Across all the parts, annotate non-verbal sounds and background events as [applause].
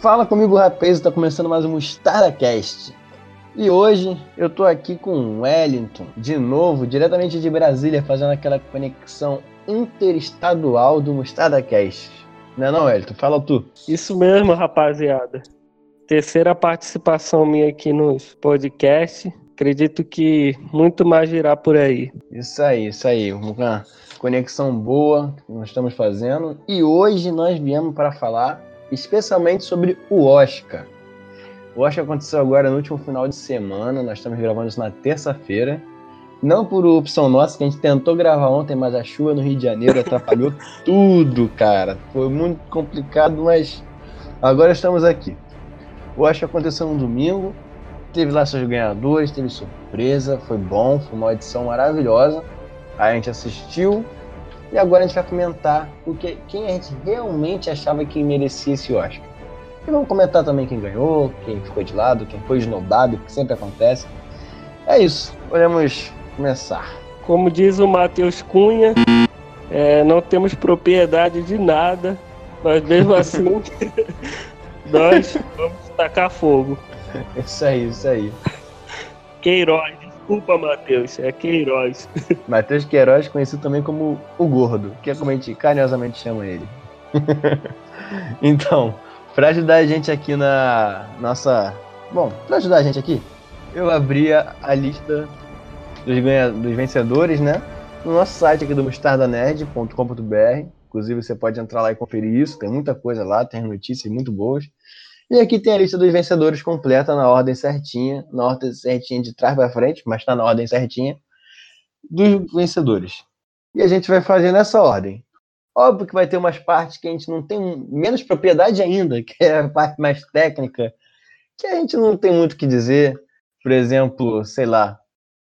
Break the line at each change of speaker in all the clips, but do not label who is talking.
Fala comigo, rapaz, está começando mais um StarCast. E hoje eu tô aqui com o Wellington, de novo, diretamente de Brasília, fazendo aquela conexão interestadual do MostardaCast. Não é não, Wellington? Fala tu.
Isso mesmo, rapaziada. Terceira participação minha aqui nos podcasts. Acredito que muito mais virá por aí.
Isso aí, isso aí. Uma conexão boa que nós estamos fazendo. E hoje nós viemos para falar especialmente sobre o Oscar. O Oscar aconteceu agora no último final de semana, nós estamos gravando isso na terça-feira. Não por opção nossa, que a gente tentou gravar ontem, mas a chuva no Rio de Janeiro atrapalhou [laughs] tudo, cara. Foi muito complicado, mas agora estamos aqui. O Oscar aconteceu no domingo, teve lá seus ganhadores, teve surpresa, foi bom, foi uma edição maravilhosa. A gente assistiu, e agora a gente vai comentar o que, quem a gente realmente achava que merecia esse Oscar. E vamos comentar também quem ganhou, quem ficou de lado, quem foi esnobado, que sempre acontece. É isso, podemos começar.
Como diz o Matheus Cunha, é, não temos propriedade de nada, mas mesmo assim [laughs] nós vamos tacar fogo. [laughs]
Isso aí, isso aí.
Queiroz. Desculpa, Matheus, é Queiroz. [laughs]
Matheus Queiroz, conhecido também como o Gordo, que é como a gente carinhosamente chama ele. [laughs] então, para ajudar a gente aqui na nossa. Bom, para ajudar a gente aqui, eu abri a lista dos, ganha... dos vencedores, né? No nosso site aqui do mustardanerd.com.br. Inclusive, você pode entrar lá e conferir isso. Tem muita coisa lá, tem notícias muito boas. E aqui tem a lista dos vencedores completa na ordem certinha, na ordem certinha de trás para frente, mas está na ordem certinha dos vencedores. E a gente vai fazer nessa ordem. Óbvio que vai ter umas partes que a gente não tem menos propriedade ainda, que é a parte mais técnica, que a gente não tem muito o que dizer. Por exemplo, sei lá,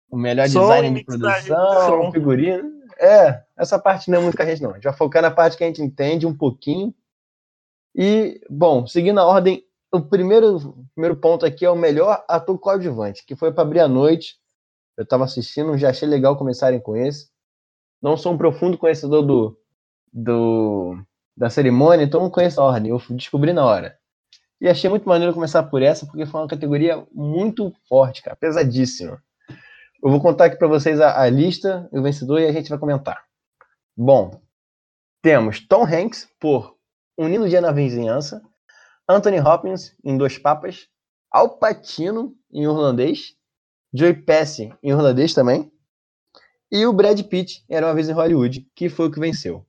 o melhor Som design de produção, de figurino. É, essa parte não é muito com a gente, não. A gente vai focar na parte que a gente entende um pouquinho e, bom, seguindo a ordem, o primeiro, primeiro ponto aqui é o melhor ator coadjuvante, que foi para abrir a noite. Eu estava assistindo, já achei legal começarem com esse. Não sou um profundo conhecedor do, do da cerimônia, então não conheço a ordem, eu descobri na hora. E achei muito maneiro começar por essa, porque foi uma categoria muito forte, cara, pesadíssima. Eu vou contar aqui para vocês a, a lista, o vencedor, e a gente vai comentar. Bom, temos Tom Hanks por um Lindo Dia na Vizinhança, Anthony Hopkins em Dois Papas, Al Pacino em Irlandês, Joey Pesci em Irlandês também, e o Brad Pitt Era Uma Vez em Hollywood, que foi o que venceu.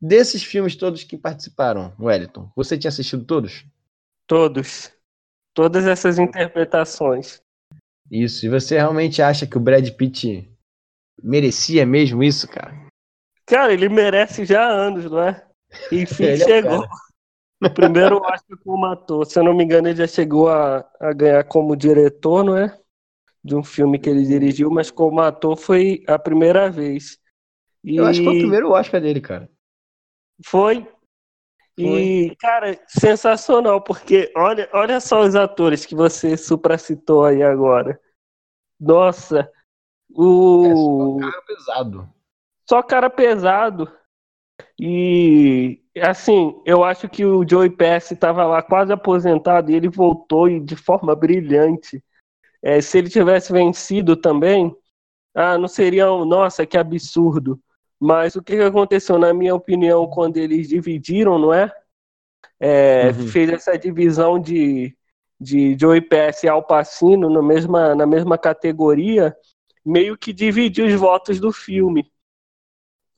Desses filmes todos que participaram, Wellington, você tinha assistido todos?
Todos. Todas essas interpretações.
Isso. E você realmente acha que o Brad Pitt merecia mesmo isso, cara?
Cara, ele merece já há anos, não é? Enfim, [laughs] ele é chegou. É [laughs] primeiro Oscar como ator. Se eu não me engano, ele já chegou a, a ganhar como diretor, não é? De um filme que ele dirigiu, mas como ator foi a primeira vez.
E... Eu acho que foi o primeiro Oscar dele, cara.
Foi. E, foi. cara, sensacional, porque olha, olha só os atores que você supracitou aí agora. Nossa, o.
É só cara pesado.
Só cara pesado. E assim, eu acho que o Joey Pesci estava lá quase aposentado e ele voltou e de forma brilhante. É, se ele tivesse vencido também, ah, não seria, um, nossa, que absurdo. Mas o que, aconteceu, na minha opinião, quando eles dividiram, não é? é uhum. Fez essa divisão de, de Joey Pesci e Al Pacino na mesma, na mesma categoria, meio que dividiu os votos do filme.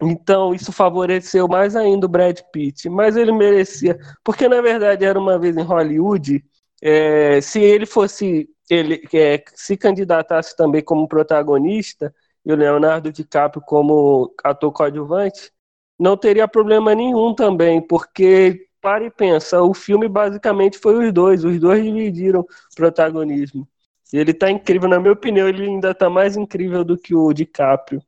Então, isso favoreceu mais ainda o Brad Pitt. Mas ele merecia. Porque, na verdade, era uma vez em Hollywood. É, se ele fosse. Ele é, se candidatasse também como protagonista, e o Leonardo DiCaprio como ator coadjuvante, não teria problema nenhum também, porque, para e pensa, o filme basicamente foi os dois, os dois dividiram protagonismo. E ele tá incrível, na minha opinião, ele ainda tá mais incrível do que o DiCaprio.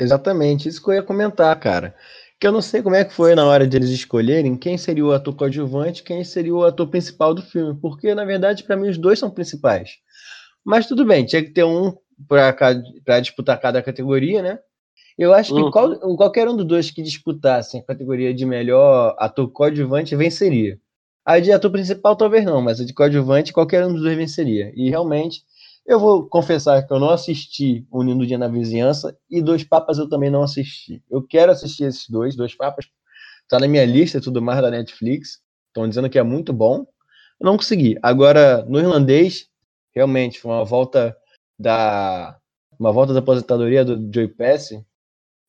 Exatamente, isso que eu ia comentar, cara. Que eu não sei como é que foi na hora de eles escolherem quem seria o ator coadjuvante, quem seria o ator principal do filme, porque na verdade para mim os dois são principais. Mas tudo bem, tinha que ter um para disputar cada categoria, né? Eu acho que uhum. qual, qualquer um dos dois que disputassem a categoria de melhor ator coadjuvante venceria. A de ator principal talvez não, mas a de coadjuvante qualquer um dos dois venceria. E realmente, eu vou confessar que eu não assisti O Nindo Dia na Vizinhança e Dois Papas eu também não assisti. Eu quero assistir esses dois, Dois Papas. Tá na minha lista e tudo mais da Netflix. Estão dizendo que é muito bom. Eu não consegui. Agora, no irlandês, realmente foi uma volta da uma volta da aposentadoria do Joey Pesci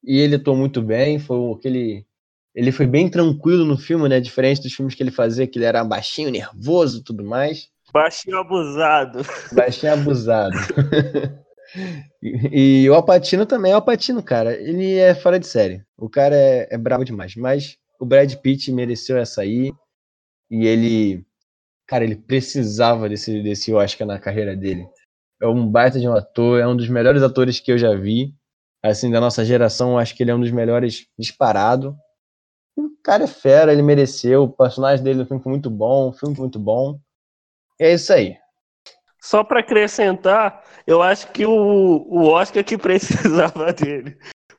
e ele atuou muito bem. Foi aquele ele foi bem tranquilo no filme, né? Diferente dos filmes que ele fazia, que ele era baixinho, nervoso tudo mais.
Baixinho abusado.
Baixinho abusado. e, e, o Alpatino também é o Alpatino, cara. Ele é fora de série. O cara é, é brabo demais. Mas o Brad Pitt mereceu essa aí. E ele. Cara, ele precisava desse, desse Oscar na carreira dele. É um baita de um ator, é um dos melhores atores que eu já vi. Assim, da nossa geração, acho que ele é um dos melhores disparado. O cara é fera, ele mereceu. O personagem dele no filme foi muito bom, o filme foi muito bom. É isso aí.
Só para acrescentar, eu acho que o, o Oscar que [laughs] precisava dele.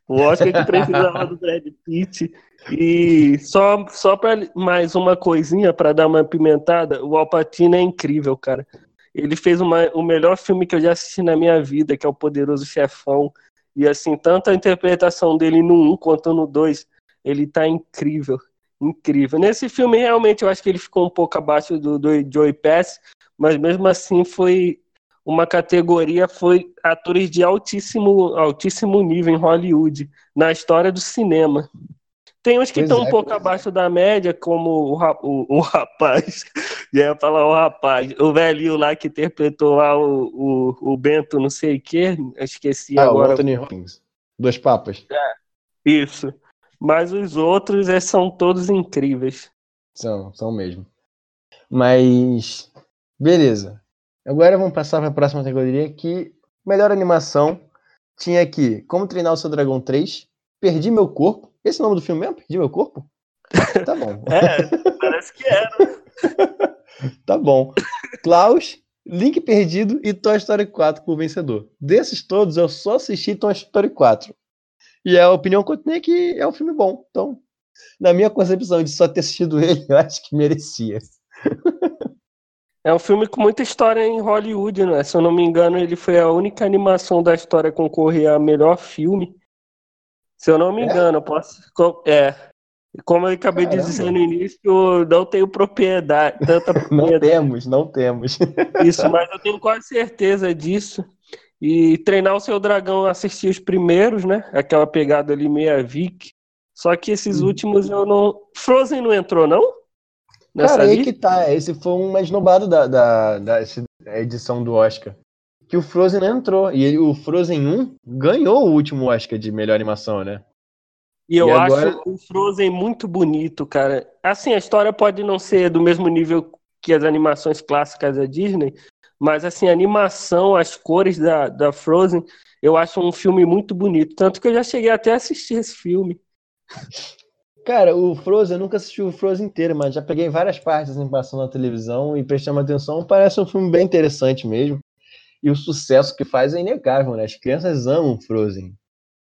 O Oscar que precisava do Brad Pitt. E só, só para mais uma coisinha para dar uma pimentada, o Alpatino é incrível, cara. Ele fez uma, o melhor filme que eu já assisti na minha vida, que é O Poderoso Chefão. E assim, tanto a interpretação dele no 1 quanto no 2 ele tá incrível, incrível. Nesse filme, realmente, eu acho que ele ficou um pouco abaixo do, do Joey Pass, mas mesmo assim foi uma categoria, foi atores de altíssimo, altíssimo nível em Hollywood, na história do cinema. Tem uns que estão é, um pouco abaixo da média, como o, o, o [laughs] rapaz, ia falar o rapaz, o velhinho lá que interpretou lá o, o, o Bento não sei o que, esqueci ah, agora.
O Anthony Hopkins, Dois Papas.
É, isso. Mas os outros é, são todos incríveis.
São, são mesmo. Mas, beleza. Agora vamos passar para a próxima categoria que melhor animação tinha aqui Como Treinar o Seu Dragão 3, Perdi Meu Corpo. Esse é o nome do filme mesmo? Perdi Meu Corpo? Tá bom. [laughs]
é, parece que era. [laughs]
tá bom. Klaus, Link Perdido e Toy Story 4 por vencedor. Desses todos, eu só assisti Toy Story 4. E a opinião continua é que é um filme bom. Então, na minha concepção de só ter assistido [laughs] ele, eu acho que merecia. [laughs]
É um filme com muita história em Hollywood, né? Se eu não me engano, ele foi a única animação da história a concorrer a melhor filme. Se eu não me é? engano, eu posso. É. Como eu acabei Caramba. de dizer no início, eu não tenho propriedade. Tanta [laughs] propriedade.
não temos, não temos.
Isso, mas eu tenho quase certeza disso. E treinar o seu dragão, assistir os primeiros, né? Aquela pegada ali meia Vic. Só que esses hum. últimos eu não. Frozen não entrou, não?
Nessa Cara, aí que tá. Esse foi um mais nobado da, da, da edição do Oscar. Que o Frozen não entrou. E ele, o Frozen 1 ganhou o último Oscar de melhor animação, né?
E eu e agora... acho o Frozen muito bonito, cara. Assim, a história pode não ser do mesmo nível que as animações clássicas da Disney, mas assim, a animação, as cores da, da Frozen, eu acho um filme muito bonito. Tanto que eu já cheguei até a assistir esse filme.
Cara, o Frozen, eu nunca assisti o Frozen inteiro, mas já peguei várias partes em passando na televisão e prestei uma atenção. Parece um filme bem interessante mesmo. E o sucesso que faz é inegável, né? As crianças amam Frozen.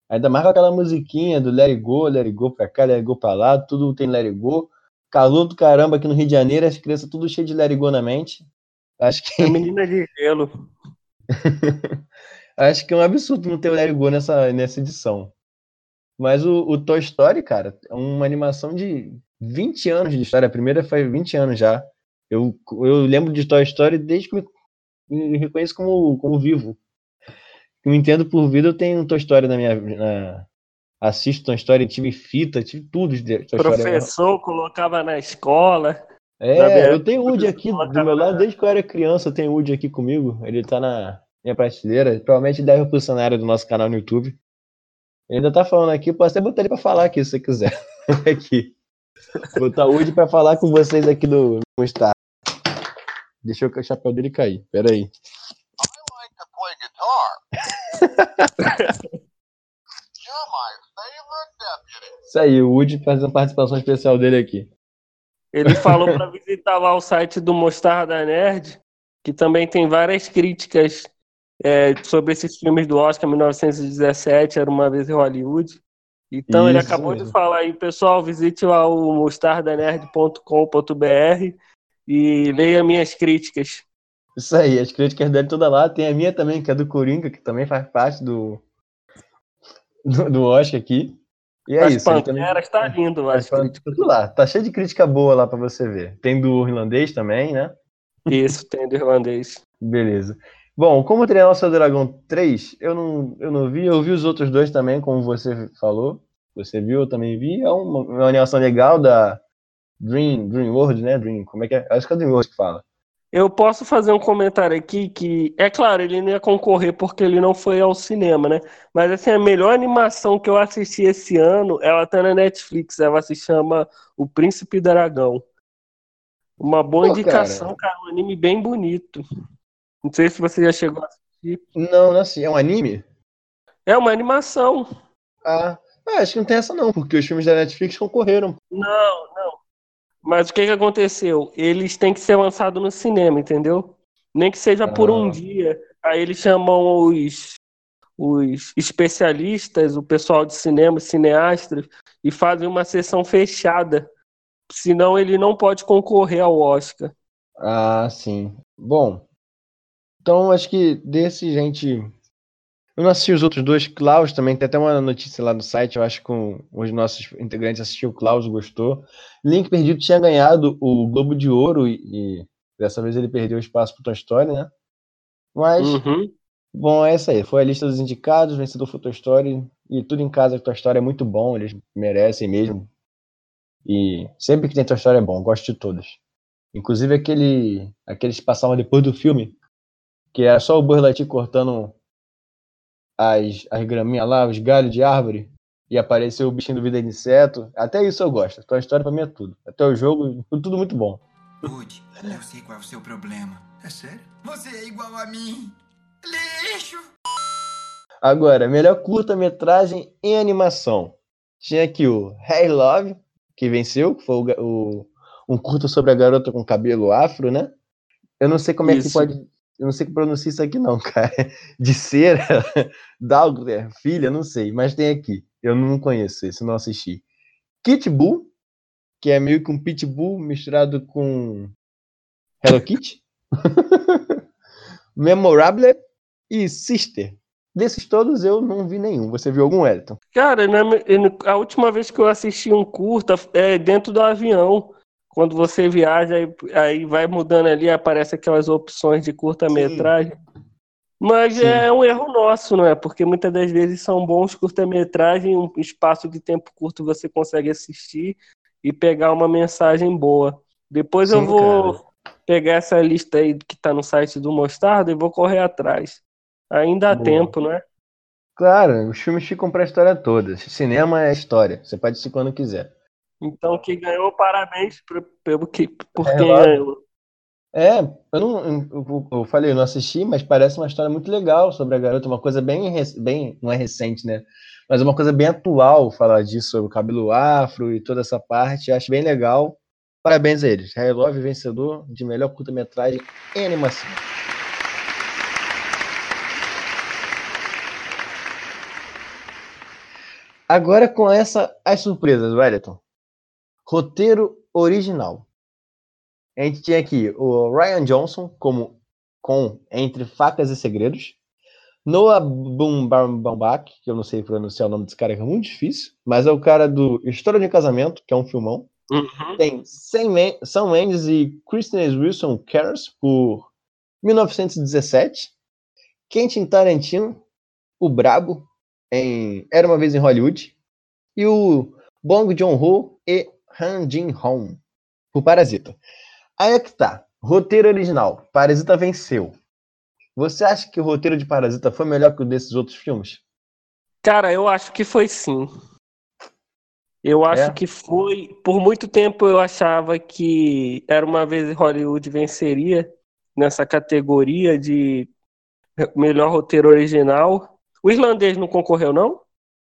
Ainda mais com aquela musiquinha do Let It Go, Let It Go pra cá, Let It Go pra lá, tudo tem Let It Go. Calor do caramba aqui no Rio de Janeiro, as crianças tudo cheio de Let It Go na mente. Acho que.
A menina de gelo. [laughs]
Acho que é um absurdo não ter o Larry Go nessa, nessa edição. Mas o, o, Toy Story, cara, é uma animação de 20 anos de história. A primeira faz 20 anos já. Eu, eu lembro de Toy Story desde que me, me reconheço como, como vivo. Eu me entendo por vida, eu tenho Toy Story na minha. Na, assisto Toy Story, tive fita, tive tudo de
Toy Professor Story. colocava na escola.
É, eu tenho o Woody aqui do meu lado desde que eu era criança. Eu tenho o Woody aqui comigo. Ele tá na minha prateleira. Provavelmente deve pro cenário do nosso canal no YouTube. Ele ainda tá falando aqui. Posso até botar ele pra falar aqui se você quiser. [laughs] aqui. Botar o Woody pra falar com vocês aqui do, Star. Deixa o chapéu dele cair. Pera aí. [laughs] Isso aí, o Woody fazendo participação especial dele aqui.
Ele falou para visitar lá o site do Mostarda Nerd, que também tem várias críticas é, sobre esses filmes do Oscar 1917, Era Uma Vez em Hollywood. Então Isso ele acabou mesmo. de falar aí, pessoal, visite lá o mostardanerd.com.br e leia minhas críticas.
Isso aí, as críticas dele toda lá. Tem a minha também, que é do Coringa, que também faz parte do, do, do Oscar aqui. E é
As
isso.
Panteras tá lindo,
As
críticas.
lá. Tá cheio de crítica boa lá pra você ver. Tem do irlandês também, né?
Isso, tem do irlandês.
Beleza. Bom, como treinar o seu dragão 3, eu não, eu não vi, eu vi os outros dois também, como você falou. Você viu, eu também vi. É uma, uma animação legal da Dream, Dream World, né? Dream, como é que é? Acho que é Dream World que fala.
Eu posso fazer um comentário aqui que, é claro, ele não ia concorrer porque ele não foi ao cinema, né? Mas assim, a melhor animação que eu assisti esse ano, ela tá na Netflix, ela se chama O Príncipe Dragão. Uma boa
Pô,
indicação, cara. um anime bem bonito. Não sei se você já chegou a assistir.
Não, não é assim, é um anime?
É uma animação.
Ah, ah, acho que não tem essa não, porque os filmes da Netflix concorreram.
Não, não. Mas o que que aconteceu? Eles têm que ser lançados no cinema, entendeu? Nem que seja por um
Ah.
dia. Aí eles chamam os, os especialistas, o pessoal de cinema, cineastas, e fazem uma sessão fechada. Senão ele não pode concorrer ao Oscar.
Ah, sim. Bom, então acho que desse, gente. Eu não assisti os outros dois. Klaus também, tem até uma notícia lá no site, eu acho que um, os nossos integrantes assistiu, o Klaus gostou. Link Perdido tinha ganhado o Globo de Ouro e, e dessa vez ele perdeu o espaço pro Toy Story, né? Mas,
Uhum.
bom, é isso aí. Foi a lista dos indicados, vencedor foi Toy Story. E tudo em casa, Toy Story é muito bom, eles merecem mesmo. E sempre que tem Toy Story é bom, gosto de todos. Inclusive aquele, aqueles que passavam depois do filme, que era só o Buzz Lightyear cortando as, as graminhas lá, os galhos de árvore, e apareceu o bichinho do vida de inseto. Até isso eu gosto. Toy Story pra mim é tudo. Até o jogo, tudo muito bom.
Woody, eu sei qual é o seu problema. É sério? Você é igual a mim. Lixo!
Agora, melhor curta-metragem em animação. Tinha aqui o Hey Love, que venceu, que foi o, o- um curta sobre a garota com cabelo afro, né? Eu não sei como é que
Isso.
pode. Eu não sei que pronuncia isso aqui, não, [laughs] cara. De cera, [laughs] Dalgler, filha, não sei, mas tem aqui. Eu não conheço esse, não assisti. Kit Bull, que é meio que um pitbull misturado com Hello Kitty. [laughs] Memorable e Sister. Desses todos eu não vi nenhum. Você viu algum, Elton?
Cara, na a última vez que eu assisti um curta é dentro do avião. Quando você viaja, aí, vai mudando ali, aparece aquelas opções de curta-metragem. Mas
Sim.
é um erro nosso, não é? Porque muitas das vezes são bons curta-metragem, um espaço de tempo curto você consegue assistir e pegar uma mensagem boa. Depois eu
Sim,
vou pegar essa lista aí que tá no site do Mostarda e vou correr atrás. Ainda há
Boa.
tempo, não é?
Claro, os filmes ficam pra história toda. Cinema é história. Você pode assistir quando quiser.
Então, quem ganhou, parabéns pro- pelo que, por
É,
quem
lá.
ganhou.
É, eu não. Eu, eu falei, eu não assisti, mas parece uma história muito legal sobre a garota, uma coisa bem, bem. Não é recente, né? Mas uma coisa bem atual falar disso, sobre o cabelo afro e toda essa parte. Acho bem legal. Parabéns a eles. Harry Love, vencedor de melhor curta-metragem em animação. Agora com essa as surpresas, Wellington. Roteiro original. A gente tinha aqui o Ryan Johnson como com Entre Facas e Segredos. Noah Baumbach, que eu não sei pronunciar o nome desse cara, que é muito difícil, mas é o cara do História de Casamento, que é um filmão.
Uhum.
Tem Sam Mendes e Kristen Wilson Cares por 1917. Quentin Tarantino, o Brabo, em Era Uma Vez em Hollywood. E o Bong Joon-ho e Han Jin-hong, por Parasita. Aí é que tá. Roteiro original. Parasita venceu. Você acha que o roteiro de Parasita foi melhor que o desses outros filmes?
Cara, eu acho que foi sim. Eu acho
É?
que foi. Por muito tempo eu achava que Era uma vez em Hollywood venceria nessa categoria de melhor roteiro original. O irlandês não concorreu, não?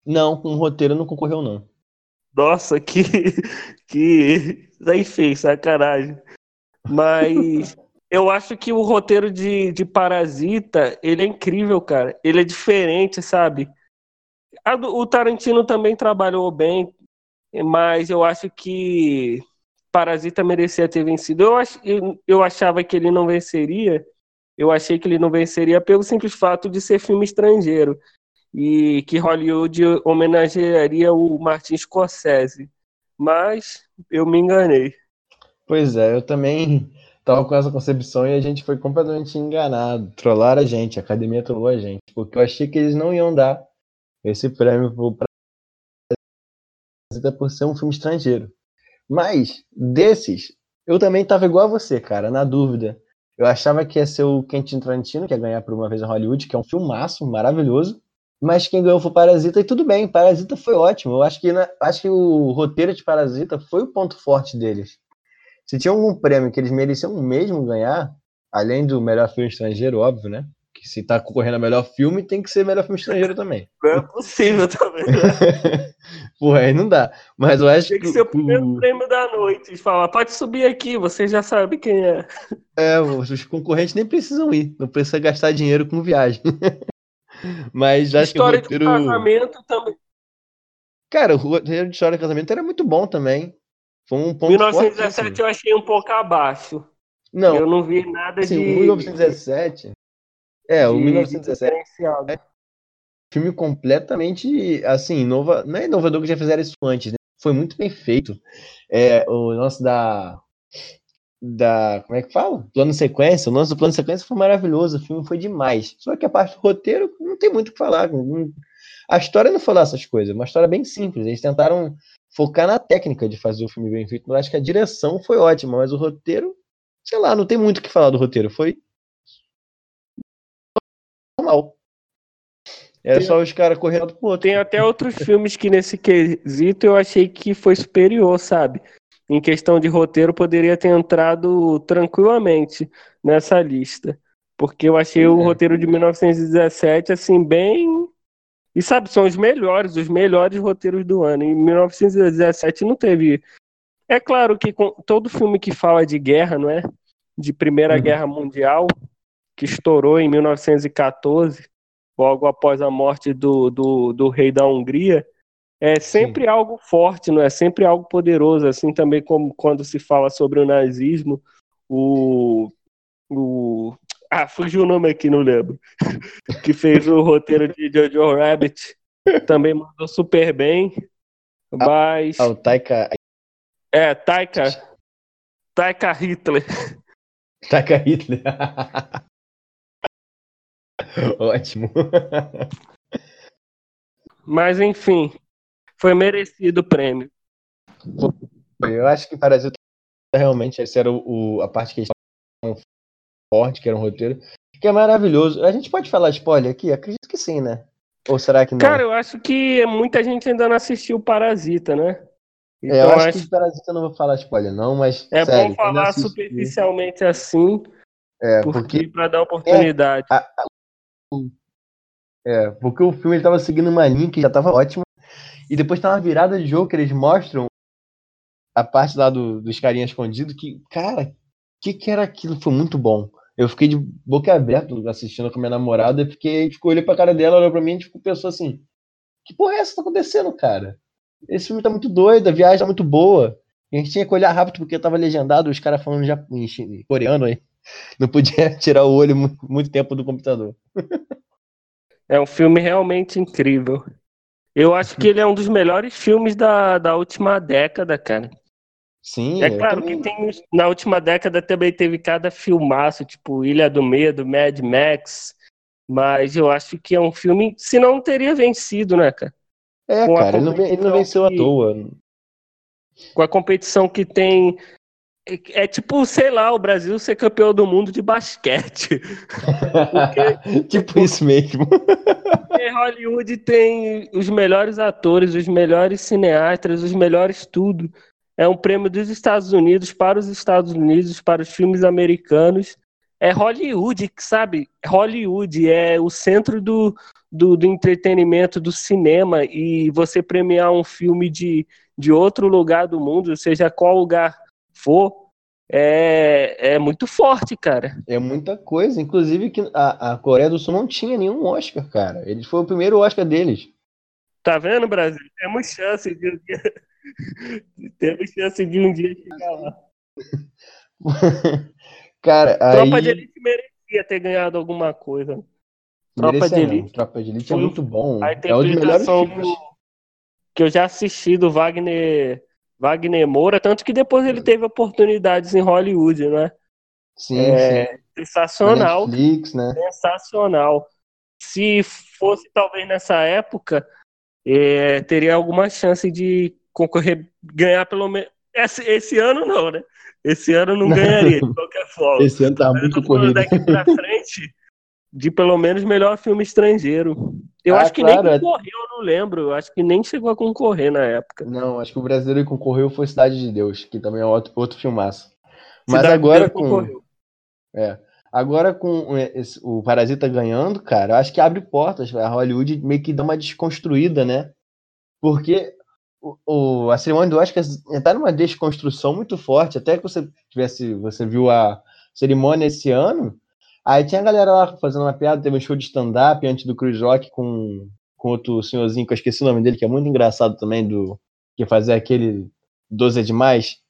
Não, com o roteiro não concorreu, não.
Nossa, que. [laughs] que. Enfim, sacanagem. Mas eu acho que o roteiro de, de Parasita, ele é incrível, cara. Ele é diferente, sabe? O Tarantino também trabalhou bem, mas eu acho que Parasita merecia ter vencido. Eu, ach, eu, eu achava que ele não venceria. Eu achei que ele não venceria pelo simples fato de ser filme estrangeiro e que Hollywood homenagearia o Martin Scorsese. Mas eu me enganei.
Pois é, eu também tava com essa concepção e a gente foi completamente enganado. Trollaram a gente, a academia trollou a gente. Porque eu achei que eles não iam dar esse prêmio Parasita por ser um filme estrangeiro. Mas, desses, eu também tava igual a você, cara, na dúvida. Eu achava que ia ser o Quentin Tarantino, que ia ganhar por uma vez em Hollywood, que é um filmaço maravilhoso. Mas quem ganhou foi o Parasita e tudo bem, Parasita foi ótimo. Eu acho que, na, acho que o roteiro de Parasita foi o ponto forte deles. Se tinha algum prêmio que eles mereciam mesmo ganhar, além do melhor filme estrangeiro, óbvio, né? Que se tá concorrendo a melhor filme, tem que ser melhor filme estrangeiro também.
Não é possível também. Né? [laughs]
Porra, aí não dá. Mas eu acho
Tem que ser o primeiro prêmio da noite. Falar, pode subir aqui, você já sabe quem é.
É, os concorrentes nem precisam ir. Não precisa gastar dinheiro com viagem. [laughs] Mas acho
História
que o roteiro...
de casamento também.
Cara, o roteiro de História de Casamento era muito bom também. Foi um ponto
1917
fortíssimo.
eu achei um pouco abaixo.
Não,
Eu não vi nada
assim,
de.
o 1917... É, o
de-
1917
de diferenciado.
filme completamente, assim, inova... não é inovador que já fizeram isso antes, né? Foi muito bem feito. É, o lance da... da... como é que fala? Plano sequência. O lance do plano sequência foi maravilhoso, o filme foi demais. Só que a parte do roteiro não tem muito o que falar. A história não foi lá essas coisas, é uma história bem simples. Eles tentaram focar na técnica de fazer o filme bem feito. Eu acho que a direção foi ótima, mas o roteiro, sei lá, não tem muito o que falar do roteiro. Foi normal. Era
Tem-
só os caras correndo pro outro.
Tem até outros filmes que nesse quesito eu achei que foi superior, sabe? Em questão de roteiro, poderia ter entrado tranquilamente nessa lista. Porque eu achei o
É.
roteiro de 1917, assim, bem. E sabe, são os melhores, os melhores roteiros do ano. Em 1917 não teve. É claro que com todo filme que fala de guerra, não é? De Primeira
Uhum.
Guerra Mundial, que estourou em 1914, logo após a morte do, do, do rei da Hungria, é sempre algo forte, não é? Sempre algo poderoso, assim também como quando se fala sobre o nazismo, o, o ah, fugiu o nome aqui, não lembro, [laughs] que fez o roteiro de Jojo Rabbit, também mandou super bem, mas
Ah, o Taika,
é Taika, Taika Hitler. [laughs]
Taika Hitler. [laughs] Ótimo.
Mas enfim, foi merecido o prêmio.
Eu acho que Parasita realmente essa era o, o- a parte que eles estavam forte, que era um roteiro, que é maravilhoso. A gente pode falar spoiler aqui? Acredito que sim, né? Ou será que não?
Cara, eu acho que muita gente ainda não assistiu Parasita, né? Então
É, eu acho,
acho
que Parasita eu não vou falar spoiler, não, mas.
é
sério,
bom falar superficialmente assim,
É,
porque para dar oportunidade.
é, porque o filme ele tava seguindo uma linha que já tava ótima. E depois tá uma virada de jogo que eles mostram a parte lá do, dos carinhas escondidos que, cara, o que, que era aquilo? Foi muito bom. Eu fiquei de boca aberta assistindo com minha namorada e fiquei, tipo, olhei pra cara dela, olhou pra mim e tipo, pensou assim: que porra é essa que tá acontecendo, cara? Esse filme tá muito doido, a viagem tá muito boa. A gente tinha que olhar rápido porque tava legendado, os caras falando já em coreano aí. [laughs] Não podia [laughs] tirar o olho mu- muito tempo do computador.
É um filme realmente incrível. Eu acho que ele é um dos melhores filmes da, da última década, cara.
Sim,
É claro
também-
que tem, na última década também teve cada filmaço, tipo Ilha do Medo, Mad Max, mas eu acho que é um filme, se não teria vencido, né, cara?
É,
com
cara, ele não, ele não venceu à
que-
toa.
Com a competição que tem. É, é tipo, sei lá, o Brasil ser campeão do mundo de basquete. [laughs]
tipo isso mesmo.
Porque Hollywood tem os melhores atores, os melhores cineastas, os melhores tudo. É um prêmio dos Estados Unidos para os Estados Unidos, para os filmes americanos. É Hollywood, sabe? Hollywood é o centro do, do, do entretenimento, do cinema. E você premiar um filme de, de outro lugar do mundo, seja qual lugar for, é, é muito forte, cara.
É muita coisa. Inclusive que a, a Coreia do Sul não tinha nenhum Oscar, cara. Ele foi o primeiro Oscar deles.
Tá vendo, Brasil? Temos chance de. [laughs] Temos chance de um dia chegar lá. [laughs]
Cara,
Tropa
aí...
de Elite merecia ter ganhado alguma coisa. Tropa
Merecia
de
não.
Elite.
Tropa de Elite é muito bom. É um dos melhores filmes.
do- que eu já assisti do Wagner, Wagner Moura, tanto que depois ele teve oportunidades em Hollywood, né?
Sim,
É,
sim. Na
Sensacional.
Netflix, né?
sensacional. Se fosse talvez nessa época, é, teria alguma chance de concorrer, ganhar pelo menos. Esse, esse ano não, né? Esse ano não ganharia, de [laughs] qualquer forma.
Esse ano tá
Mas
muito corrido.
daqui pra frente de pelo menos melhor filme estrangeiro. Eu
Ah,
acho que
claro,
nem
é-
concorreu, eu não lembro. Eu acho que nem chegou a concorrer na época.
Não, acho que o brasileiro que concorreu foi Cidade de Deus, que também é outro, outro filmaço. Mas
Cidade
agora com,
concorreu.
é, agora com esse- o Parasita ganhando, cara, eu acho que abre portas. A Hollywood meio que dá uma desconstruída, né? Porque o, o- a cerimônia do Oscar está numa desconstrução muito forte. Até que você tivesse, você viu a cerimônia esse ano, aí tinha a galera lá fazendo uma piada, teve um show de stand-up antes do Chris Rock com, com outro senhorzinho que eu esqueci o nome dele, que é muito engraçado também, do que fazia aquele 12 é demais.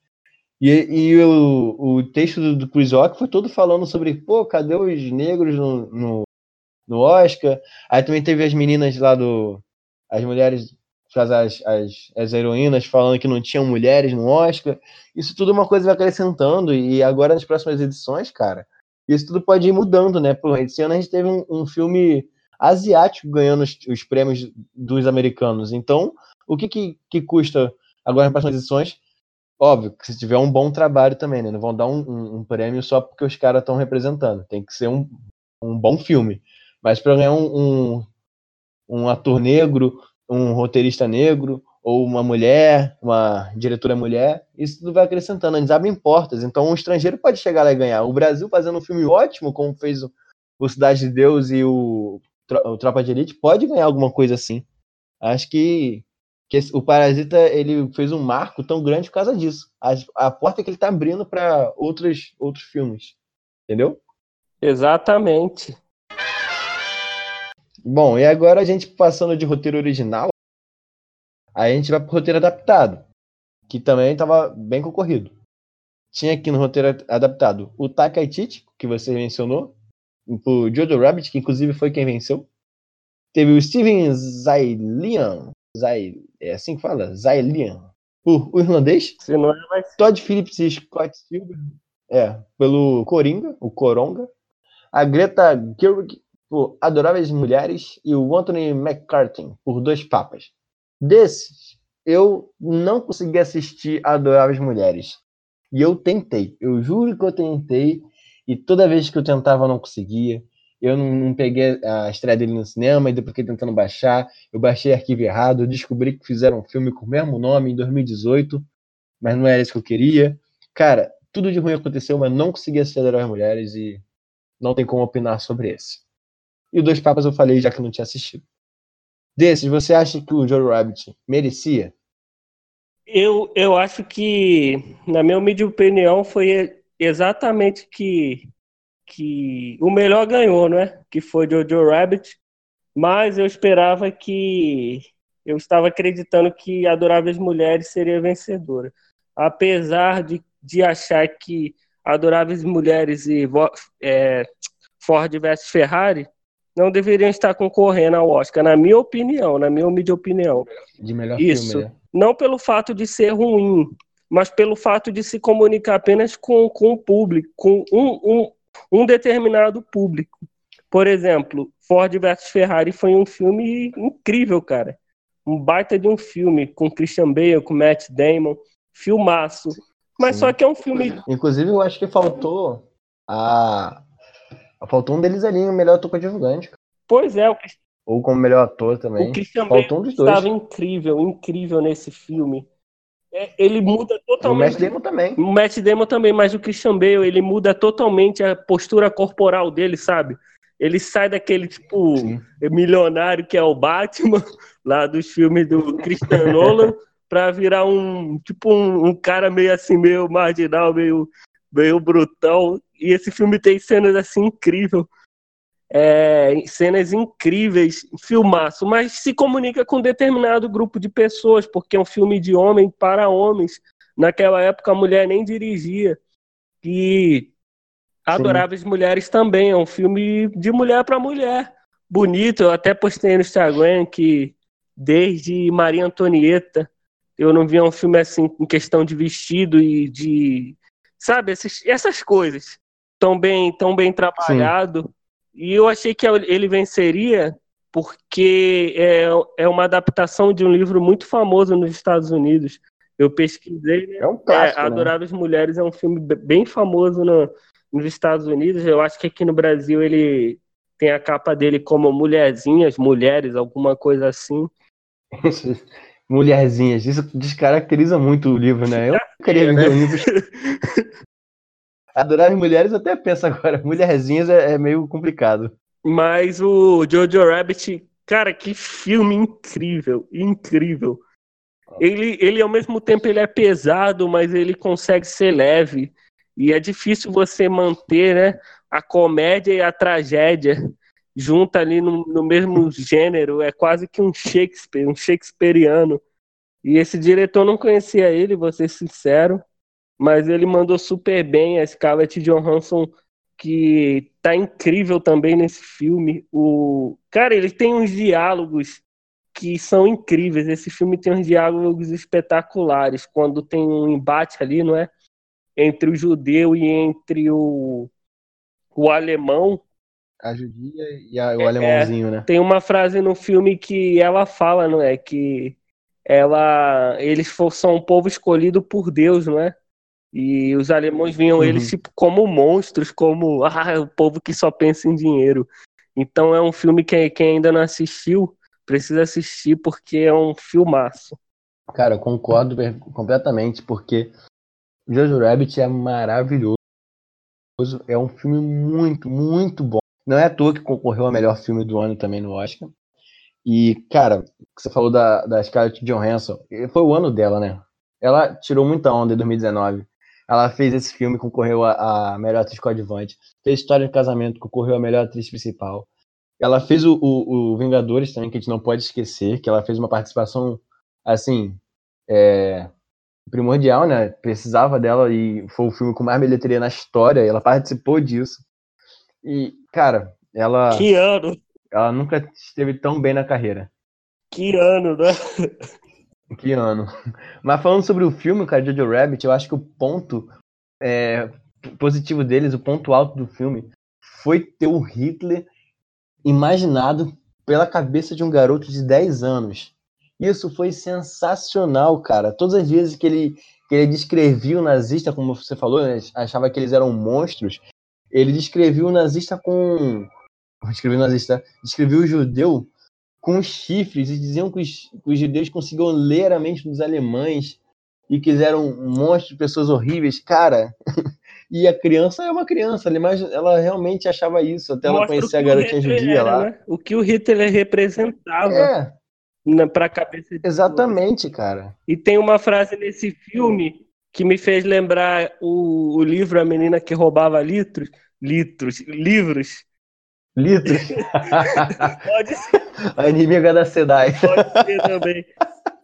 E, e o, o texto do, do Chris Rock foi todo falando sobre, pô, cadê os negros no, no, no Oscar? Aí também teve as meninas lá do. As mulheres, as, as, as heroínas falando que não tinham mulheres no Oscar. Isso tudo é uma coisa vai acrescentando, e agora nas próximas edições, cara, isso tudo pode ir mudando, né? Pô, esse ano a gente teve um, um filme asiático ganhando os, os prêmios dos americanos. Então, o que, que, que custa agora nas próximas edições? Óbvio que se tiver um bom trabalho também, né? Não vão dar um, um- um prêmio só porque os caras estão representando. Tem que ser um, um bom filme. Mas para ganhar um, um, um ator negro, um roteirista negro, ou uma mulher, uma diretora mulher, isso tudo vai acrescentando, eles abrem portas. Então um estrangeiro pode chegar lá e ganhar. O Brasil fazendo um filme ótimo, como fez o, o Cidade de Deus e o, o Tropa de Elite, pode ganhar alguma coisa assim. Acho que, que esse- o Parasita ele fez um marco tão grande por causa disso. A, a porta que ele está abrindo para outros, outros filmes. Entendeu?
Exatamente.
Bom, e agora a gente passando de roteiro original, aí a gente vai pro roteiro adaptado, que também estava bem concorrido. Tinha aqui no roteiro adaptado o Taika Waititi, que você mencionou, o Jojo Rabbit, que inclusive foi quem venceu. Teve o Steven Zailian, Zail, é assim que fala? Zailian, por o irlandês.
Se não é, vai ser.
Todd Phillips e Scott Silver, é, pelo Coringa, o Coronga. A Greta Gerwig por Adoráveis Mulheres e o Anthony McCarthy por Dois Papas. Desses, eu não consegui assistir Adoráveis Mulheres. E eu tentei, eu juro que eu tentei, e toda vez que eu tentava eu não conseguia. Eu não, não peguei a estreia dele no cinema e depois fiquei tentando baixar. Eu baixei arquivo errado, eu descobri que fizeram um filme com o mesmo nome em 2018, mas não era isso que eu queria. Cara, tudo de ruim aconteceu, mas não consegui assistir Adoráveis Mulheres e não tem como opinar sobre esse. E o Dois Papas eu falei já que não tinha assistido. Desses, você acha que o Joe Rabbit merecia?
Eu, eu acho que, na minha humilde opinião, foi exatamente que, que o melhor ganhou, né? Que foi Jojo Rabbit. Mas eu esperava que. Eu estava acreditando que Adoráveis Mulheres seria vencedora. Apesar de, de achar que Adoráveis Mulheres e é, Ford versus Ferrari não deveriam estar concorrendo ao Oscar, na minha opinião, na minha humilde opinião.
De melhor
Isso.
filme, né?
Não pelo fato de ser ruim, mas pelo fato de se comunicar apenas com, com o público, com um, um, um determinado público. Por exemplo, Ford versus Ferrari foi um filme incrível, cara. Um baita de um filme, com Christian Bale, com Matt Damon, filmaço. Mas
Sim.
só que é um filme.
Inclusive, eu acho que faltou a. Faltou um deles ali, o melhor ator coadjuvante.
Pois é, o,
Ou como melhor ator também.
o Christian Bale
Faltou um dos dois.
estava incrível, incrível nesse filme. É, ele muda
E o
totalmente.
Matt Damon também.
O Matt Damon também, mas o Christian Bale, ele muda totalmente a postura corporal dele, sabe? Ele sai daquele, tipo,
Sim.
milionário que é o Batman, [laughs] lá dos filmes do Christian Nolan, pra virar um, tipo, um, um cara meio assim, meio marginal, meio, meio brutão. E esse filme tem cenas, assim, incrível. é, cenas incríveis, filmaço, mas se comunica com um determinado grupo de pessoas, porque é um filme de homem para homens. Naquela época a mulher nem dirigia. E Adoráveis Sim. Mulheres também, é um filme de mulher para mulher. Bonito, eu até postei no Instagram que desde Maria Antonieta eu não via um filme assim em questão de vestido e de. Sabe, essas, essas coisas. Tão bem, tão bem trabalhado. Sim. E eu achei que ele venceria porque é, é uma adaptação de um livro muito famoso nos Estados Unidos. Eu pesquisei. Né?
É um clássico, é,
né? Adoráveis Mulheres é um filme bem famoso no, nos Estados Unidos. Eu acho que aqui no Brasil ele tem a capa dele como Mulherzinhas, Mulheres, alguma coisa assim. [laughs]
Mulherzinhas, isso descaracteriza muito o livro, né? Eu queria vender um livro. [laughs] Adorar mulheres até penso agora, [laughs] mulherzinhas é, é meio complicado.
Mas o Jojo Rabbit, cara, que filme incrível, incrível. Ele, ele ao mesmo tempo ele é pesado, mas ele consegue ser leve. E é difícil você manter né, a comédia e a tragédia junto ali no, no mesmo [laughs] gênero. É quase que um Shakespeare, um Shakespeareano. E esse diretor não conhecia ele, vou ser sincero, mas ele mandou super bem a Scarlett Johansson, que tá incrível também nesse filme. O cara, ele tem uns diálogos que são incríveis. Esse filme tem uns diálogos espetaculares quando tem um embate ali, não é? entre o judeu e entre o, o alemão.
A judia e a, o é, alemãozinho, né?
Tem uma frase no filme que ela fala, não é? Que ela, eles são um povo escolhido por Deus, não é? E os alemães viam uhum. eles tipo, como monstros, como [laughs] ah, o povo que só pensa em dinheiro. Então é um filme que quem ainda não assistiu precisa assistir porque é um filmaço.
Cara, eu concordo completamente, porque Jojo Rabbit é maravilhoso. É um filme muito, muito bom. Não é à toa que concorreu ao melhor filme do ano também no Oscar. E, cara, você falou da, da Scarlett Johansson. Foi o ano dela, né? Ela tirou muita onda em 2019. Ela fez esse filme, concorreu a, a melhor atriz coadjuvante. Fez História de Casamento, concorreu a melhor atriz principal. Ela fez o, o, o, Vingadores também, que a gente não pode esquecer, que ela fez uma participação, assim, é, primordial, né? Precisava dela e foi o filme com mais bilheteria na história, e ela participou disso. E, cara, ela.
Que ano!
Ela nunca esteve tão bem na carreira.
Que ano, né? [laughs]
Que ano. [laughs] Mas falando sobre o filme, cara, Jojo Rabbit, eu acho que o ponto é, positivo deles, o ponto alto do filme, foi ter o Hitler imaginado pela cabeça de um garoto de 10 anos. Isso foi sensacional, cara. Todas as vezes que ele, que ele descrevia o nazista, como você falou, né, achava que eles eram monstros, ele descrevia o nazista com. Descrevia o nazista. Descrevia o judeu com chifres e diziam que os, que os judeus conseguiam ler a mente dos alemães e que eles eram monstros, pessoas horríveis. Cara, [laughs] e a criança é uma criança, ela, ela realmente achava isso, até Mostra ela conhecer a garotinha judia era, lá. Né?
O que o Hitler representava. É para a cabeça de
Exatamente, cara.
E tem uma frase nesse filme que me fez lembrar o, o livro A Menina que Roubava Litros. Litros, livros.
Litros? Pode ser. A inimiga da SEDAI.
Pode ser também.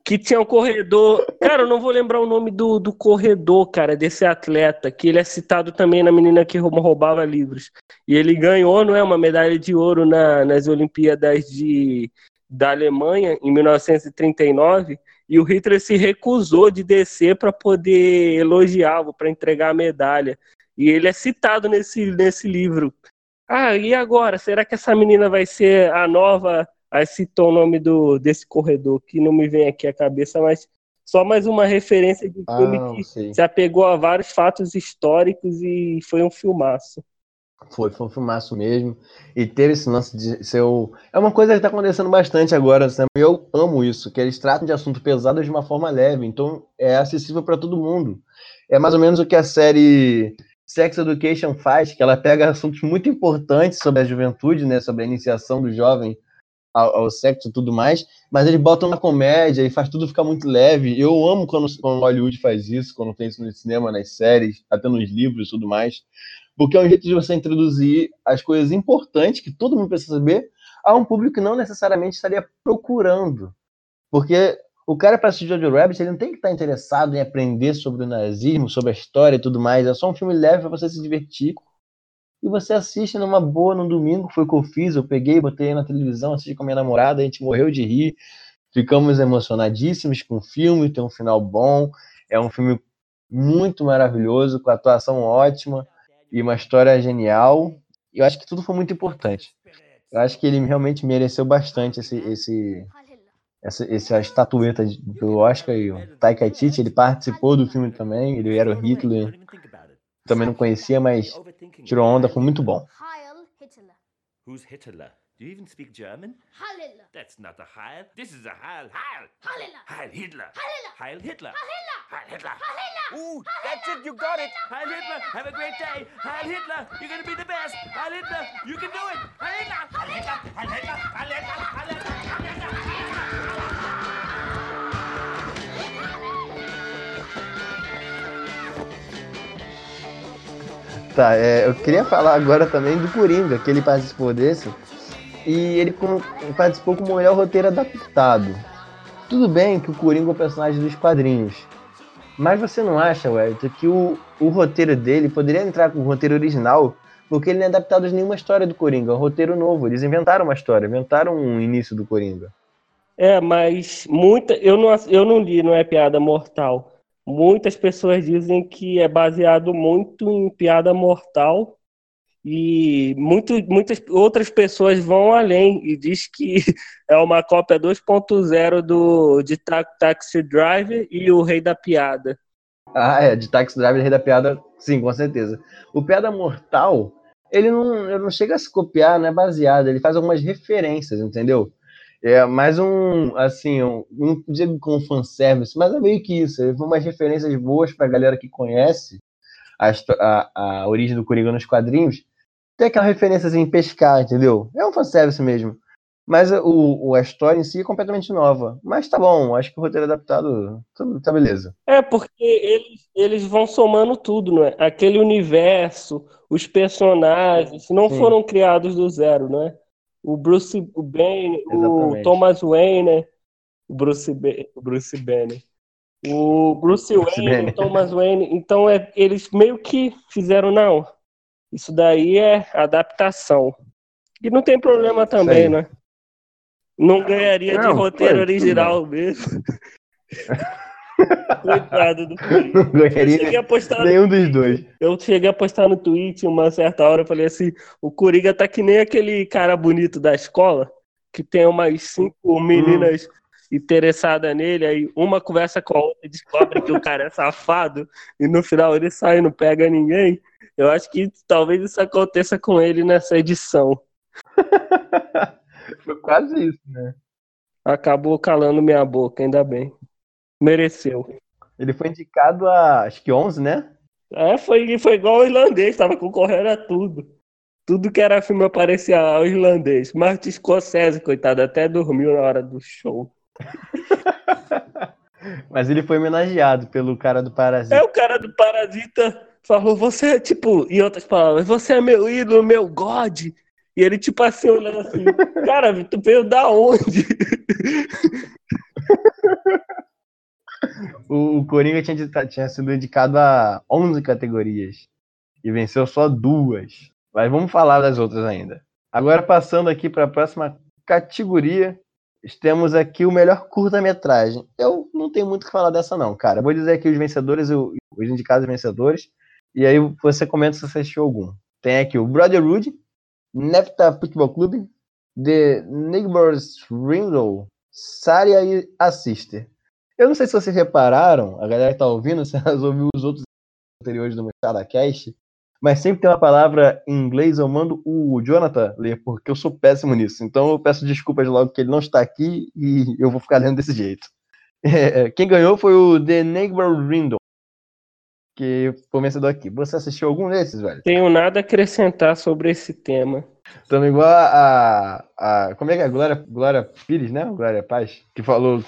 Que tinha um corredor. Cara, eu não vou lembrar o nome do, do corredor, cara, desse atleta, que ele é citado também na menina que roubava livros. E ele ganhou, não é? Uma medalha de ouro na, nas Olimpíadas de, da Alemanha em 1939 e o Hitler se recusou de descer para poder elogiá-lo, para entregar a medalha. E ele é citado nesse, nesse livro. Ah, e agora? Será que essa menina vai ser a nova? Aí citou o nome do, desse corredor, que não me vem aqui à cabeça, mas só mais uma referência de filme ah, que se apegou a vários fatos históricos e foi um filmaço.
Foi, foi um filmaço mesmo. E teve esse lance de ser o... É uma coisa que tá acontecendo bastante agora, né? eu amo isso, que eles tratam de assunto pesado de uma forma leve, então é acessível para todo mundo. É mais ou menos o que a série Sex Education faz, que ela pega assuntos muito importantes sobre a juventude, né? Sobre a iniciação do jovem ao, ao sexo e tudo mais, mas eles botam na comédia e faz tudo ficar muito leve. Eu amo quando, quando Hollywood faz isso, quando tem isso no cinema, nas séries, até nos livros e tudo mais Porque é um jeito de você introduzir as coisas importantes que todo mundo precisa saber a um público que não necessariamente estaria procurando. Porque o cara para assistir Jojo Rabbit, ele não tem que estar interessado em aprender sobre o nazismo, sobre a história e tudo mais. É só um filme leve para você se divertir. E você assiste numa boa no domingo, foi o que eu fiz. Eu peguei, botei na televisão, assisti com a minha namorada, a gente morreu de rir. Ficamos emocionadíssimos com o filme, tem um final bom. É um filme muito maravilhoso, com atuação ótima e uma história genial. E eu acho que tudo foi muito importante. Eu acho que ele realmente mereceu bastante esse, esse, essa, essa estatueta do Oscar e o Taika Waititi, ele participou do filme também, ele era o Hitler, também não conhecia, mas tirou onda, foi muito bom.
Who's Hitler? Do you even speak German?
Hitler.
That's not a Heil. This is a Heil. Heil.
Heil Hitler.
Heil Hitler.
Heil Hitler.
Heil Hitler.
Heil Hitler.
Heil Hitler. Ooh, that's it. You got it. Heil Hitler. Have a great day. Heil Hitler. You're gonna be the best. Heil Hitler. You can do it. Heil Hitler. Heil Hitler. Heil Hitler. Heil Hitler. Heil Hitler. Heil
Tá, é, eu queria falar agora também do Coringa, que ele participou desse. E ele com- participou com o melhor roteiro adaptado. Tudo bem que o Coringa é o personagem dos quadrinhos. Mas você não acha, Wellington, que o, o roteiro dele poderia entrar com o roteiro original? Porque ele não é adaptado de nenhuma história do Coringa, é um roteiro novo. Eles inventaram uma história, inventaram um início do Coringa.
É, mas muita, eu não, eu não li, não é piada mortal. Muitas pessoas dizem que é baseado muito em piada mortal e muito, muitas outras pessoas vão além e diz que [laughs] é uma cópia 2.0 do de Ta- Taxi Driver e o Rei da Piada.
Ah, é, de Taxi Driver e Rei da Piada, sim, com certeza. O Piada Mortal, ele não, ele não chega a se copiar, não é baseado, ele faz algumas referências, entendeu? É mais um, assim, um, não digo como fanservice, mas é meio que isso. Foi umas referências boas pra galera que conhece a, a, a origem do Coringa nos quadrinhos. Tem aquela referência em pescar, entendeu? É um fanservice mesmo. Mas o, a história em si é completamente nova. Mas tá bom, acho que o roteiro adaptado, tudo tá beleza.
É, porque eles, eles vão somando tudo, não é? Aquele universo, os personagens, não
Sim.
foram criados do zero, não é? O Bruce o Banner, o
Exatamente.
Thomas Wayne, o Bruce, o Bruce Banner, o Bruce Wayne, o Thomas Wayne, então é, eles meio que fizeram, não, isso daí é adaptação. E não tem problema também, né? Não ganharia de
Não,
roteiro
foi, tudo
original mesmo. [laughs] Coitado do Coringa. [laughs]
Não
Eu cheguei
ganharia
a postar,
nenhum dos dois.
eu cheguei a postar no tweet uma certa hora, eu falei assim, o Coringa tá que nem aquele cara bonito da escola, que tem umas cinco meninas interessadas nele, aí uma conversa com a outra e descobre que o cara é safado, e no final ele sai e não pega ninguém. Eu acho que talvez isso aconteça com ele nessa edição. [laughs]
Foi quase isso, né?
Acabou calando minha boca, ainda bem. Mereceu.
Ele foi indicado a, acho que 11, né?
É, foi, foi igual o irlandês, tava concorrendo a tudo. Tudo que era filme aparecia ao irlandês. Martin Scorsese, coitado, até dormiu na hora do show. [laughs]
Mas ele foi homenageado pelo cara do Parasita.
É o cara do Parasita falou, você é tipo, em outras palavras, você é meu ídolo, meu God. E ele, tipo assim, olhando assim, [laughs] cara, tu veio da onde? [laughs]
O, o Coringa tinha, tinha sido indicado a 11 categorias. E venceu só duas. Mas vamos falar das outras ainda. Agora, passando aqui para a próxima categoria, temos aqui o melhor curta-metragem. Eu não tenho muito o que falar dessa, não, cara. Vou dizer aqui os vencedores, os indicados vencedores. E aí você comenta se você assistiu algum. Tem aqui o Brotherhood, Nepta Football Club, The Neighbors Window, Saria e a Sister. Eu não sei se vocês repararam, a galera que tá ouvindo, se elas ouviu os outros anteriores do Mostrada Cast, mas sempre tem uma palavra em inglês, eu mando o Jonathan ler, porque eu sou péssimo nisso. Então eu peço desculpas logo que ele não está aqui e eu vou ficar lendo desse jeito. [laughs] É, quem ganhou foi o The Neighbor Window, que foi o vencedor aqui. Você assistiu algum desses, velho?
Tenho nada a acrescentar sobre esse tema.
Estamos igual a, a, a- Como é que é? Glória, Glória Pires, né? Glória Paz, que falou.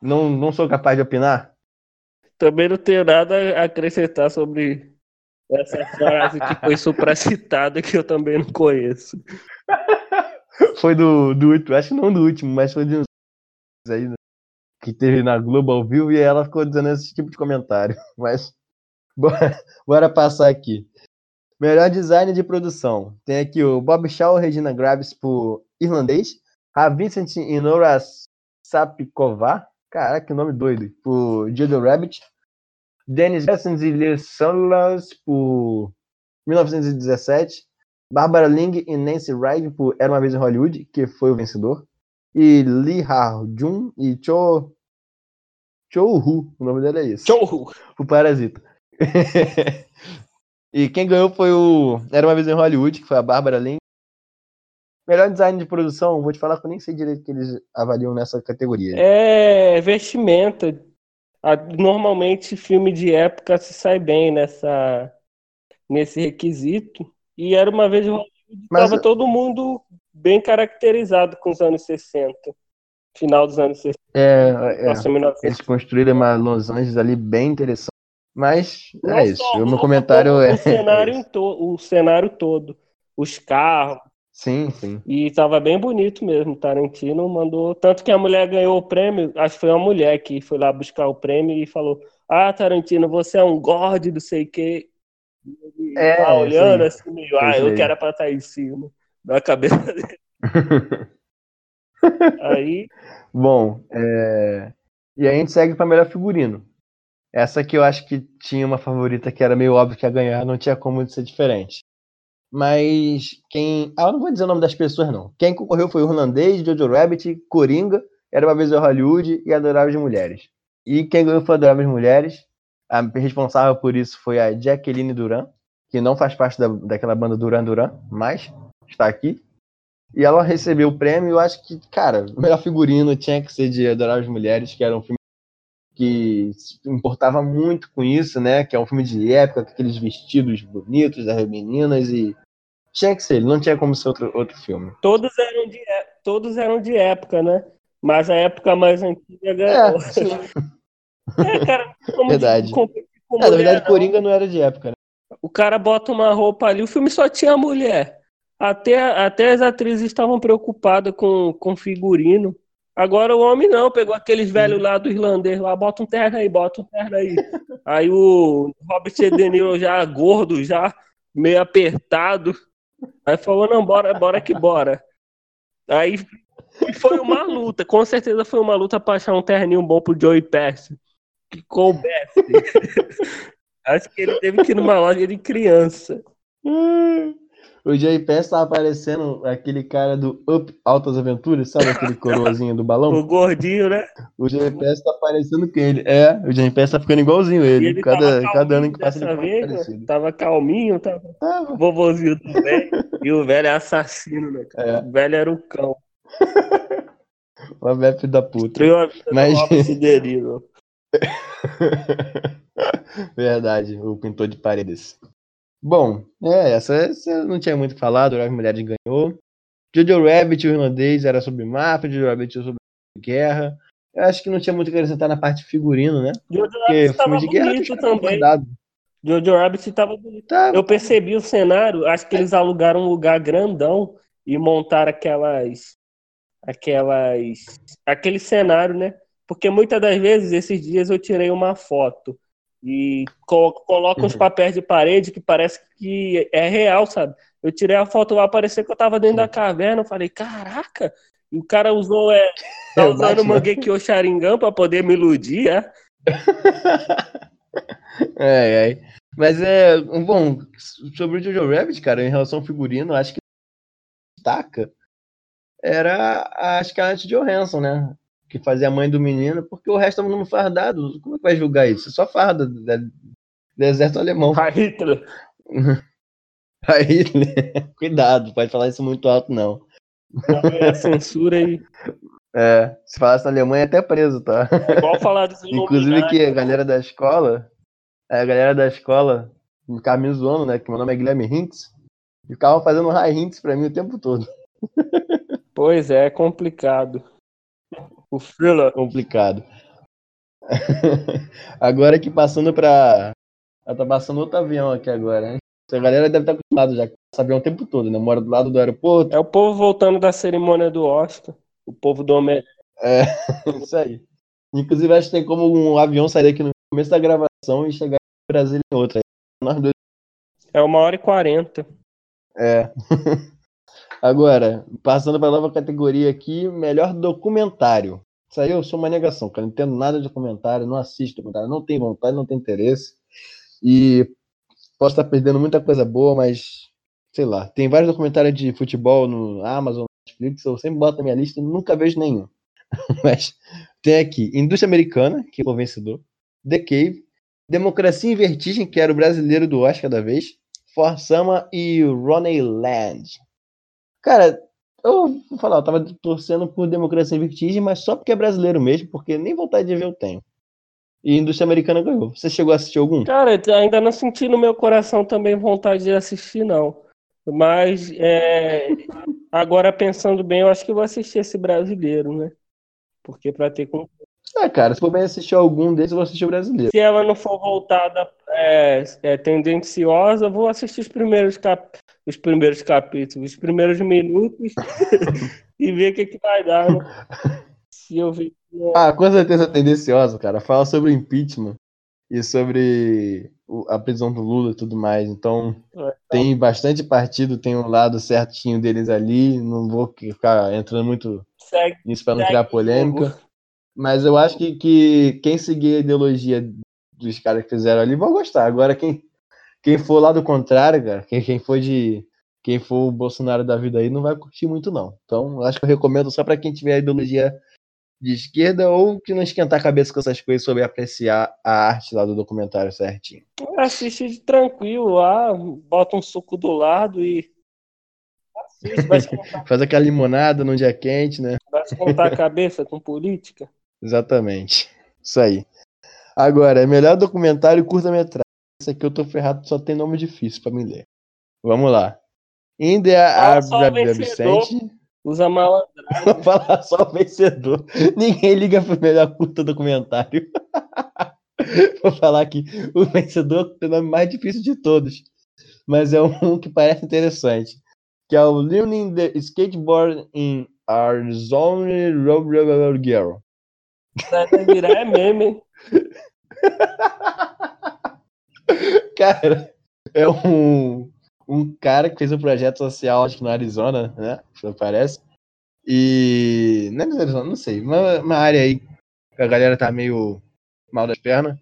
Não, não sou capaz de opinar.
Também não tenho nada a acrescentar sobre Essa frase que foi supracitada que eu também não conheço. [laughs]
Foi do, do último, acho que não do último, mas foi de uns né, que teve na Globo ao vivo e ela ficou dizendo esse tipo de comentário. [laughs] Mas bora, bora passar aqui. Melhor design de produção. Tem aqui o Bob Shaw Regina Graves por Irlandês. A Vincent e Nora Sapikova. Caraca, que nome doido. Por Jojo Rabbit. Dennis Gessens e Lee Solas por 1917. Barbara Ling e Nancy Reid por Era Uma Vez em Hollywood, que foi o vencedor. E Lee Ha-jun e Cho... Cho Hu, o nome dela é esse.
Show!
O Parasita. [laughs] e quem ganhou foi o Era Uma Vez em Hollywood, que foi a Barbara Ling. Melhor design de produção, vou te falar que eu nem sei direito que eles avaliam nessa categoria.
É vestimenta. A- Normalmente filme de época se sai bem nessa nesse requisito. E era uma vez
Mas-
estava todo mundo bem caracterizado com os anos 60. Final dos anos 60,
É, é,
nossa, 1960.
eles construíram uma Los Angeles ali bem interessante. Mas é isso. O meu comentário é.
o [laughs] cenário,
é
em
isso.
to- o cenário todo, os carros,
Sim, sim.
e estava bem bonito mesmo. Tarantino mandou, tanto que a mulher ganhou o prêmio, acho que foi uma mulher que foi lá buscar o prêmio e falou: "Ah, Tarantino, você é um gorde, não sei o quê". E
É,
tá olhando
aí.
assim, meio, ah, eu
aí.
quero pra estar em cima da cabeça dele. [laughs] Aí,
Bom, é... e aí a gente segue para melhor figurino. Essa aqui eu acho que tinha uma favorita que era meio óbvio que ia ganhar, não tinha como ser diferente. Mas quem. Ah, eu não vou dizer o nome das pessoas, não. Quem concorreu foi o Irlandês, Jojo Rabbit, Coringa, Era uma vez em Hollywood e Adoráveis Mulheres. E quem ganhou foi Adoráveis Mulheres. A responsável por isso foi a Jacqueline Duran, que não faz parte da, daquela banda Duran Duran, mas está aqui. E ela recebeu o prêmio, eu acho que, cara, o melhor figurino tinha que ser de Adoráveis Mulheres, que era um filme que se importava muito com isso, né? Que é um filme de época, com aqueles vestidos bonitos das meninas, e tinha que ser, não tinha como ser outro, outro filme.
todos eram de é- todos eram de época, né? Mas a época mais antiga ganhou.
É. [laughs]
É, cara,
Verdade.
com
É, na verdade,
não.
Coringa não era de época, né?
O cara bota uma roupa ali, o filme só tinha mulher. Até, até as atrizes estavam preocupadas com, com figurino. Agora o homem não, pegou aqueles velhos lá do irlandês lá, bota um terno aí, bota um terno aí. Aí o Robert De Niro já gordo, já meio apertado. Aí falou, não, bora, bora que bora. Aí foi uma luta, com certeza foi uma luta pra achar um terninho bom pro Joey Pesci. Que coubesse. [laughs] Acho que ele teve que ir numa loja de criança.
O Pass tava aparecendo aquele cara do Up Altas Aventuras, sabe aquele coroazinho do balão? [laughs]
O gordinho, né?
O Pass tá parecendo com ele. É, o Pass tá ficando igualzinho ele.
ele
cada, cada ano que passa ele mais
vez, né?
parecido.
Tava calminho, tava
Tava.
vovozinho do velho. [laughs] e o velho é assassino, né? cara?
É.
O velho era o cão. [laughs]
Uma velha filho da puta. Mas-. Verdade, o pintor de paredes. Bom, é, essa, essa não tinha muito falado, as mulheres ganhou. Jojo Rabbit, o irlandês, era sobre máfia, Jojo Rabbit era sobre guerra. Eu acho que não tinha muito o que acrescentar na parte figurino, né?
Jojo
Porque
Rabbit tava
filme de guerra
bonito também. Jojo Rabbit tava bonito.
Tá,
Eu percebi o cenário, acho que eles alugaram um lugar grandão e montaram aquelas. aquelas. aquele cenário, né? Porque muitas das vezes, esses dias, eu tirei uma foto e co coloco uns
Uhum.
papéis de parede que parece que é real, sabe? Eu tirei a foto lá, parecia que eu tava dentro da caverna. Eu falei, caraca! E o cara usou, é, [laughs] tá
É,
usando o
Batman.
Mangekyou Sharingan pra poder me iludir, é? [laughs]
É, é. Mas é. Bom, sobre o Jojo Rabbit, cara, em relação ao figurino, acho que destaca era a Scarlett Johansson, né? Que fazia a mãe do menino, porque o resto é um mundo fardado. Como é que vai julgar isso? É só farda do, exército alemão.
A Hitler. [laughs]
Aí, cuidado, pode falar isso muito alto, não.
A censura aí.
É, se falasse na Alemanha, é até preso, tá?
É igual falar dos
Inclusive que a galera da escola, a galera da escola ficava me zoando, né? Que meu nome é Guilherme Hintz. Ficavam fazendo high hints pra mim o tempo todo.
Pois é, é complicado. O thriller.
Complicado. [laughs] Agora que passando pra Ela tá passando outro avião aqui agora, hein? A galera deve estar acostumada já com esse avião o tempo todo, né? Mora do lado do aeroporto.
É o povo voltando da cerimônia do Oscar. O povo do Homem.
É, [laughs] isso aí. Inclusive, acho que tem como um avião sair aqui no começo da gravação e chegar em Brasília em outra. Nós dois.
É uma hora e quarenta.
É. [laughs] Agora, passando para a nova categoria aqui, melhor documentário. Isso aí eu sou uma negação, cara. Não entendo nada de documentário, não assisto documentário, não tenho vontade, não tenho interesse. E posso estar perdendo muita coisa boa, mas sei lá. Tem vários documentários de futebol no Amazon, Netflix, eu sempre boto na minha lista e nunca vejo nenhum. [laughs] mas tem aqui Indústria Americana, que foi o vencedor, The Cave, Democracia em Vertigem, que era o brasileiro do Oscar da vez, For Sama e Ronnie Land. Cara, eu vou falar, eu tava torcendo por Democracia em Vertigem, mas só porque é brasileiro mesmo, porque nem vontade de ver eu tenho. E Indústria Americana ganhou. Você chegou a assistir algum?
Cara, ainda não senti no meu coração também vontade de assistir, não. Mas é, [laughs] agora pensando bem, eu acho que vou assistir esse brasileiro, né? Porque para ter com
é, cara, se for bem assistir algum desses, eu vou assistir o brasileiro.
Se ela não for voltada é, é tendenciosa, eu vou assistir os primeiros, cap... os primeiros capítulos, os primeiros minutos [laughs] e ver o que, que vai dar. Né? Se eu ver.
Ah, com certeza tendenciosa, cara. Fala sobre impeachment e sobre a prisão do Lula e tudo mais. Então, é, tem bastante partido, tem um lado certinho deles ali. Não vou ficar entrando muito segue, nisso para não criar polêmica. Mas eu acho que, que quem seguir a ideologia dos caras que fizeram ali vão gostar. Agora, quem, quem for lá do contrário, cara, quem, quem for de. Quem for o Bolsonaro da vida aí não vai curtir muito, não. Então, acho que eu recomendo só para quem tiver ideologia de esquerda ou que não esquentar a cabeça com essas coisas sobre apreciar a arte lá do documentário certinho.
Assiste tranquilo lá, bota um suco do lado e.
Assiste, [laughs] Faz aquela limonada num dia quente, né?
Vai esquentar a cabeça com política.
Exatamente. Isso aí. Agora, melhor documentário curta-metragem. Esse aqui eu tô ferrado, só tem nome difícil para me ler. Vamos lá. India
Abra Vicente. Usa malandragem. [laughs]
Vou falar só o vencedor. Ninguém liga pro melhor curta documentário. [laughs] Vou falar aqui. O vencedor tem o nome mais difícil de todos. Mas é um que parece interessante. Que é o Learning the Skateboard in Arizona Road Girl.
Vai virar é meme. [laughs] [laughs]
Cara, é um, um cara que fez um projeto social, acho que no Arizona, né? Parece. E. Não é no Arizona, não sei. Uma, uma área aí que a galera tá meio mal das pernas.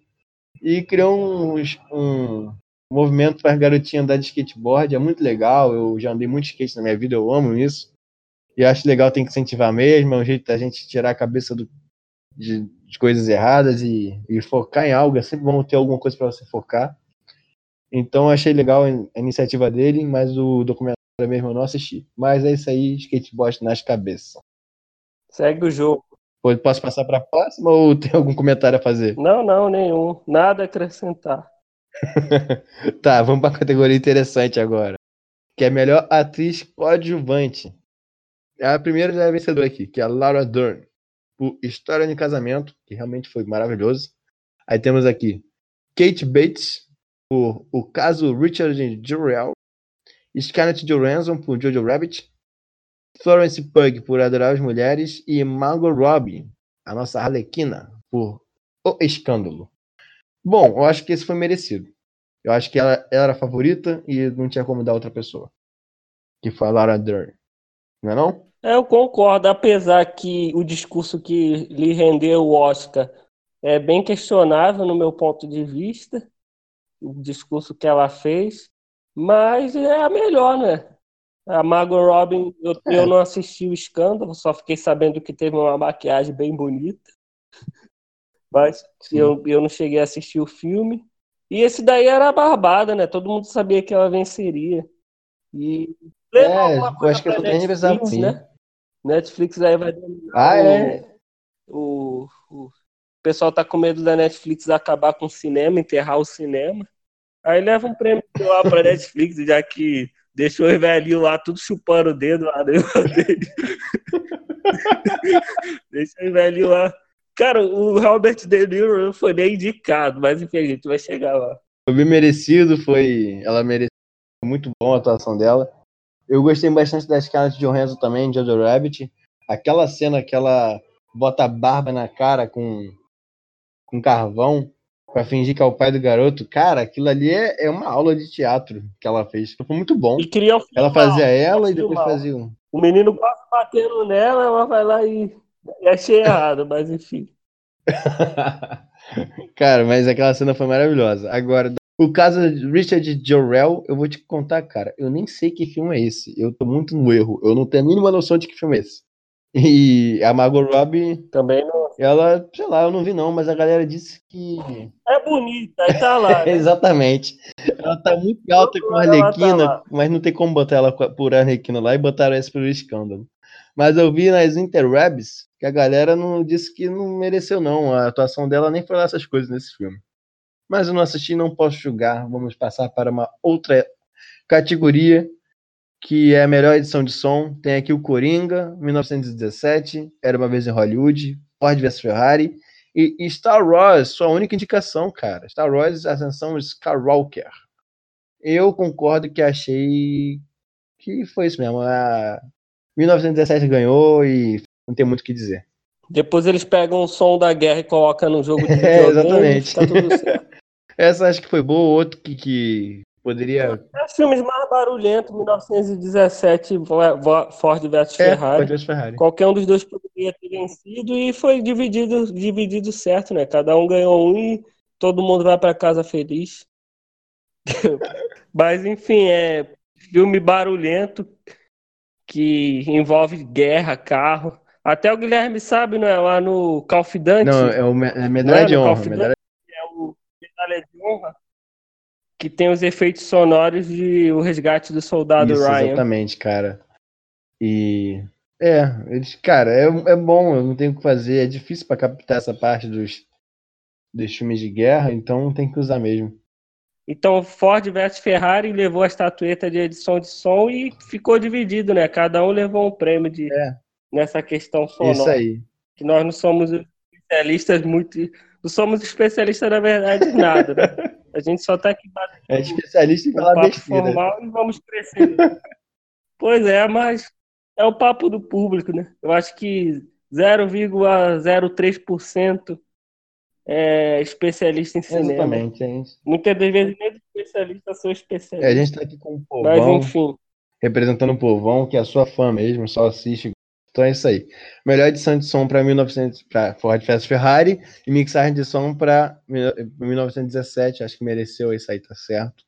E criou um, um movimento para as garotinhas andar de skateboard. É muito legal. Eu já andei muito skate na minha vida, eu amo isso. E acho legal, tem que incentivar mesmo. É um jeito da gente tirar a cabeça do, de, de coisas erradas e, e, focar em algo. É sempre bom ter alguma coisa para você focar. Então achei legal a iniciativa dele, mas o documentário mesmo eu não assisti. Mas é isso aí, skateboard nas cabeças.
Segue o jogo.
Posso passar para a próxima ou tem algum comentário a fazer?
Não, não, nenhum. Nada a acrescentar. [laughs]
tá, vamos para a categoria interessante agora. Que é melhor atriz coadjuvante. É a primeira já é vencedora aqui, que é a Laura Dern por História de Casamento, que realmente foi maravilhoso. Aí temos aqui Kate Bates por O Caso Richard Jurel, Scarlett Johansson por Jojo Rabbit, Florence Pugh por Adorar as Mulheres e Margot Robbie, a nossa Arlequina, por O Escândalo. Bom, eu acho que esse foi merecido. Eu acho que ela, ela era a favorita e não tinha como dar outra pessoa. Que foi a Laura Dern. Não é não?
É, eu concordo, apesar que o discurso que lhe rendeu o Oscar é bem questionável no meu ponto de vista, o discurso que ela fez, mas é a melhor, né? A Margot Robin, eu, é. eu não assisti o escândalo, só fiquei sabendo que teve uma maquiagem bem bonita. [laughs] Mas eu, eu não cheguei a assistir o filme. E esse daí era a barbada, né? Todo mundo sabia que ela venceria. E
é, eu acho que eu nem precisava
né? Netflix aí vai
Ah, é?
O, o, o pessoal tá com medo da Netflix acabar com o cinema, enterrar o cinema. Aí leva um prêmio lá pra Netflix, já que deixou o velhinho lá tudo chupando o dedo lá [laughs] dele. Deixa o velhinho lá. Cara, o Robert De Niro não foi nem indicado, mas enfim, a gente vai chegar lá.
Foi bem merecido, foi. Ela mereceu muito bom a atuação dela. Eu gostei bastante da Scarlett Johansson também, de Jojo Rabbit. Aquela cena que ela bota a barba na cara com, com carvão pra fingir que é o pai do garoto. Cara, aquilo ali é, é uma aula de teatro que ela fez. Foi muito bom.
E queria o
Ela fazia ela e
filmar.
depois fazia um.
O menino passa batendo nela, ela vai lá e, e achei [laughs] errado, mas enfim. [laughs]
cara, mas aquela cena foi maravilhosa. Agora, o caso de Richard Jorel, eu vou te contar, cara. Eu nem sei que filme é esse. Eu tô muito no erro. Eu não tenho a mínima noção de que filme é esse. E a Margot Robbie,
Também não.
ela, sei lá, eu não vi não, mas a galera disse que.
É bonita, aí tá lá. [laughs] né?
Exatamente. Ela tá muito alta com a
tá
Arlequina,
lá.
mas não tem como botar ela por Arlequina lá e botaram essa pelo escândalo. Mas eu vi nas Interwebs que a galera não disse que não mereceu, não. A atuação dela nem foi lá essas coisas nesse filme. Mas eu não assisti, não posso julgar. Vamos passar para uma outra categoria, que é a melhor edição de som. Tem aqui o Coringa, 1917, Era uma vez em Hollywood, Ford vs Ferrari e Star Wars, sua única indicação, cara. Star Wars Ascensão Skywalker. Eu concordo que achei que foi isso mesmo. A 1917 ganhou e não tem muito o que dizer.
Depois eles pegam o som da guerra e colocam no jogo de [laughs]
É,
videogame
exatamente.
e tá tudo certo.
Essa acho que foi boa, outro que, que poderia.
É os filmes mais barulhentos, 1917, Vo- Vo- Ford vs
É,
Ferrari.
Ford Ferrari.
Qualquer um dos dois poderia ter vencido e foi dividido, dividido certo, né? Cada um ganhou um e todo mundo vai para casa feliz. [laughs] Mas enfim, é filme barulhento que envolve guerra, carro. Até o Guilherme sabe, não é? Lá no Call of Duty,
Não, é, o, me- é medalha
é
de honra. Medalha...
Medalha de Honra, que tem os efeitos sonoros de O Resgate do Soldado
Isso,
Ryan.
exatamente, cara. E. É, eles, cara, é, é bom, eu não tenho o que fazer. É difícil pra captar essa parte dos, dos filmes de guerra, então tem que usar mesmo.
Então, Ford versus Ferrari levou a estatueta de edição de som e ficou dividido, né? Cada um levou um prêmio de,
É.
nessa questão sonora.
Isso aí.
Que nós não somos especialistas muito. Não somos especialistas, na verdade, em nada, né? [laughs] A gente só tá aqui batendo
É especialista em
um
falar
papo
besteira.
formal e vamos crescer. pois é, mas é o papo do público, né? Eu acho que 0,03% é especialista em cinema.
Exatamente, é isso.
Muitas das vezes nem os especialistas são
É, a gente tá aqui com o
Mas
povão,
enfim.
representando o povão, que é a sua fã mesmo, só assiste. Então é isso aí. Melhor edição de som para 1900 para Ford vs Ferrari e mixagem de som para 1917, acho que mereceu isso aí, tá certo.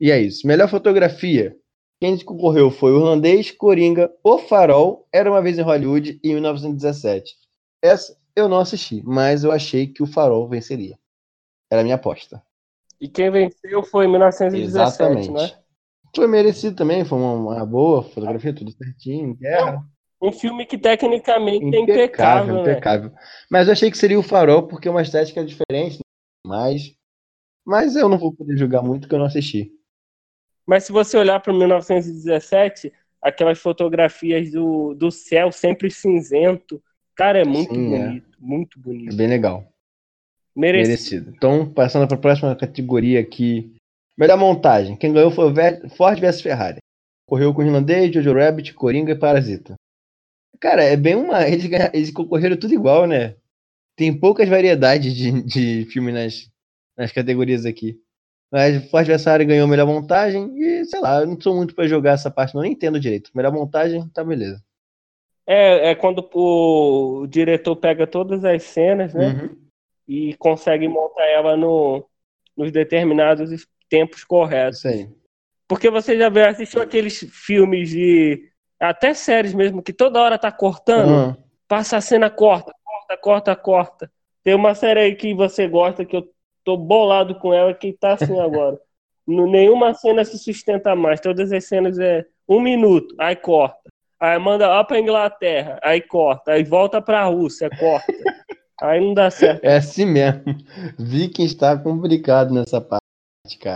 E é isso. Melhor fotografia. Quem concorreu foi o Irlandês, Coringa, O Farol, Era uma vez em Hollywood e 1917. Essa eu não assisti, mas eu achei que o Farol venceria. Era a minha aposta.
E quem venceu foi em 1917,
Exatamente.
né?
Foi merecido também, foi uma, uma boa fotografia, tudo certinho, guerra.
Um filme que tecnicamente é impecável, né?
impecável. Mas eu achei que seria o Farol porque é uma estética diferente, mas mas eu não vou poder julgar muito porque eu não assisti.
Mas se você olhar para 1917, aquelas fotografias do, do céu sempre cinzento, cara, é muito
Sim, é.
bonito, muito
É
bonito.
bem legal,
Merecido.
merecido. Então, passando para a próxima categoria aqui, melhor montagem. Quem ganhou foi Ford vs Ferrari. Correu com o Irlandês, Jojo Rabbit, Coringa e Parasita. Cara, é bem uma. Eles, ganha- eles concorreram tudo igual, né? Tem poucas variedades de, de filme nas, nas categorias aqui. Mas vs Ferrari ganhou melhor montagem e, sei lá, eu não sou muito pra jogar essa parte, não nem entendo direito. Melhor montagem, tá beleza.
É, é quando o diretor pega todas as cenas, né?
Uhum.
E consegue montar ela no, nos determinados tempos corretos.
Isso aí.
Porque você já assistiu aqueles filmes de. Até séries mesmo, que toda hora tá cortando,
Uhum.
passa a cena, corta, corta, corta, corta. Tem uma série aí que você gosta, que eu tô bolado com ela, que tá assim [laughs] agora. Nenhuma cena se sustenta mais. Todas as cenas é um minuto, aí corta. Aí manda lá pra Inglaterra, aí corta. Aí volta pra Rússia, corta. [laughs] Aí não dá certo.
É assim mesmo. Vikings está complicado nessa parte, cara.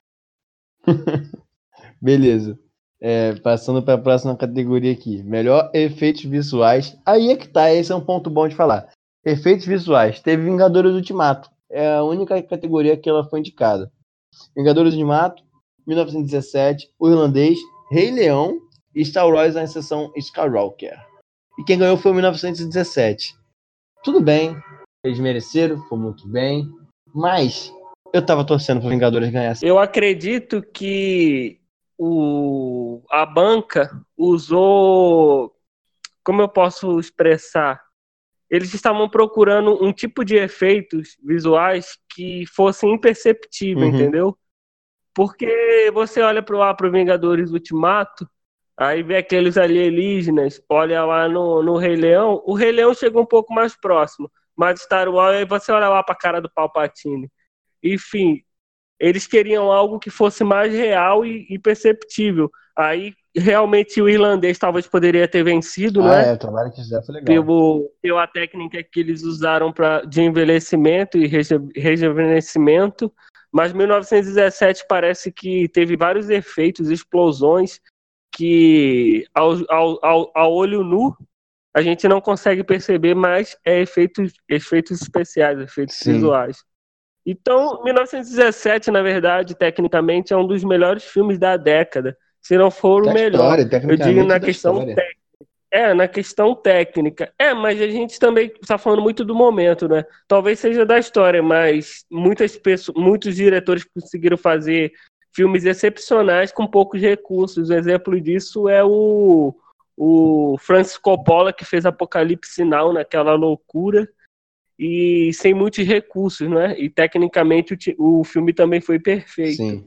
[laughs] Beleza. É, passando para a próxima categoria aqui. Melhor efeitos visuais. Aí é que tá, esse é um ponto bom de falar. Efeitos visuais. Teve Vingadores Ultimato. É a única categoria que ela foi indicada. Vingadores Ultimato, 1917, O Irlandês, Rei Leão e Star Wars na sessão Skywalker. E quem ganhou foi o 1917. Tudo bem, eles mereceram, foi muito bem, mas eu tava torcendo para Vingadores ganhar.
Eu acredito que o, a banca usou. Como eu posso expressar? Eles estavam procurando um tipo de efeitos visuais que fossem imperceptíveis,
Uhum.
entendeu? Porque você olha para o Vingadores Ultimato, aí vê aqueles alienígenas, olha lá no, no Rei Leão, o Rei Leão chegou um pouco mais próximo, mas Star Wars, aí você olha lá para a cara do Palpatine. Enfim, eles queriam algo que fosse mais real e, e perceptível. Aí realmente o irlandês talvez poderia ter vencido,
Ah,
é?
é, o trabalho que fizeram foi legal.
Pelo, pela técnica que eles usaram pra, de envelhecimento e reju- rejuvenescimento. Mas 1917 parece que teve vários efeitos, explosões, que ao, ao, ao, ao olho nu a gente não consegue perceber, mas é efeitos, efeitos especiais, efeitos
Sim.
visuais. Então, 1917, na verdade, tecnicamente, é um dos melhores filmes da década, se não for o
Da
melhor.
história,
Eu digo na questão
história.
técnica. É, na questão técnica. É, mas a gente também está falando muito do momento, né? Talvez seja da história, mas muitas pessoas, muitos diretores conseguiram fazer filmes excepcionais com poucos recursos. Um exemplo disso é o, o Francis Coppola, que fez Apocalipse Now, naquela loucura, e sem muitos recursos, né? E tecnicamente o, o filme também foi perfeito
Sim.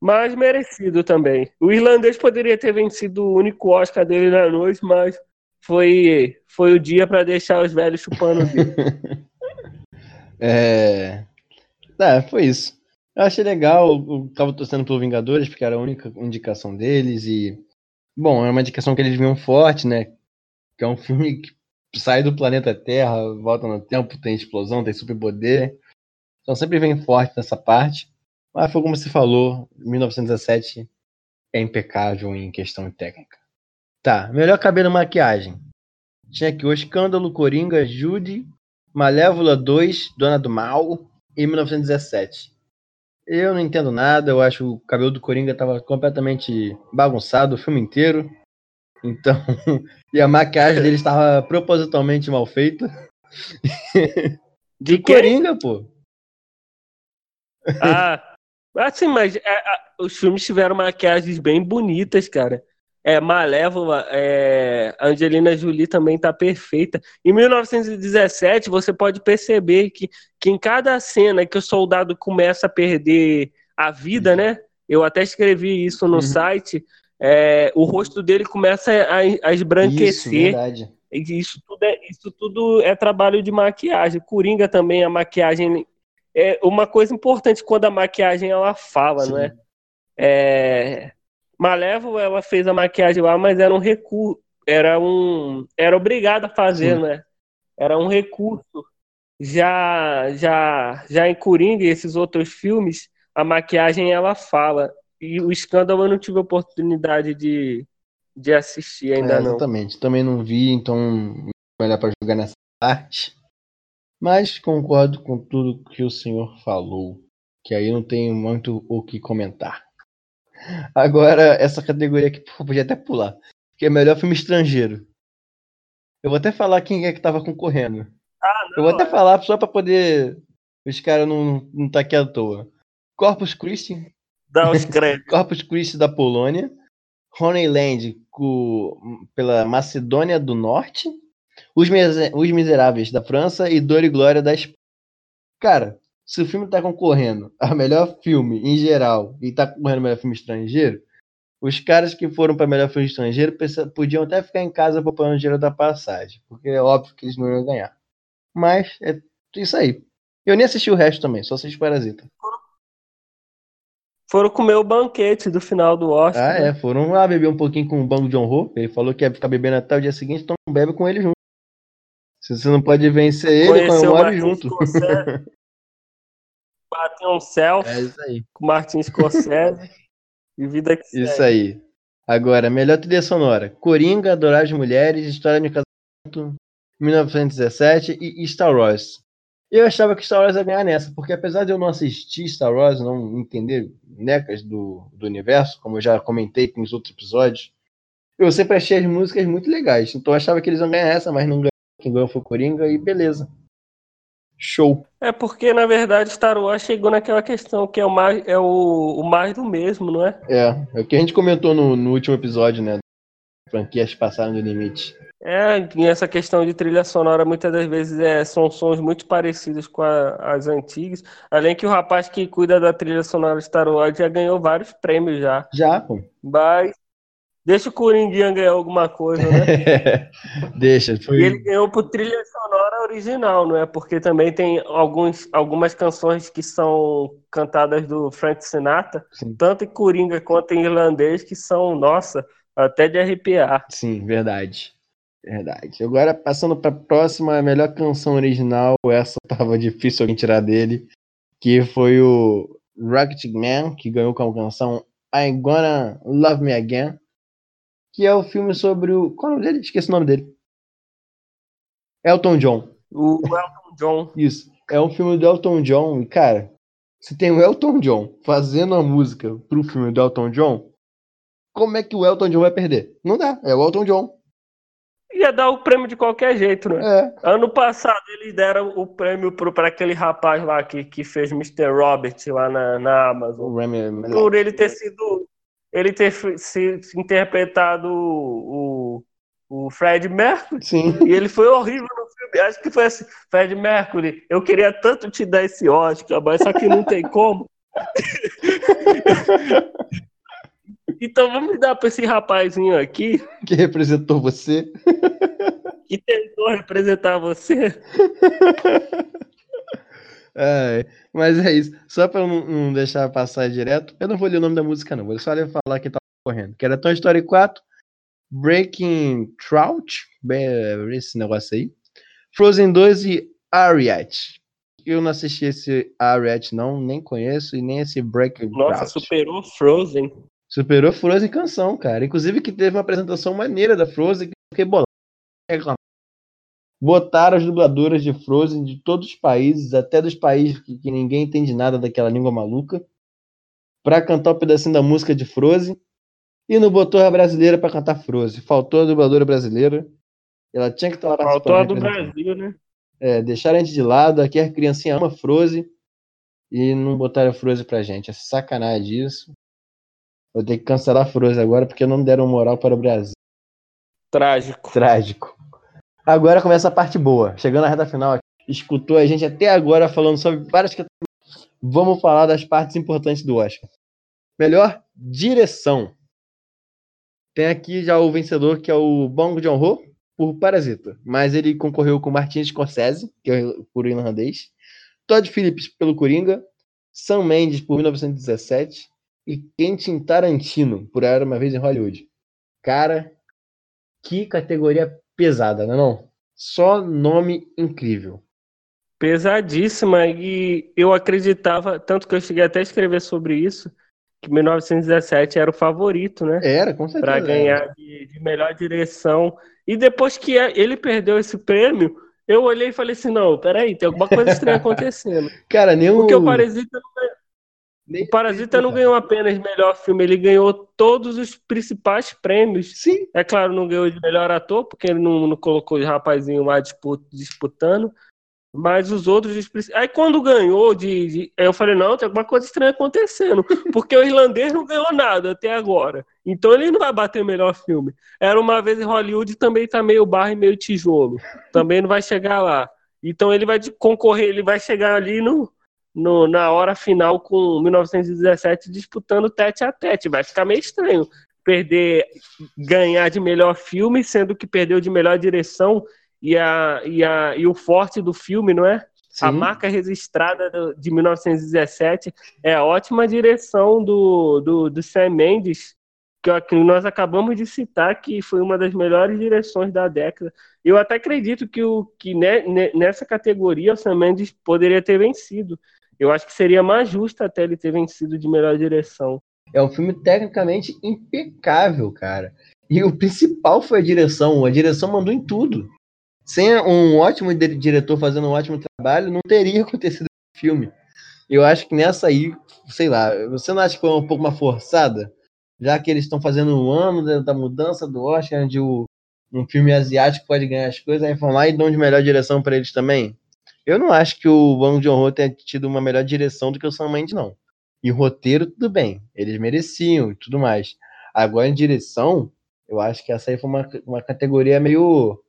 mas merecido também. O irlandês poderia ter vencido o único Oscar dele na noite, mas foi, foi o dia para deixar os velhos chupando o dedo. [laughs]
É... é, foi isso. Eu achei legal, eu tava torcendo pelo Vingadores, porque era a única indicação deles, e. Bom, é uma indicação que eles vinham forte, né? Que é um filme que sai do planeta Terra, volta no tempo, tem explosão, tem superpoder. Então sempre vem forte nessa parte. Mas foi como você falou, 1917 é impecável em questão técnica. Tá, melhor cabelo e maquiagem. Tinha aqui o Escândalo, Coringa, Judy, Malévola 2, Dona do Mal e 1917. Eu não entendo nada, eu acho que o cabelo do Coringa tava completamente bagunçado o filme inteiro. Então, [laughs] e a maquiagem dele estava propositalmente mal feita.
De?
Coringa, pô.
Ah, assim, mas é, os filmes tiveram maquiagens bem bonitas, cara. É, Malévola, é, Angelina Jolie também tá perfeita. Em 1917, você pode perceber que, que em cada cena que o soldado começa a perder a vida, né? Eu até escrevi isso no
Uhum.
site. É, o rosto dele começa a, a
Isso,
esbranquecer. E Isso tudo, é, isso tudo é trabalho de maquiagem. Coringa também, a maquiagem. É uma coisa importante quando a maquiagem ela fala,
Sim.
não é? Malévola, ela fez a maquiagem lá, mas era um recurso. Era um. Era obrigado a fazer,
Sim.
né? Era um recurso. Já, já, já em Coringa e esses outros filmes, a maquiagem ela fala. E o escândalo eu não tive oportunidade de, de assistir ainda
É,
não.
exatamente. Também não vi, então não dar pra jogar nessa parte. Mas concordo com tudo que o senhor falou. Que aí não tem muito o que comentar. Agora, essa categoria aqui, pô, podia até pular. Que é melhor filme estrangeiro. Eu vou até falar quem é que tava concorrendo. Eu vou até
é.
falar só pra poder. Os caras não, não tá aqui à toa. Corpus Christi,
Dá os créditos. [laughs]
Corpus Christi da Polônia, Honeyland co- pela Macedônia do Norte, Os, Os Miseráveis da França e Dor e Glória da Espanha. Cara, se o filme tá concorrendo a melhor filme em geral e tá concorrendo a melhor filme estrangeiro, os caras que foram para melhor filme estrangeiro podiam até ficar em casa poupando dinheiro da passagem, porque é óbvio que eles não iam ganhar. Mas é isso aí. Eu nem assisti o resto também, só assisti Parasita.
Foram comer o banquete do final do Oscar.
Ah,
né?
é. Foram lá beber um pouquinho com o Bang John Ho. Ele falou que ia ficar bebendo até o dia seguinte, então bebe com ele junto. Se você não pode vencer ele, comemore junto.
Bateu um selfie
É isso aí.
com o Martin Scorsese. e vida que
Isso
segue.
aí. Agora, melhor trilha sonora. Coringa, Adorar as Mulheres, História de Casamento, 1917 e Star Wars. Eu achava que Star Wars ia ganhar nessa, porque apesar de eu não assistir Star Wars, não entender necas do, do universo, como eu já comentei com os outros episódios, eu sempre achei as músicas muito legais. Então eu achava que eles iam ganhar essa, mas não ganhou. Quem ganhou foi o Coringa e beleza. Show.
É porque, na verdade, Star Wars chegou naquela questão que é o mais, é o, o mais do mesmo, não é?
É, é o que a gente comentou no, no último episódio, né? Franquias passaram do limite.
É, essa questão de trilha sonora muitas das vezes é, são sons muito parecidos com a- as antigas. Além que o rapaz que cuida da trilha sonora de Star Wars já ganhou vários prêmios já.
Já, pô.
Mas deixa o Coringuinha ganhar alguma coisa, né? [laughs]
Deixa, foi.
E ele ganhou por trilha sonora original, não é? Porque também tem alguns, algumas canções que são cantadas do Frank Sinatra,
Sim.
tanto em Coringa quanto em irlandês, que são, nossa, até de arrepiar.
Sim, verdade. Verdade. Agora, passando pra próxima, a melhor canção original, essa [laughs] tava difícil alguém tirar dele, que foi o Rocket Man, que ganhou com a canção I'm Gonna Love Me Again, que é o filme sobre o. Qual é o nome dele? Esqueci o nome dele. Elton John.
O Elton John.
Isso. É um filme do Elton John, e cara, se tem o Elton John fazendo a música pro filme do Elton John, como é que o Elton John vai perder? Não dá, é o Elton John.
Ia dar o prêmio de qualquer jeito, né?
É.
Ano passado eles deram o prêmio para aquele rapaz lá que, que fez Mr. Robert lá na, na Amazon.
O Remy.
Por ele ter sido. Ele ter se, se interpretado o, o Fred Mercury.
Sim.
E ele foi horrível no filme. Acho que foi assim, Fred Mercury, eu queria tanto te dar esse Oscar, mas só que não tem como. [laughs] então vamos dar para esse rapazinho aqui
que representou você. [laughs]
que tentou representar você. [laughs]
É, mas é isso. Só pra não, não deixar passar direto, eu não vou ler o nome da música, não. Vou só ler- falar que tá correndo. Que era Toy Story 4, Breaking Trout, esse negócio aí. Frozen 2 e Ariat. Eu não assisti esse Ariat, não, nem conheço, e nem esse Breaking
Nossa,
Trout.
superou Frozen.
Superou Frozen canção, cara. Inclusive que teve uma apresentação maneira da Frozen que fiquei bolado. Botaram as dubladoras de Frozen de todos os países, até dos países que, que ninguém entende nada daquela língua maluca, pra cantar um pedacinho da música de Frozen. E não botou a brasileira pra cantar Frozen. Faltou a dubladora brasileira. Ela tinha que estar lá
Faltou a do
representando.
Brasil, né?
É, deixaram a gente de lado. Aqui a criancinha ama Frozen. E não botaram a Frozen pra gente. É sacanagem isso. Vou ter que cancelar a Frozen agora porque não deram moral para o Brasil.
Trágico.
Trágico. Agora começa a parte boa. Chegando na reta final, escutou a gente até agora falando sobre várias categorias. Vamos falar das partes importantes do Oscar. Melhor direção. Tem aqui já o vencedor, que é o Bong Joon-ho, por Parasita. Mas ele concorreu com Martin Scorsese, que é por irlandês. Todd Phillips pelo Coringa. Sam Mendes por 1917. E Quentin Tarantino por Era Uma Vez em Hollywood. Cara, que categoria pesada, não é não? Só nome incrível.
Pesadíssima. E eu acreditava, tanto que eu cheguei até a escrever sobre isso, que 1917 era o favorito, né?
Era, com certeza.
Para ganhar de, de melhor direção. E depois que ele perdeu esse prêmio, eu olhei e falei assim: não, peraí, tem alguma coisa estranha [laughs] acontecendo.
Cara, nem o.
Porque o Parasita não O Parasita não ganhou apenas melhor filme, ele ganhou todos os principais prêmios.
Sim,
É claro, não ganhou de melhor ator, porque ele não, não colocou os rapazinhos lá dispu- disputando. Mas os outros. Aí quando ganhou, de, de- aí eu falei, não, tem alguma coisa estranha acontecendo. [laughs] Porque o irlandês não ganhou nada até agora. Então ele não vai bater o melhor filme. Era uma vez em Hollywood também tá meio barro e meio tijolo. Também não vai chegar lá. Então ele vai concorrer, ele vai chegar ali no, no- na hora final com 1917 disputando tete a tete. Vai ficar meio estranho perder, ganhar de melhor filme, sendo que perdeu de melhor direção e, a, e, a, e o forte do filme, não é? A
sim.
marca registrada do- de 1917 é a ótima direção do, do, do Sam Mendes, que, que nós acabamos de citar, que foi uma das melhores direções da década. Eu até acredito que, o, que ne- ne- nessa categoria o Sam Mendes poderia ter vencido. Eu acho que seria mais justo até ele ter vencido de melhor direção.
É um filme tecnicamente impecável, cara. E o principal foi a direção. A direção mandou em tudo. sem um ótimo di- diretor fazendo um ótimo trabalho, não teria [laughs] acontecido esse filme. Eu acho que nessa aí, sei lá, você não acha que foi um pouco uma forçada? Já que eles estão fazendo um ano da, da mudança do Oscar, onde o, um filme asiático pode ganhar as coisas, aí formar e dão de melhor direção para eles também? Eu não acho que o Bong Joon-ho tenha tido uma melhor direção do que o Sam Mendes, não. E roteiro, tudo bem, eles mereciam e tudo mais. Agora, em direção, eu acho que essa aí foi uma, uma categoria meio.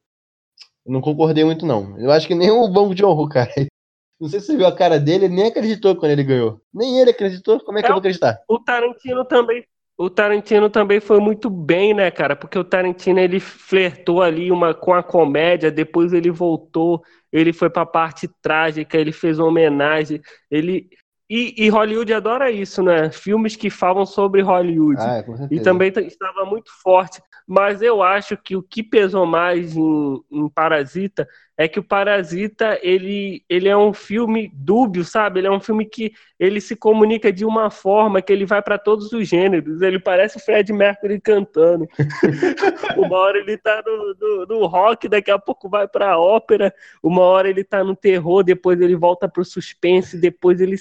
Não concordei muito, não. Eu acho que nem o Bong Joon-ho, cara. [laughs] Não sei se você viu a cara dele, ele nem acreditou quando ele ganhou. Nem ele acreditou, como é que eu vou acreditar?
O Tarantino também. O Tarantino também foi muito bem, né, cara? Porque o Tarantino ele flertou ali uma, com a comédia, depois ele voltou, ele foi pra parte trágica, ele fez uma homenagem, ele e, e Hollywood adora isso, né? Filmes que falam sobre Hollywood.
Ah, é.
E também estava muito forte. Mas eu acho que o que pesou mais em, em Parasita é que o Parasita ele, ele é um filme dúbio, sabe? Ele é um filme que ele se comunica de uma forma que ele vai para todos os gêneros. Ele parece o Fred Mercury cantando. [laughs] uma hora ele tá no, no, no rock, daqui a pouco vai para a ópera. Uma hora ele tá no terror, depois ele volta pro suspense, depois ele,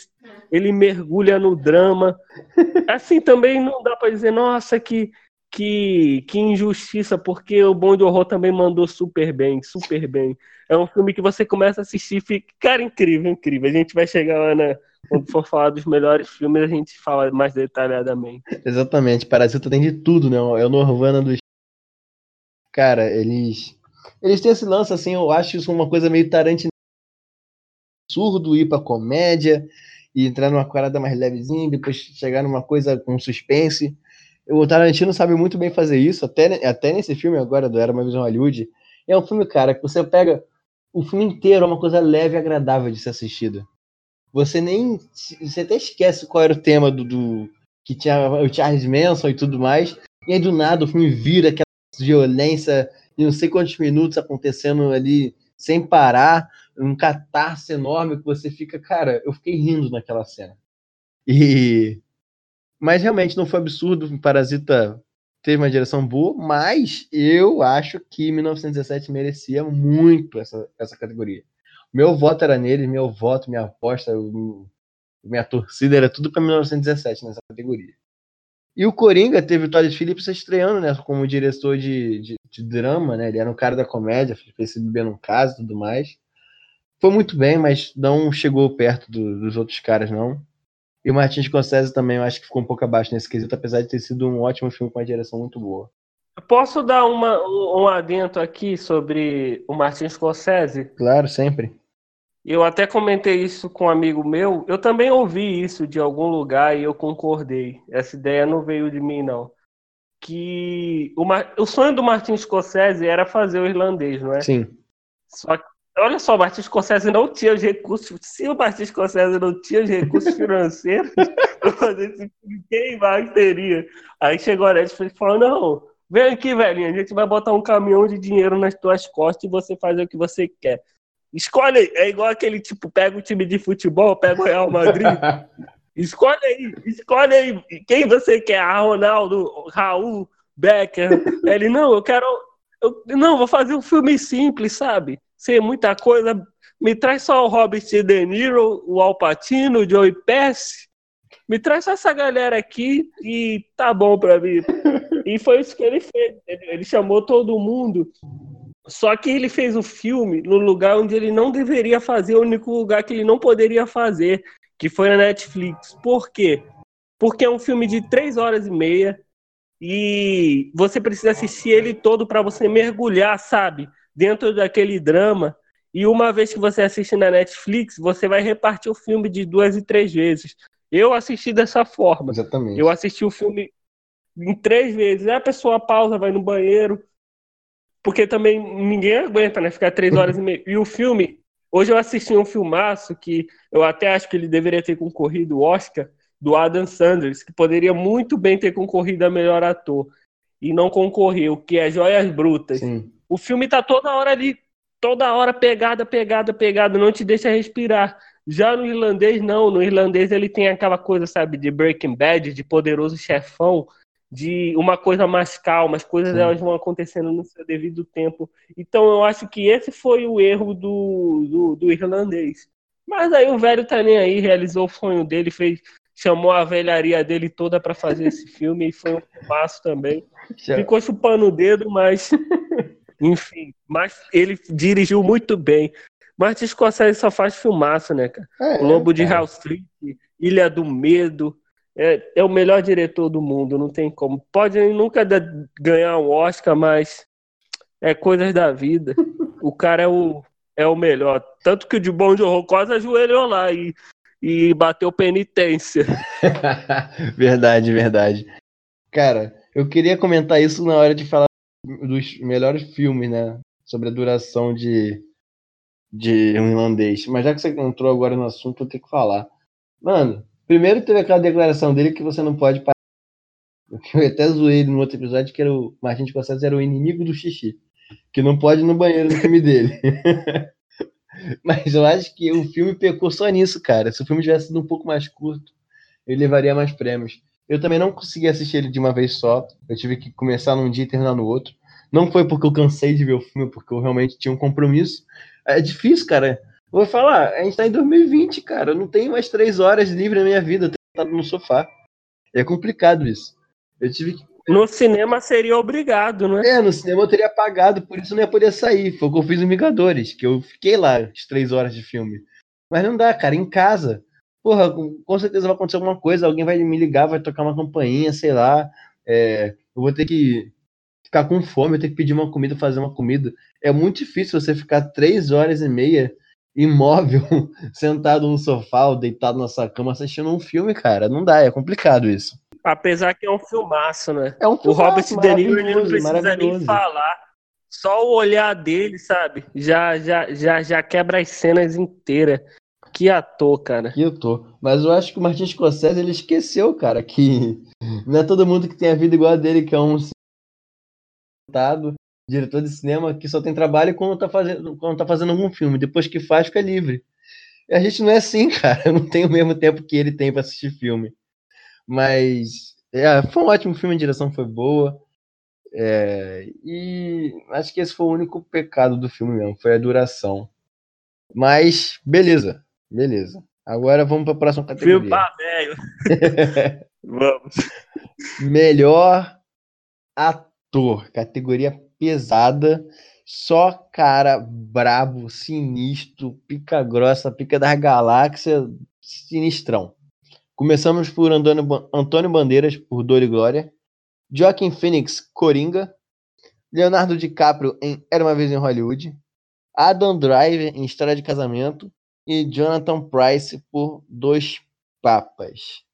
ele mergulha no drama. Assim também não dá para dizer, nossa, que que, que injustiça, porque o Bom de Horror também mandou super bem, super bem. É um filme que você começa a assistir e fica, cara, incrível, incrível. A gente vai chegar lá na, quando for falar dos melhores filmes, a gente fala mais detalhadamente.
Exatamente, Parasita tem de tudo, né? É o Norvana dos. Cara, eles. Eles têm esse lance, assim, eu acho isso uma coisa meio Tarantino. Surdo ir pra comédia e entrar numa parada mais levezinha, depois chegar numa coisa com suspense. O Tarantino sabe muito bem fazer isso, até, até nesse filme agora do Era uma Visão Hollywood. É um filme, cara, que você pega o filme inteiro, é uma coisa leve e agradável de ser assistida. Você nem. Você até esquece qual era o tema do, do que tinha o Charles Manson e tudo mais. E aí do nada o filme vira aquela violência de não sei quantos minutos acontecendo ali sem parar, um catarse enorme que você fica, cara, eu fiquei rindo naquela cena. E mas realmente não foi absurdo, Parasita teve uma direção boa, mas eu acho que 1917 merecia muito essa, essa categoria. Meu voto era nele, meu voto, minha aposta, minha torcida era tudo para 1917 nessa categoria. E o Coringa teve o Todd Phillips estreando, né, como diretor de, de, de, drama, né, ele era um cara da comédia, fez se beber num caso e tudo mais. Foi muito bem, mas não chegou perto do, dos outros caras, não. E o Martin Scorsese também, eu acho que ficou um pouco abaixo nesse quesito, apesar de ter sido um ótimo filme com uma direção muito boa.
Posso dar uma, um adento aqui sobre o Martin Scorsese?
Claro, sempre.
Eu até comentei isso com um amigo meu. Eu também ouvi isso de algum lugar e eu concordei. Essa ideia não veio de mim, não. Que o, o sonho do Martin Scorsese era fazer o irlandês, não é?
Sim.
Só que, olha só, o Martin Scorsese não tinha os recursos. Se o Martin Scorsese não tinha os recursos financeiros [laughs] filme, quem mais teria? Aí chegou a Netflix e falou: não, vem aqui, velhinho, a gente vai botar um caminhão de dinheiro nas tuas costas e você faz o que você quer. Escolhe, é igual aquele tipo, pega o time de futebol, pega o Real Madrid. [laughs] escolhe aí, escolhe aí quem você quer, a Ronaldo, Raul, Becker. Ele, não, eu quero. Eu, não, vou fazer um filme simples, sabe? Sem muita coisa. Me traz só o Robert De Niro, o Al Pacino, o Joey Pesci. Me traz só essa galera aqui e tá bom pra mim. E foi isso que ele fez. Ele, ele chamou todo mundo. Só que ele fez o filme no lugar onde ele não deveria fazer, o único lugar que ele não poderia fazer, que foi na Netflix. Por quê? Porque é um filme de três horas e meia e você precisa assistir ele todo para você mergulhar, sabe? Dentro daquele drama. E uma vez que você assiste na Netflix, você vai repartir o filme de duas e três vezes. Eu assisti dessa forma.
Exatamente.
Eu assisti o filme em três vezes. Aí a pessoa pausa, vai no banheiro, porque também ninguém aguenta, né? Ficar três horas e meia. E o filme, hoje eu assisti um filmaço que eu até acho que ele deveria ter concorrido o Oscar, do Adam Sanders, que poderia muito bem ter concorrido a melhor ator. E não concorreu, que é Joias Brutas.
Sim.
O filme tá toda hora ali, toda hora pegada, pegada, pegada, não te deixa respirar. Já no irlandês, não. No irlandês ele tem aquela coisa, sabe, de Breaking Bad, de poderoso chefão, de uma coisa mais calma, as coisas
Sim.
elas vão acontecendo no seu devido tempo. Então eu acho que esse foi o erro do, do, do irlandês. Mas aí o velho tá nem aí, realizou o sonho dele, fez, chamou a velharia dele toda para fazer esse [laughs] filme e foi um filmaço também. Ficou chupando o dedo, mas [laughs] enfim, mas ele dirigiu muito bem. Martin Scorsese só faz filmaço, né, cara?
É,
Lobo de. Wall Street, Ilha do Medo. É, é o melhor diretor do mundo, não tem como. Pode nunca ganhar um Oscar, mas é coisas da vida. O cara é o, é o melhor. Tanto que o de Bom de Horror quase ajoelhou lá e, e bateu penitência. [laughs]
verdade, verdade. Cara, eu queria comentar isso na hora de falar dos melhores filmes, né? Sobre a duração de, de um irlandês. Mas já que você entrou agora no assunto, eu tenho que falar. Mano, primeiro teve aquela declaração dele que você não pode parar. Eu até zoei no outro episódio que era o Martin Scorsese era o inimigo do xixi. Que não pode ir no banheiro no filme dele. [laughs] Mas eu acho que o filme pecou só nisso, cara. Se o filme tivesse sido um pouco mais curto, ele levaria mais prêmios. Eu também não consegui assistir ele de uma vez só. Eu tive que começar num dia e terminar no outro. Não foi porque eu cansei de ver o filme, porque eu realmente tinha um compromisso. É difícil, cara. Eu vou falar, a gente tá em 2020, cara. Eu não tenho mais três horas livre na minha vida. Eu tenho que estar no sofá. É complicado isso. Eu tive que.
No cinema seria obrigado, né?
É, no cinema eu teria pagado, por isso eu não ia poder sair. Foi o que eu fiz em Vingadores, que eu fiquei lá as três horas de filme. Mas não dá, cara, em casa. Porra, com certeza vai acontecer alguma coisa, alguém vai me ligar, vai tocar uma campainha, sei lá. É, eu vou ter que ficar com fome, eu tenho que pedir uma comida, fazer uma comida. É muito difícil você ficar três horas e meia imóvel, [laughs] sentado no sofá ou deitado na sua cama assistindo um filme, cara. Não dá, é complicado isso.
Apesar que é um filmaço, né?
É um
O Robert
filmaço
De Niro não precisa nem falar. Só o olhar dele, sabe? Já, já, já, já quebra as cenas inteiras. Que ator, cara.
Eu tô. Mas eu acho que o Martin Scorsese ele esqueceu, cara, que [laughs] não é todo mundo que tem a vida igual a dele, que é um diretor de cinema, que só tem trabalho quando tá fazendo, quando tá fazendo algum filme. Depois que faz, fica livre. E a gente não é assim, [laughs] cara. Eu não tenho o mesmo tempo que ele tem pra assistir filme. Mas é, foi um ótimo filme, a direção foi boa. É, e acho que esse foi o único pecado do filme mesmo, foi a duração. Mas, beleza, beleza. Agora vamos para a próxima
Filme
categoria.
pra velho. [laughs] Vamos.
Melhor ator, categoria pesada, só cara brabo, sinistro, pica grossa, pica das galáxias, sinistrão. Começamos por Antônio, Ba- Antônio Bandeiras, por Dor e Glória, Joaquin Phoenix, Coringa, Leonardo DiCaprio em Era Uma Vez em Hollywood, Adam Driver em História de Casamento e Jonathan Price por Dois Papas.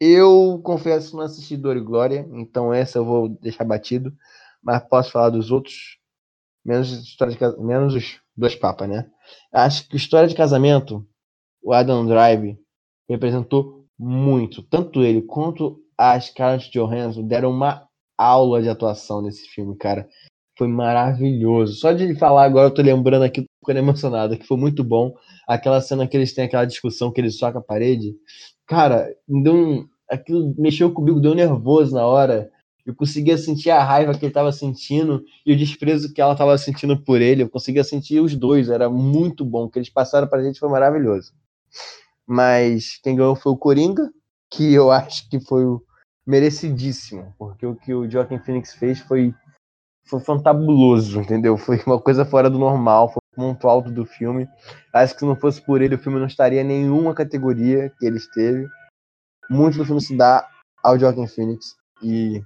Eu confesso que não assisti Dor e Glória, então essa eu vou deixar batido, mas posso falar dos outros, menos, história de, menos os dois papas, né? Acho que História de Casamento, o Adam Drive representou muito, tanto ele quanto a Scarlett Johansson deram uma aula de atuação nesse filme, cara. Foi maravilhoso. Só de falar agora eu tô lembrando aqui, tô ficando emocionado, que foi muito bom. Aquela cena que eles têm aquela discussão que ele soca a parede. Cara, deu um, aquilo mexeu comigo, deu nervoso na hora. Eu conseguia sentir a raiva que ele tava sentindo e o desprezo que ela tava sentindo por ele. Eu conseguia sentir os dois, era muito bom. O que eles passaram pra gente foi maravilhoso. Mas quem ganhou foi o Coringa, que eu acho que foi o merecidíssimo, porque o que o Joaquin Phoenix fez foi foi fantabuloso, entendeu? Foi uma coisa fora do normal, foi o ponto alto do filme. Acho que se não fosse por ele, o filme não estaria em nenhuma categoria que ele esteve. Muito do filme se dá ao Joaquin Phoenix. E,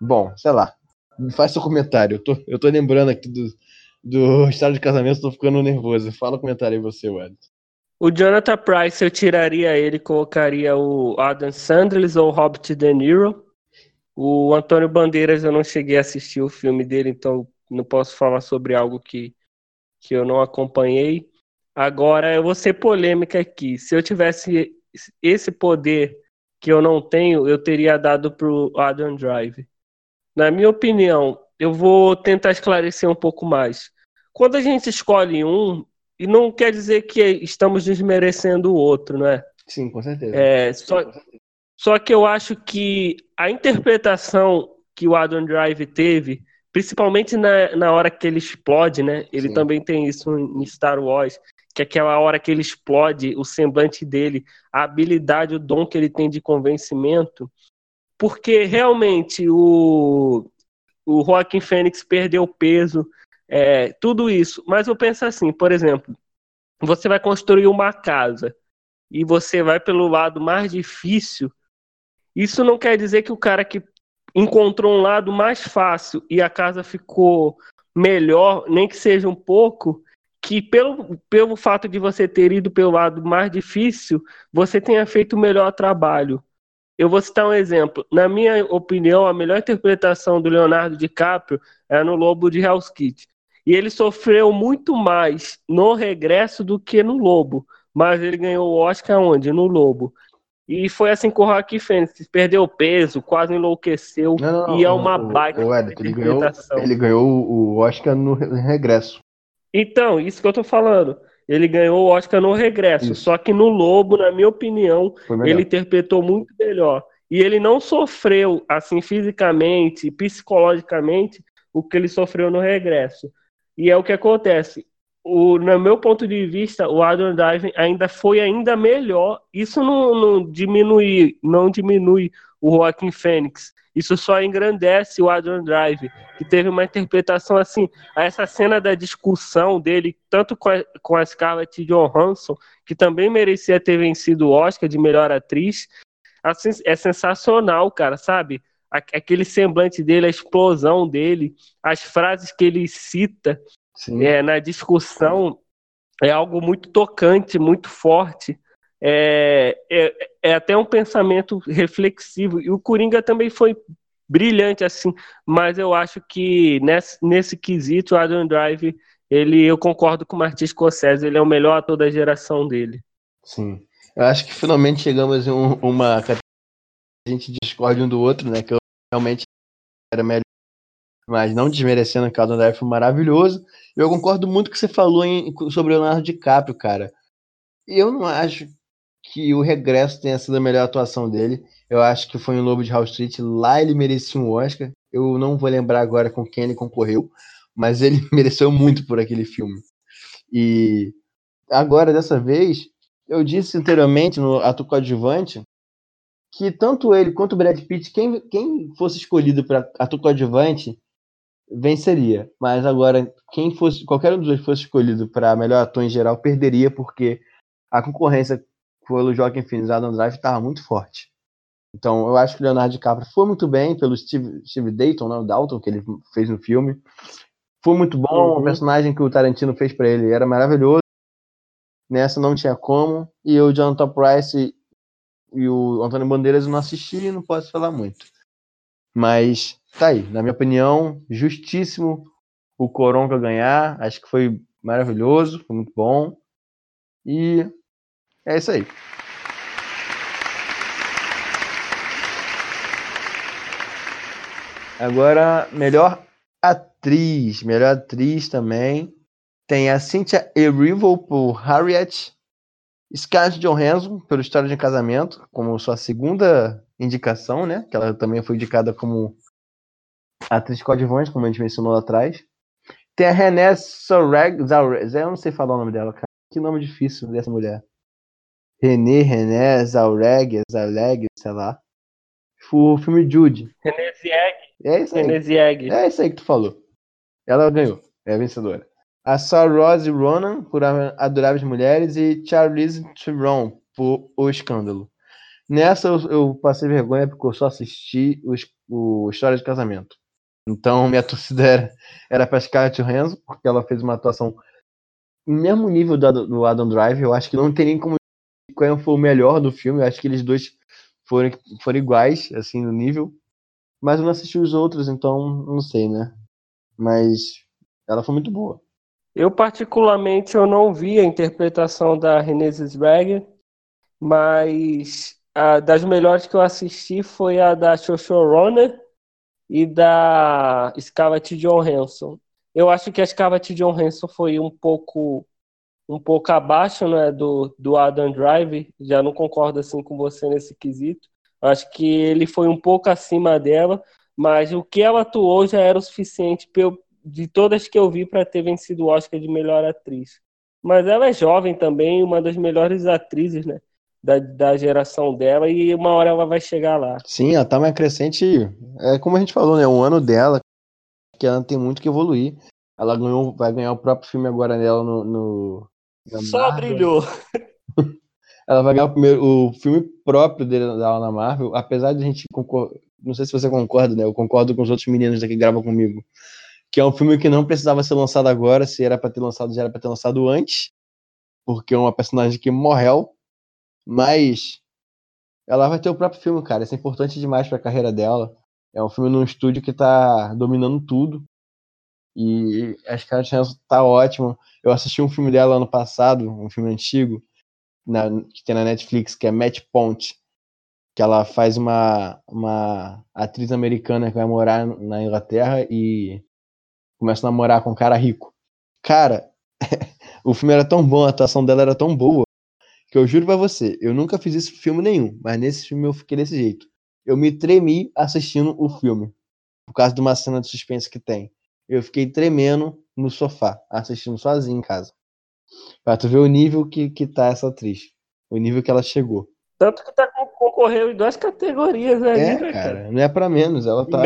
bom, sei lá. Faz seu comentário. Eu tô, eu tô lembrando aqui do, do estado de casamento, tô ficando nervoso. Fala o comentário aí você, Wed.
O Jonathan Price, eu tiraria ele, colocaria o Adam Sandler ou o Robert De Niro. O Antônio Bandeiras, eu não cheguei a assistir o filme dele, então não posso falar sobre algo que, que eu não acompanhei. Agora, eu vou ser polêmica aqui. Se eu tivesse esse poder que eu não tenho, eu teria dado pro Adam Drive. Na minha opinião, eu vou tentar esclarecer um pouco mais. Quando a gente escolhe um, e não quer dizer que estamos desmerecendo o outro, né?
Sim, com certeza.
É, só, Só que eu acho que a interpretação que o Adam Drive teve, principalmente na, na hora que ele explode, né? Ele
Sim.
também tem isso em Star Wars, que é aquela hora que ele explode, o semblante dele, a habilidade, o dom que ele tem de convencimento, porque realmente o, o Joaquin Phoenix perdeu peso, é, tudo isso. Mas eu penso assim, por exemplo, você vai construir uma casa e você vai pelo lado mais difícil, isso não quer dizer que o cara que encontrou um lado mais fácil e a casa ficou melhor, nem que seja um pouco, que pelo, pelo fato de você ter ido pelo lado mais difícil, você tenha feito o melhor trabalho. Eu vou citar um exemplo. Na minha opinião, a melhor interpretação do Leonardo DiCaprio é no Lobo de Hell's Kitchen. E ele sofreu muito mais no regresso do que no Lobo. Mas ele ganhou o Oscar onde? No Lobo. E foi assim com o Rocky Fênix. Perdeu peso, quase enlouqueceu.
Não, não, não,
e é uma
o-
baita
o ele ganhou, ele ganhou o Oscar no re- regresso.
Então, isso que eu tô falando. Ele ganhou o Oscar no regresso.
Isso.
Só que no Lobo, na minha opinião, ele interpretou muito melhor. E ele não sofreu, assim, fisicamente, psicologicamente, o que ele sofreu no regresso. E é o que acontece. O, no meu ponto de vista, o Adam Driver ainda foi ainda melhor. Isso não, não diminui, não diminui o Joaquim Fênix. Isso só engrandece o Adam Drive, que teve uma interpretação assim. Essa cena da discussão dele, tanto com a, com a Scarlett Johansson, que também merecia ter vencido o Oscar de melhor atriz, assim, é sensacional, cara, sabe? A- Aquele semblante dele, a explosão dele, as frases que ele cita
Sim.
é, na discussão é algo muito tocante, muito forte. É, é, é até um pensamento reflexivo. E o Coringa também foi brilhante, assim, mas eu acho que nesse, nesse quesito, o Adam Drive, ele, eu concordo com o Martin Scorsese, ele é o melhor ator da geração dele.
Sim. Eu acho que finalmente chegamos em um- uma categoria que a gente discorde um do outro, né? Que eu realmente era melhor. Mas não desmerecendo o Adam Driver foi maravilhoso. Eu concordo muito com o que você falou em- sobre o Leonardo DiCaprio, cara. Eu não acho que o regresso tenha sido a melhor atuação dele. Eu acho que foi em Lobo de Wall Street. Lá ele merecia um Oscar. Eu não vou lembrar agora com quem ele concorreu, mas ele [laughs] mereceu muito por aquele filme. E agora, dessa vez, eu disse anteriormente no ato coadjuvante que tanto ele quanto o Brad Pitt, quem, quem fosse escolhido para ator coadjuvante, venceria. Mas agora, quem fosse, qualquer um dos dois fosse escolhido para melhor ator em geral, perderia, porque a concorrência pelo Joaquin Phoenix e Adam Drive estava muito forte. Então, eu acho que o Leonardo DiCaprio foi muito bem pelo Steve, Steve Dayton, né, o Dalton, que ele fez no filme. Foi muito bom,
Uhum.
o personagem que o Tarantino fez para ele era maravilhoso. Nessa não tinha como. E o Jonathan Price e, e o Antônio Bandeiras eu não assisti e não posso falar muito. Mas tá aí, na minha opinião, justíssimo o Coronga ganhar. Acho que foi maravilhoso, foi muito bom. E é isso aí. Agora, melhor atriz. Melhor atriz também. Tem a Cynthia Erivo por Harriet. Scarlett Johansson pelo História de um Casamento, como sua segunda indicação, né? Que ela também foi indicada como atriz coadjuvante, como a gente mencionou lá atrás. Tem a René Zellweger- eu não sei falar o nome dela, cara. Que nome difícil dessa mulher. René, René, Zellweger, Zellweger, sei lá. O filme Jude.
René Zieg,
É isso aí.
René Zieg.
É isso aí que tu falou. Ela ganhou. É a vencedora. A Saoirse Ronan por Adoráveis Mulheres e Charlize Theron por O Escândalo. Nessa eu, eu passei vergonha porque eu só assisti o, es- o História de Casamento. Então minha [laughs] torcida era, era pra Scarlett Johansson porque ela fez uma atuação no mesmo nível do, do Adam Drive. Eu acho que não tem nem como qual foi o melhor do filme. Eu acho que eles dois foram, foram iguais, assim, no nível. Mas eu não assisti os outros, então não sei, né? Mas ela foi muito boa.
Eu, particularmente, eu não vi a interpretação da Renée Zellweger, mas a das melhores que eu assisti foi a da Shoshorona e da Scarlett Johansson. Eu acho que a Scarlett Johansson foi um pouco um pouco abaixo né, do, do Adam Drive, já não concordo assim com você nesse quesito. Acho que ele foi um pouco acima dela, mas o que ela atuou já era o suficiente de todas que eu vi para ter vencido o Oscar de melhor atriz. Mas ela é jovem também, uma das melhores atrizes, né? Da, da geração dela, e uma hora ela vai chegar lá.
Sim, ela tá mais crescente. É como a gente falou, né? Um ano dela, que ela tem muito que evoluir. Ela ganhou, vai ganhar o próprio filme agora dela no. no
Só Marvel. brilhou. [laughs]
ela vai ganhar o, primeiro, o filme próprio dela na Marvel, apesar de a gente concordar. Não sei se você concorda, né? Eu concordo com os outros meninos aqui que gravam comigo que é um filme que não precisava ser lançado agora, se era para ter lançado, já era para ter lançado antes, porque é uma personagem que morreu, mas ela vai ter o próprio filme, cara. Isso é importante demais para a carreira dela. É um filme num estúdio que tá dominando tudo. E a Scarlett Johansson tá ótimo. Eu assisti um filme dela ano passado, um filme antigo, na, que tem na Netflix, que é Match Point, que ela faz uma, uma atriz americana que vai morar na Inglaterra e começa a namorar com um cara rico. Cara, [laughs] o filme era tão bom, a atuação dela era tão boa, que eu juro pra você, eu nunca fiz isso em filme nenhum, mas nesse filme eu fiquei desse jeito. Eu me tremi assistindo o filme, por causa de uma cena de suspense que tem. Eu fiquei tremendo no sofá, assistindo sozinho em casa. Pra tu ver o nível que, que tá essa atriz. O nível que ela chegou.
Tanto que tá concorreu em duas categorias aí,
é, né, cara? cara? Não é pra menos, ela tá.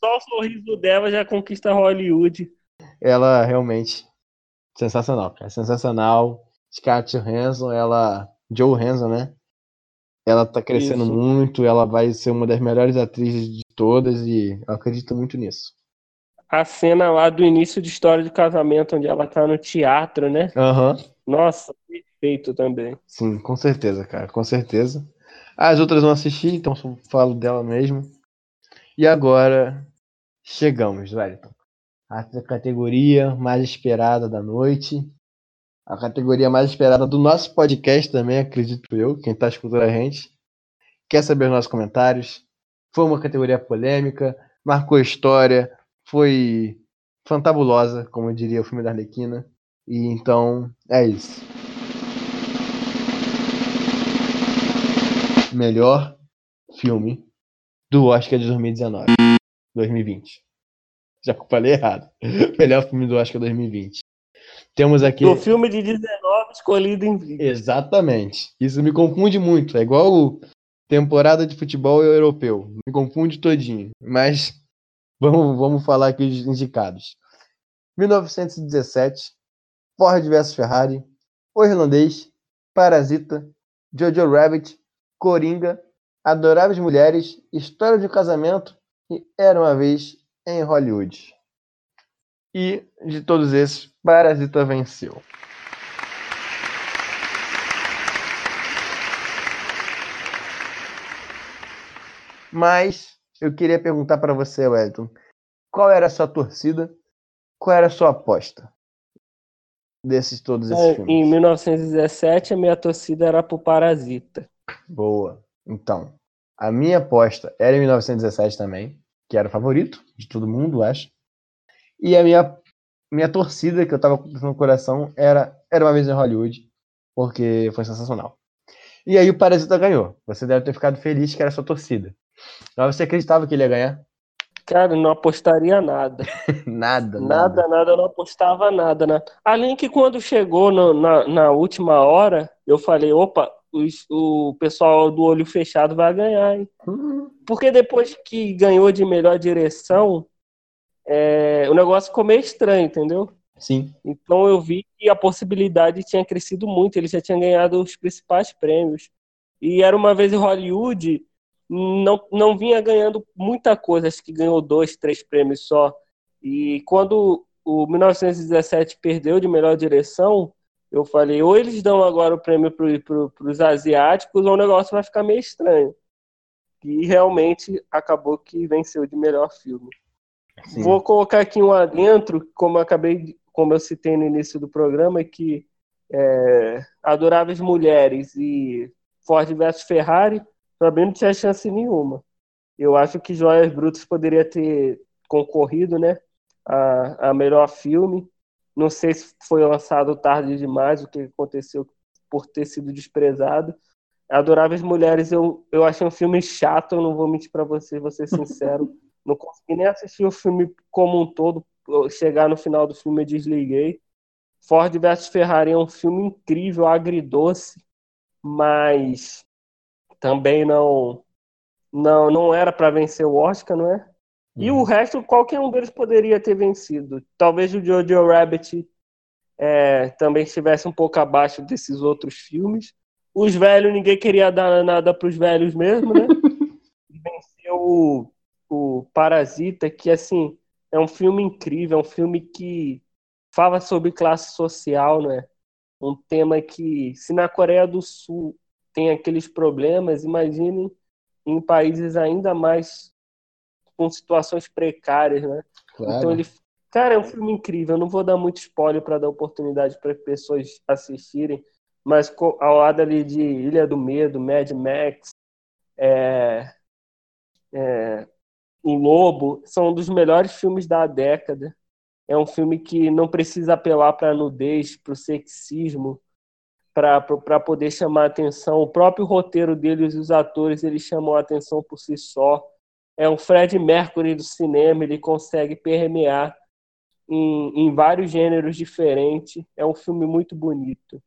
Só o sorriso dela já conquista Hollywood.
Ela realmente sensacional, cara. Sensacional. Scarlett Johansson, ela. Joe Hanson, né? Ela tá crescendo Isso. muito, ela vai ser uma das melhores atrizes de todas e eu acredito muito nisso.
A cena lá do início de História de Casamento, onde ela tá no teatro, né?
Aham. Uhum.
Nossa, perfeito também.
Sim, com certeza, cara, com certeza. As outras não assisti, então falo dela mesmo. E agora chegamos, Wellington. A categoria mais esperada da noite. A categoria mais esperada do nosso podcast também, acredito eu, quem está escutando a gente. Quer saber os nossos comentários? Foi uma categoria polêmica, marcou história, foi fantabulosa, como diria o filme da Arlequina. E então é isso. Melhor filme do Oscar de 2019. 2020. Já falei errado. [laughs] Melhor filme do Oscar 2020. Temos aqui.
Do filme de 19 escolhido em 20.
Exatamente. Isso me confunde muito. É igual temporada de futebol europeu. Me confunde todinho. Mas [laughs] vamos, vamos falar aqui os indicados. 1917, Ford vs Ferrari, O Irlandês, Parasita, Jojo Rabbit, Coringa, Adoráveis Mulheres, História de um Casamento e Era uma Vez em Hollywood. E de todos esses, Parasita venceu. Mas eu queria perguntar para você, Wellington, qual era a sua torcida? Qual era a sua aposta? Desses todos esses
é,
filmes.
Em 1917, a minha torcida era pro Parasita.
Boa. Então, a minha aposta era em 1917 também, que era o favorito de todo mundo, acho. E a minha, minha torcida, que eu tava no coração, era Era uma vez em Hollywood, porque foi sensacional. E aí o Parasita ganhou. Você deve ter ficado feliz que era sua torcida. Mas você acreditava que ele ia ganhar?
Cara, não apostaria nada. [laughs]
nada, nada.
Nada, nada, eu não apostava nada, né? Além que quando chegou no, na, na última hora, eu falei, opa, os, o pessoal do olho fechado vai ganhar, hein? Uhum. Porque depois que ganhou de melhor direção, é, o negócio ficou meio estranho, entendeu?
Sim.
Então eu vi que a possibilidade tinha crescido muito, ele já tinha ganhado os principais prêmios. E era uma vez em Hollywood, não, não vinha ganhando muita coisa, acho que ganhou dois, três prêmios só. E quando o 1917 perdeu de melhor direção, eu falei, ou eles dão agora o prêmio para pro, os asiáticos, ou o negócio vai ficar meio estranho. E realmente acabou que venceu de melhor filme. Sim. Vou colocar aqui um adentro, como eu acabei, como eu citei no início do programa, que é, Adoráveis Mulheres e Ford vs Ferrari, para mim não tinha chance nenhuma. Eu acho que Joias Brutas poderia ter concorrido, né, a, a melhor filme. Não sei se foi lançado tarde demais, o que aconteceu por ter sido desprezado. Adoráveis Mulheres eu, eu achei um filme chato, eu não vou mentir para você, vou ser sincero. [laughs] não consegui nem assistir o filme como um todo. Chegar no final do filme eu desliguei. Ford vs Ferrari é um filme incrível, agridoce, mas também não não não era para vencer o Oscar, não é? E o resto, qualquer um deles poderia ter vencido. Talvez o Jojo Rabbit é, também estivesse um pouco abaixo desses outros filmes. Os velhos, ninguém queria dar nada para os velhos mesmo, né? [laughs] Venceu o, Parasita, que assim é um filme incrível, é um filme que fala sobre classe social, né? Um tema que, se na Coreia do Sul tem aqueles problemas, imagine em países ainda mais com situações precárias, né? Claro. Então ele, cara, é um filme incrível. Eu não vou dar muito spoiler para dar oportunidade para pessoas assistirem, mas ao lado ali de Ilha do Medo, Mad Max, é, é, O Lobo, são um dos melhores filmes da década. É um filme que não precisa apelar para a nudez, para o sexismo, para poder chamar atenção. O próprio roteiro deles e os atores eles chamam a atenção por si só é um Fred Mercury do cinema, ele consegue permear em, em vários gêneros diferentes. É um filme muito bonito.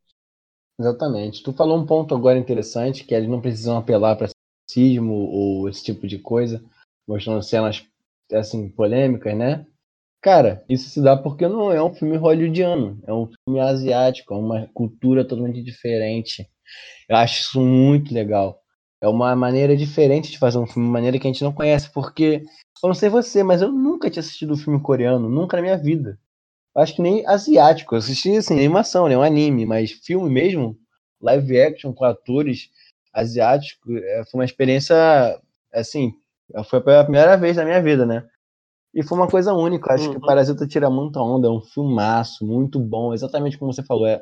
Exatamente. Tu falou um ponto agora interessante, que eles não precisam apelar para racismo ou esse tipo de coisa, mostrando cenas assim polêmicas, né? Cara, isso se dá porque não é um filme hollywoodiano, é um filme asiático, é uma cultura totalmente diferente. Eu acho isso muito legal. É uma maneira diferente de fazer um filme, uma maneira que a gente não conhece, porque eu não sei você, mas eu nunca tinha assistido um filme coreano, nunca na minha vida. Eu acho que nem asiático. Eu assisti assim, animação, né? Um anime, mas filme mesmo, live action com atores asiáticos, é, foi uma experiência assim, foi a primeira vez na minha vida, né? E foi uma coisa única. Acho uhum. que o Parasita tira muita onda, é um filmaço, muito bom, exatamente como você falou. É,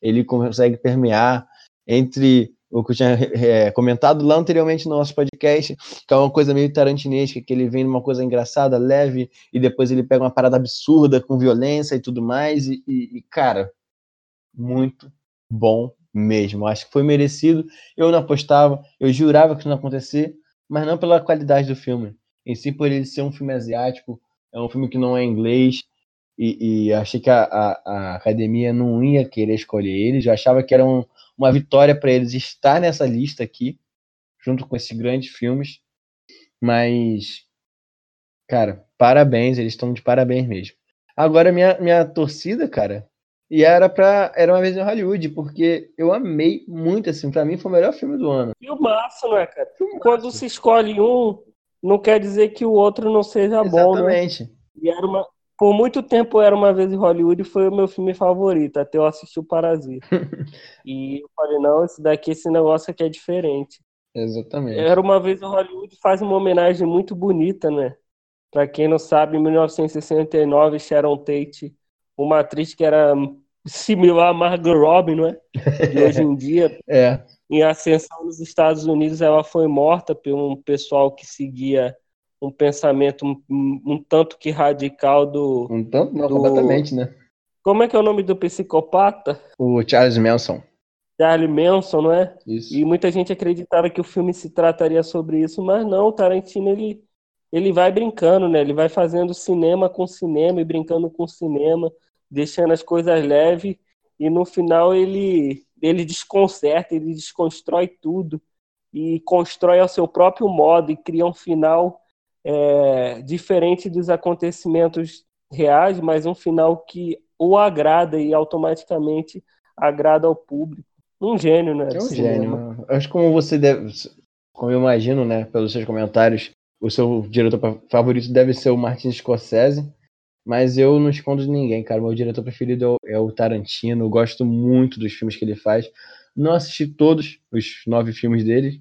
ele consegue permear entre o que eu tinha é, comentado lá anteriormente no nosso podcast, que é uma coisa meio tarantinesca, que ele vem numa coisa engraçada, leve, e depois ele pega uma parada absurda com violência e tudo mais, e, e, e cara, muito bom mesmo. Acho que foi merecido. Eu não apostava, eu jurava que isso não acontecer, mas não pela qualidade do filme. Em si, por ele ser um filme asiático, é um filme que não é inglês, e, e achei que a, a, a, academia não ia querer escolher ele, já achava que era um, uma vitória para eles estar nessa lista aqui, junto com esses grandes filmes. Mas, cara, parabéns, eles estão de parabéns mesmo. Agora, minha, minha torcida, cara, e era pra. Era uma vez em Hollywood, porque eu amei muito, assim. Pra mim foi o melhor filme do ano.
E o máximo, né, cara? Filmaço. Quando se escolhe um, não quer dizer que o outro não seja Exatamente. bom, né? Exatamente. E era uma, por muito tempo era uma vez em Hollywood e foi o meu filme favorito, até eu assistir o Parasita. [laughs] e eu falei, não, esse daqui, esse negócio aqui é diferente.
Exatamente.
Era uma vez em Hollywood faz uma homenagem muito bonita, né? Pra quem não sabe, em 1969, Sharon Tate, uma atriz que era similar a Margot Robbie, não é? E hoje em dia, [laughs]
é.
em ascensão nos Estados Unidos, ela foi morta por um pessoal que seguia um pensamento um, um, tanto que radical do.
Um tanto, não, do... completamente, né?
Como é que é o nome do psicopata?
O Charles Manson.
Charles Manson, não é?
Isso.
E muita gente acreditava que o filme se trataria sobre isso, mas não, o Tarantino ele, ele vai brincando, né? Ele vai fazendo cinema com cinema e brincando com cinema, deixando as coisas leves e no final ele ele desconcerta, ele desconstrói tudo e constrói ao seu próprio modo e cria um final é, diferente dos acontecimentos reais, mas um final que o agrada e automaticamente agrada ao público. Um gênio, né?
É um gênio. Acho que como você deve, como eu imagino, né, pelos seus comentários, o seu diretor favorito deve ser o Martin Scorsese, mas eu não escondo de ninguém, cara. Meu diretor preferido é o Tarantino. Eu gosto muito dos filmes que ele faz. Não assisti todos os nove filmes dele,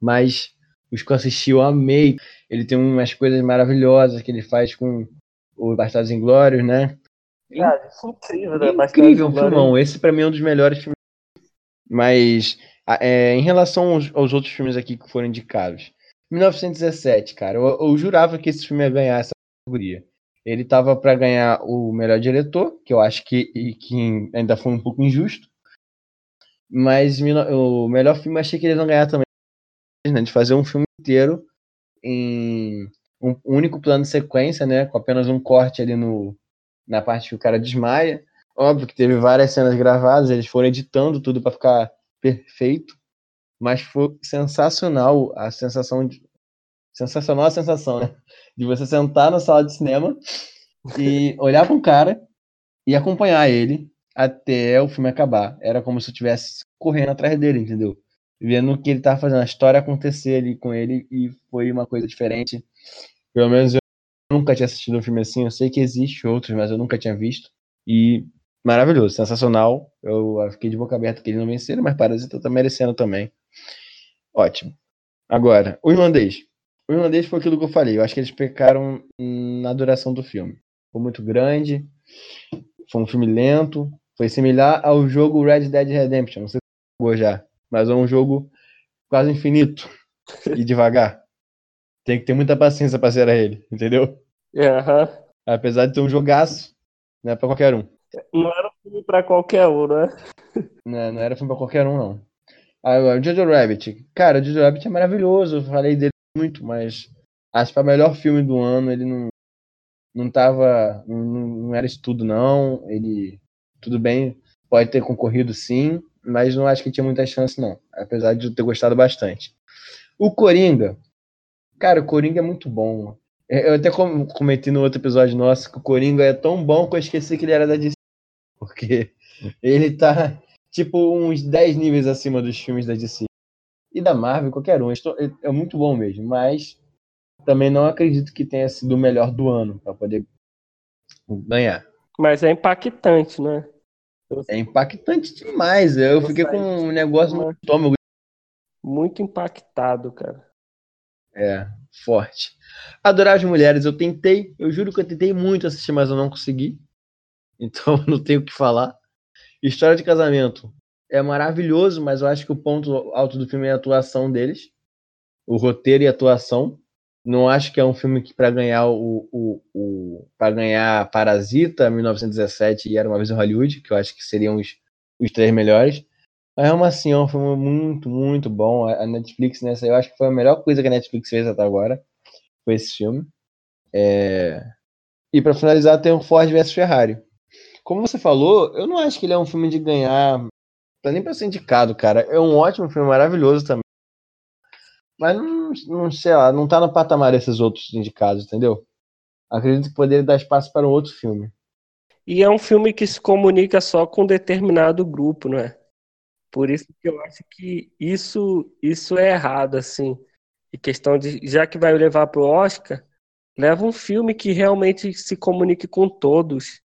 mas os que eu assisti eu amei. Ele tem umas coisas maravilhosas que ele faz com o Bastardos Inglórios, né?
Cara, isso é incrível, né?
Incrível, um filmão. Esse pra mim é um dos melhores filmes. Mas é, em relação aos, aos, outros filmes aqui que foram indicados. 1917, cara, eu, eu jurava que esse filme ia ganhar essa categoria. Ele tava para ganhar o melhor diretor, que eu acho que, que ainda foi um pouco injusto. Mas o melhor filme eu achei que eles vão ganhar também. Né, de fazer um filme inteiro em um único plano de sequência, né? Com apenas um corte ali no, na parte que o cara desmaia. Óbvio que teve várias cenas gravadas, eles foram editando tudo para ficar perfeito. Mas foi sensacional a sensação de. Sensacional a sensação, né? De você sentar na sala de cinema e olhar para um cara e acompanhar ele até o filme acabar. Era como se eu estivesse correndo atrás dele, entendeu? Vendo o que ele tava fazendo, a história acontecer ali com ele e foi uma coisa diferente. Pelo menos eu nunca tinha assistido um filme assim. Eu sei que existe outros, mas eu nunca tinha visto. E maravilhoso, sensacional. Eu fiquei de boca aberta que ele não venceram, mas Parasita tá merecendo também. Ótimo. Agora, o irlandês. O irlandês foi aquilo que eu falei. Eu acho que eles pecaram na duração do filme. Foi muito grande. Foi um filme lento. Foi similar ao jogo Red Dead Redemption. Não sei se você jogou já. Mas é um jogo quase infinito. [laughs] E devagar. Tem que ter muita paciência pra zerar ele, entendeu? Apesar de ter um jogaço, não é pra qualquer um.
Não era um filme pra qualquer um, né?
Não, não era filme pra qualquer um, não. Agora, o Jojo Rabbit. Cara, o Jojo Rabbit é maravilhoso. Eu falei dele muito, mas acho que é o melhor filme do ano. Ele não, não tava. Não, não era estudo, não. Ele. Tudo bem, pode ter concorrido sim, mas não acho que tinha muita chance, não. Apesar de eu ter gostado bastante. O Coringa. Cara, o Coringa é muito bom. Eu até comentei no outro episódio nosso que o Coringa é tão bom que eu esqueci que ele era da DC. Porque ele tá, tipo, uns 10 níveis acima dos filmes da DC. E da Marvel, qualquer um. É muito bom mesmo. Mas também não acredito que tenha sido o melhor do ano para poder ganhar.
Mas é impactante, né?
É impactante demais. Eu fiquei com um negócio no estômago.
Muito impactado, cara.
É, forte. Adorar as mulheres, eu tentei, eu juro que eu tentei muito assistir, mas eu não consegui. [laughs] Então não tenho o que falar. História de casamento é maravilhoso, mas eu acho que o ponto alto do filme é a atuação deles. O roteiro e a atuação. Não acho que é um filme que para ganhar o, o, o para ganhar Parasita 1917 e Era uma vez em Hollywood, que eu acho que seriam os, os três melhores. Mas é uma assim, é um filme muito, muito bom. A Netflix nessa, eu acho que foi a melhor coisa que a Netflix fez até agora. Foi esse filme. É... E para finalizar, tem o Ford vs Ferrari. Como você falou, eu não acho que ele é um filme de ganhar. Tá nem pra ser indicado, cara. É um ótimo filme, maravilhoso também. Mas não, não sei lá, não tá no patamar desses outros indicados, entendeu? Acredito que poderia dar espaço para um outro filme.
E é um filme que se comunica só com um determinado grupo, não é? Por isso que eu acho que isso, isso é errado, assim. E questão de, já que vai levar pro Oscar, leva um filme que realmente se comunique com todos.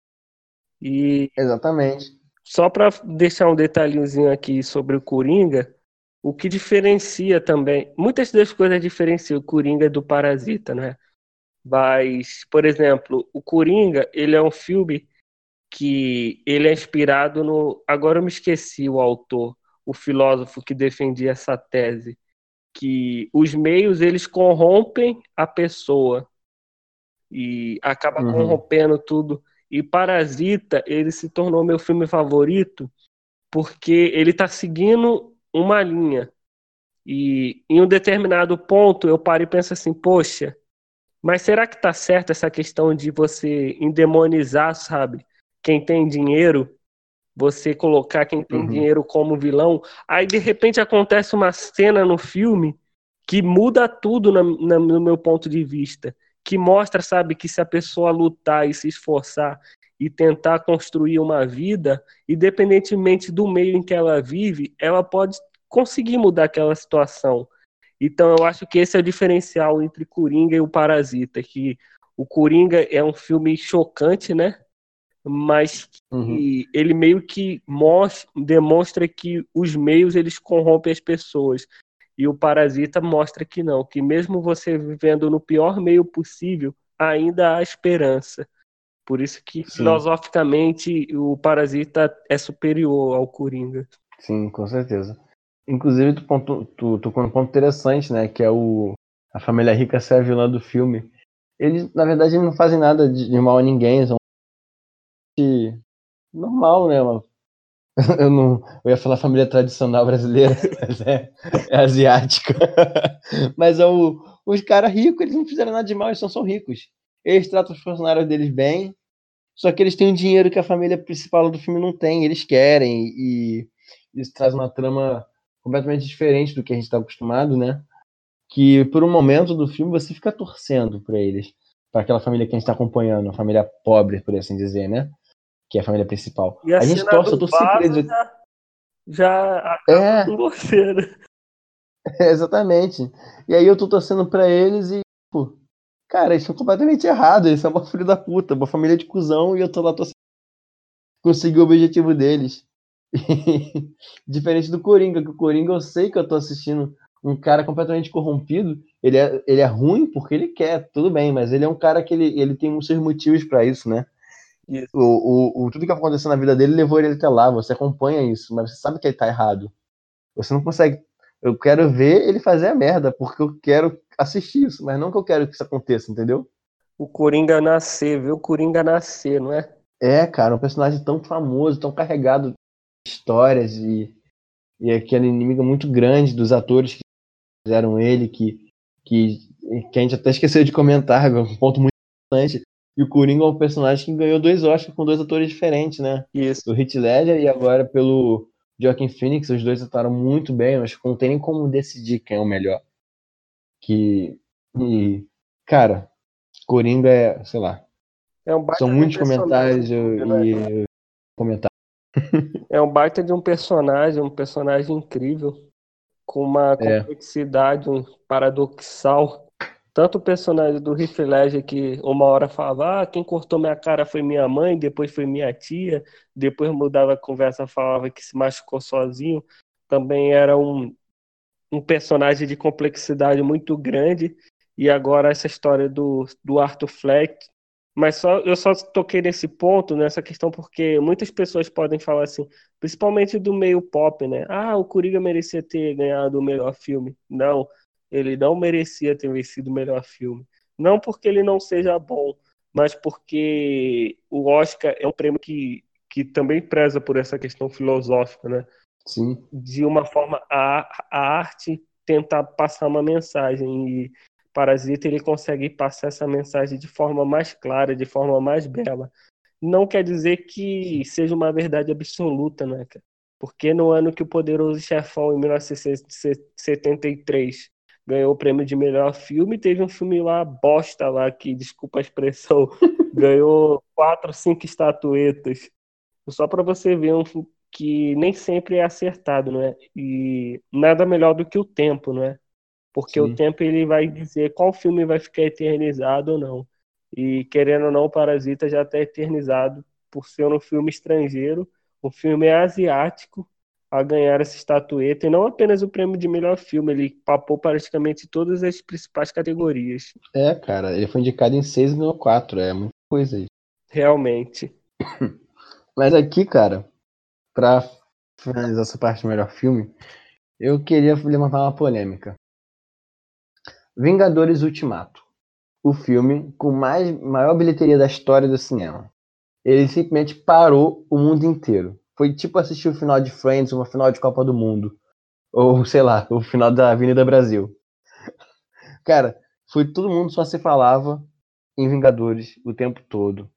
E
Exatamente.
Só para deixar um detalhezinho aqui sobre o Coringa, o que diferencia também, muitas das coisas diferenciam o Coringa do Parasita, né? Mas, por exemplo, o Coringa, ele é um filme que ele é inspirado no, agora eu me esqueci o autor, o filósofo que defendia essa tese, que os meios eles corrompem a pessoa e acaba uhum. corrompendo tudo. E Parasita, ele se tornou meu filme favorito porque ele está seguindo uma linha. E em um determinado ponto eu paro e penso assim, poxa, mas será que tá certo essa questão de você endemonizar, sabe? Quem tem dinheiro, você colocar quem tem uhum. dinheiro como vilão. Aí de repente acontece uma cena no filme que muda tudo na, na, no meu ponto de vista. Que mostra, sabe, que se a pessoa lutar e se esforçar e tentar construir uma vida, independentemente do meio em que ela vive, ela pode conseguir mudar aquela situação. Então eu acho que esse é o diferencial entre Coringa e o Parasita, que o Coringa é um filme chocante, né? Mas uhum. ele meio que mostra, demonstra que os meios eles corrompem as pessoas. E o Parasita mostra que não, que mesmo você vivendo no pior meio possível, ainda há esperança. Por isso que Sim. filosoficamente o Parasita é superior ao Coringa.
Sim, com certeza. Inclusive, tu, ponto, tu tocou num ponto interessante, né? Que é o a família rica ser a vilã do filme. Eles, na verdade, não fazem nada de, de mal a ninguém. São normal, né? Uma [laughs] Eu não. Eu ia falar família tradicional brasileira, [laughs] mas é, é asiática. [laughs] mas é o, os caras ricos, eles não fizeram nada de mal, eles só são ricos. Eles tratam os funcionários deles bem, só que eles têm um dinheiro que a família principal do filme não tem, eles querem, e isso traz uma trama completamente diferente do que a gente está acostumado, né? Que por um momento do filme você fica torcendo para eles, para aquela família que a gente está acompanhando, a família pobre, por assim dizer, né? Que é a família principal.
E a,
a gente torce,
do
eu eles.
já, já acaba
É.
com você, né? [laughs]
É, exatamente. E aí eu tô torcendo pra eles e, pô, cara, eles são completamente errados. Eles são uma filho da puta, uma família de cuzão e eu tô lá torcendo pra conseguir o objetivo deles. [laughs] Diferente do Coringa, que o Coringa eu sei que eu tô assistindo um cara completamente corrompido. Ele é, ele é ruim porque ele quer, tudo bem, mas ele é um cara que ele, ele tem os seus motivos pra isso, né? O, o, o, tudo que aconteceu na vida dele levou ele até lá. Você acompanha isso, mas você sabe que ele tá errado. Você não consegue eu quero ver ele fazer a merda, porque eu quero assistir isso, mas não que eu quero que isso aconteça, entendeu?
O Coringa nascer, ver o Coringa nascer, não é?
É, cara, um personagem tão famoso, tão carregado de histórias e, e aquele inimigo muito grande dos atores que fizeram ele, que, que, que a gente até esqueceu de comentar, [laughs] é um ponto muito importante. E o Coringa é um personagem que ganhou dois Oscars com dois atores diferentes, né?
Isso.
Do Heath Ledger e agora pelo Joaquin Phoenix, os dois atuaram muito bem, mas não tem nem como decidir quem é o melhor. Que. E, cara, Coringa é, sei lá.
É um
São muitos comentários eu-
né?
e comentários. [laughs]
É um baita de um personagem, um personagem incrível, com uma
É.
complexidade, um paradoxal. Tanto o personagem do Heath Ledger que uma hora falava, ah, quem cortou minha cara foi minha mãe, depois foi minha tia, depois mudava a conversa, falava que se machucou sozinho. Também era um, um personagem de complexidade muito grande. E agora essa história do, do Arthur Fleck. Mas só, eu só toquei nesse ponto, nessa questão, porque muitas pessoas podem falar assim, principalmente do meio pop, né? Ah, o Coringa merecia ter ganhado o melhor filme. Não, ele não merecia ter vencido o melhor filme. Não porque ele não seja bom, mas porque o Oscar é um prêmio que, que também preza por essa questão filosófica, né?
Sim.
De uma forma, a, a arte tentar passar uma mensagem e Parasita ele consegue passar essa mensagem de forma mais clara, de forma mais bela. Não quer dizer que seja uma verdade absoluta, né, cara? Porque no ano que o Poderoso Chefão, em 1973, ganhou o prêmio de melhor filme, teve um filme lá, bosta lá, que, desculpa a expressão, [laughs] ganhou quatro, cinco estatuetas. Só para você ver um que nem sempre é acertado, não é? E nada melhor do que o tempo, não é? Porque
Sim.
o tempo ele vai dizer qual filme vai ficar eternizado ou não. E querendo ou não, o Parasita já está eternizado por ser um filme estrangeiro, um filme asiático a ganhar essa estatueta e não apenas o prêmio de melhor filme, ele papou praticamente todas as principais categorias.
É, cara, ele foi indicado em 6 e ganhou 4, é muita coisa aí.
Realmente. [coughs]
Mas aqui, cara, pra finalizar essa parte do melhor filme, eu queria levantar uma polêmica. Vingadores Ultimato. O filme com mais maior bilheteria da história do cinema. Ele simplesmente parou o mundo inteiro. Foi tipo assistir o final de Friends, uma final de Copa do Mundo. Ou, [laughs] sei lá, o final da Avenida Brasil. Cara, foi todo mundo só se falava em Vingadores o tempo todo.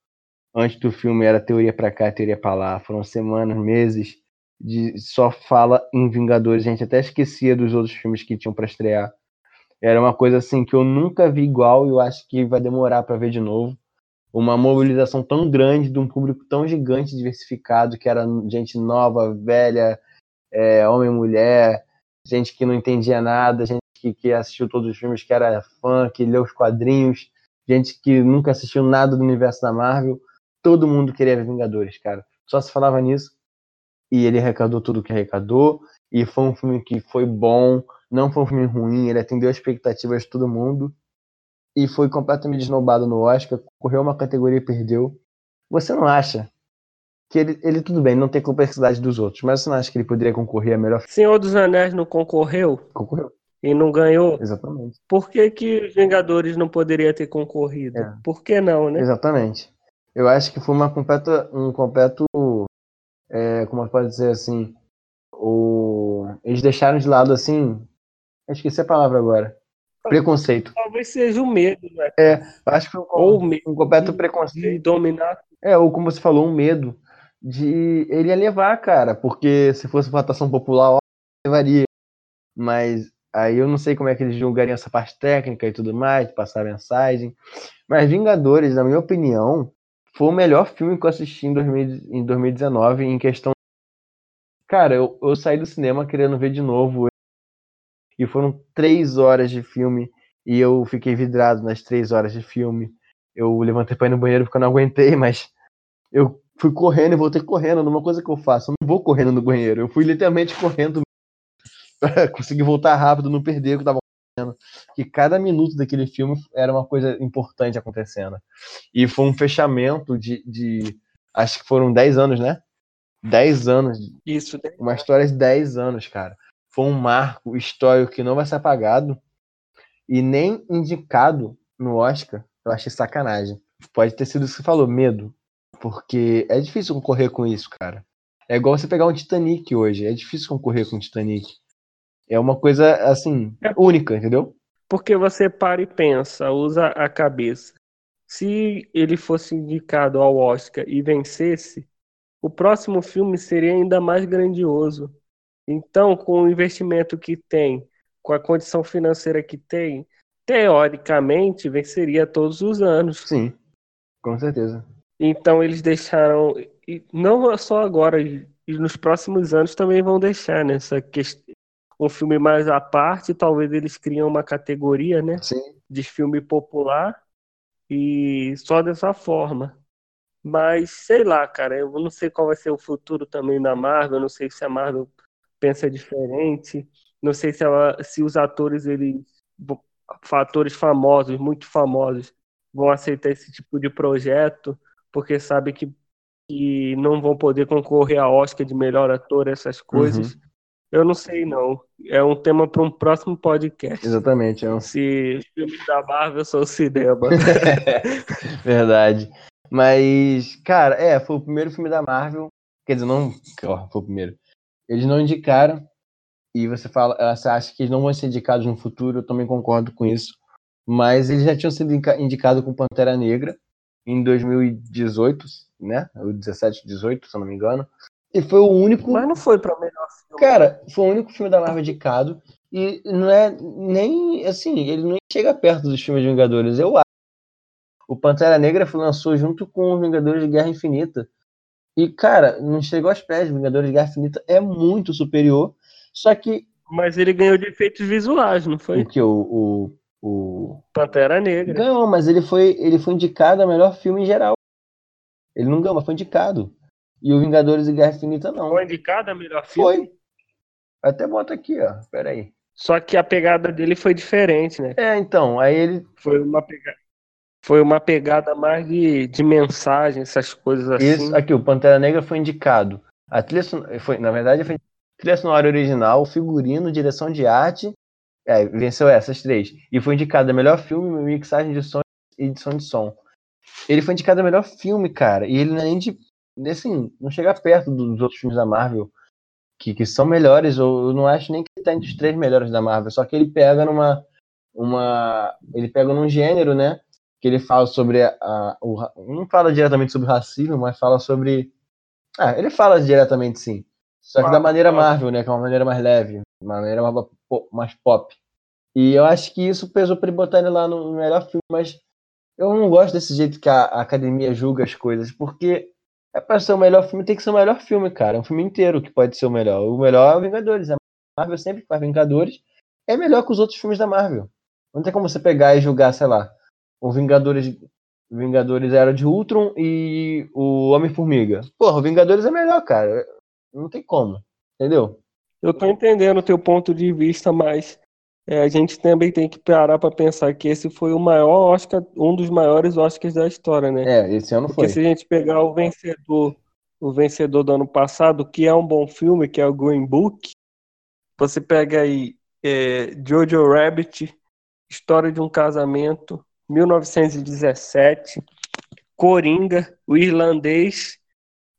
Antes do filme era teoria pra cá, teoria pra lá. Foram semanas, meses de só fala em Vingadores. A gente até esquecia dos outros filmes que tinham pra estrear. Era uma coisa assim que eu nunca vi igual e eu acho que vai demorar pra ver de novo. Uma mobilização tão grande de um público tão gigante, diversificado, que era gente nova, velha, é, homem, mulher, gente que não entendia nada, gente que, que assistiu todos os filmes, que era fã, que leu os quadrinhos, gente que nunca assistiu nada do universo da Marvel. Todo mundo queria ver Vingadores, cara. Só se falava nisso. E ele arrecadou tudo que arrecadou. E foi um filme que foi bom, não foi um filme ruim, ele atendeu as expectativas de todo mundo. E foi completamente esnobado no Oscar, correu uma categoria e perdeu. Você não acha que ele, ele tudo bem, não tem complexidade dos outros, mas você não acha que ele poderia concorrer a melhor?
Senhor dos Anéis não concorreu
Concorreu,
e não ganhou.
exatamente.
Por que, que os Vingadores não poderia ter concorrido?
É.
Por que não, né?
Exatamente. Eu acho que foi uma completa, um completo é, como posso dizer assim, o, eles deixaram de lado assim, eu esqueci a palavra agora, preconceito.
Talvez seja o medo, né?
Eu acho que foi um,
Ou medo
um completo
de
preconceito.
dominar.
É, ou como você falou, um medo de ele ia levar, cara, porque se fosse votação popular, ó, levaria. Mas aí eu não sei como é que eles julgariam essa parte técnica e tudo mais, de passar mensagem. Mas Vingadores, na minha opinião, foi o melhor filme que eu assisti em, 2000 em 2019 em questão. Cara, eu, eu saí do cinema querendo ver de novo. E foram três horas de filme. E eu fiquei vidrado nas três horas de filme. Eu levantei pra ir no banheiro porque eu não aguentei, [laughs] mas eu fui correndo e voltei correndo. Numa coisa que eu faço, eu não vou correndo no banheiro. Eu fui literalmente correndo [laughs] pra conseguir voltar rápido, não perder o que tava acontecendo. Que cada minuto daquele filme era uma coisa importante acontecendo. E foi um fechamento de. de acho que foram 10 anos, né? 10 anos.
Isso?
Uma história de 10 anos, cara. Foi um marco histórico que não vai ser apagado. E nem indicado no Oscar. Eu achei sacanagem. Pode ter sido isso que você falou, medo. Porque é difícil concorrer com isso, cara. É igual você pegar um Titanic hoje. É difícil concorrer com um Titanic. É uma coisa, assim,
É.
única, entendeu?
Porque você para e pensa, usa a cabeça. Se ele fosse indicado ao Oscar e vencesse, o próximo filme seria ainda mais grandioso. Então, com o investimento que tem, com a condição financeira que tem, teoricamente venceria todos os anos.
Sim, com certeza.
Então eles deixaram, e não só agora, e nos próximos anos também vão deixar nessa questão um filme mais à parte, talvez eles criam uma categoria, né,
Sim.
de filme popular e só dessa forma. Mas sei lá, cara, eu não sei qual vai ser o futuro também da Marvel, eu não sei se a Marvel pensa diferente, não sei se ela, se os atores eles atores famosos, muito famosos, vão aceitar esse tipo de projeto, porque sabe que, que não vão poder concorrer a Oscar de melhor ator, essas coisas. Eu não sei, não. É um tema para um próximo podcast.
Exatamente. É um...
Se filme da Marvel são cinema. [laughs]
Verdade. Mas, cara, é, foi o primeiro filme da Marvel. Quer dizer, não. ó, foi o primeiro. Eles não indicaram. E você fala, você acha que eles não vão ser indicados no futuro, eu também concordo com isso. Mas eles já tinham sido indica- indicados com Pantera Negra em 2018, né? O 17, 18, se eu não me engano. E foi o único.
Mas não foi para melhor filme.
Cara, foi o único filme da Marvel indicado. E não é nem. Assim, ele nem chega perto dos filmes de Vingadores, eu acho. O Pantera Negra foi- lançou junto com o Vingadores de Guerra Infinita. E, cara, não chegou aos pés. Vingadores de Guerra Infinita é muito superior. Só que.
Mas ele ganhou de efeitos visuais, não foi?
O que? O. o, o...
Pantera Negra.
Ganhou, mas ele foi, ele foi indicado a melhor filme em geral. Ele não ganhou, mas foi indicado. E o Vingadores de Guerra Infinita não.
Foi indicado a melhor filme.
Foi. Até bota aqui, ó. Pera aí.
Só que a pegada dele foi diferente, né?
É, então, aí ele
Foi uma pegada, foi uma pegada mais de, de mensagem, essas coisas assim.
Isso, aqui, o Pantera Negra foi indicado. A trilha son- foi, na verdade, foi trilha sonora original, figurino, direção de arte. É, venceu essas três. E foi indicado a melhor filme, mixagem de som e edição de som. Ele foi indicado a melhor filme, cara. E ele não é nem de. Assim, não chega perto dos outros filmes da Marvel. Que, que são melhores. Eu, eu não acho nem que ele tá entre os três melhores da Marvel. Só que ele pega numa. Uma, ele pega num gênero, né? Que ele fala sobre a, a- o, não fala diretamente sobre racismo, mas fala sobre ah, ele fala diretamente sim. Só que da maneira. Marvel, né, que é uma maneira mais leve, uma maneira mais, po- mais pop. E eu acho que isso pesou pra ele botar ele lá no melhor filme, mas eu não gosto desse jeito que a, a academia julga as coisas, porque é pra ser o melhor filme, tem que ser o melhor filme, cara. É um filme inteiro que pode ser o melhor. O melhor é o Vingadores. A Marvel sempre faz Vingadores. É melhor que os outros filmes da Marvel. Não tem como você pegar e julgar, sei lá, o Vingadores, Vingadores Era de Ultron e o Homem-Formiga. Porra, o Vingadores é melhor, cara. Não tem como. Entendeu?
Eu tô entendendo o teu ponto de vista, mas é, a gente também tem que parar pra pensar que esse foi o maior Oscar, um dos maiores Oscars da história, né?
É, esse ano
Porque
foi.
se a gente pegar o vencedor, o vencedor do ano passado, que é um bom filme, que é o Green Book, você pega aí é, Jojo Rabbit, História de um Casamento, 1917, Coringa, O Irlandês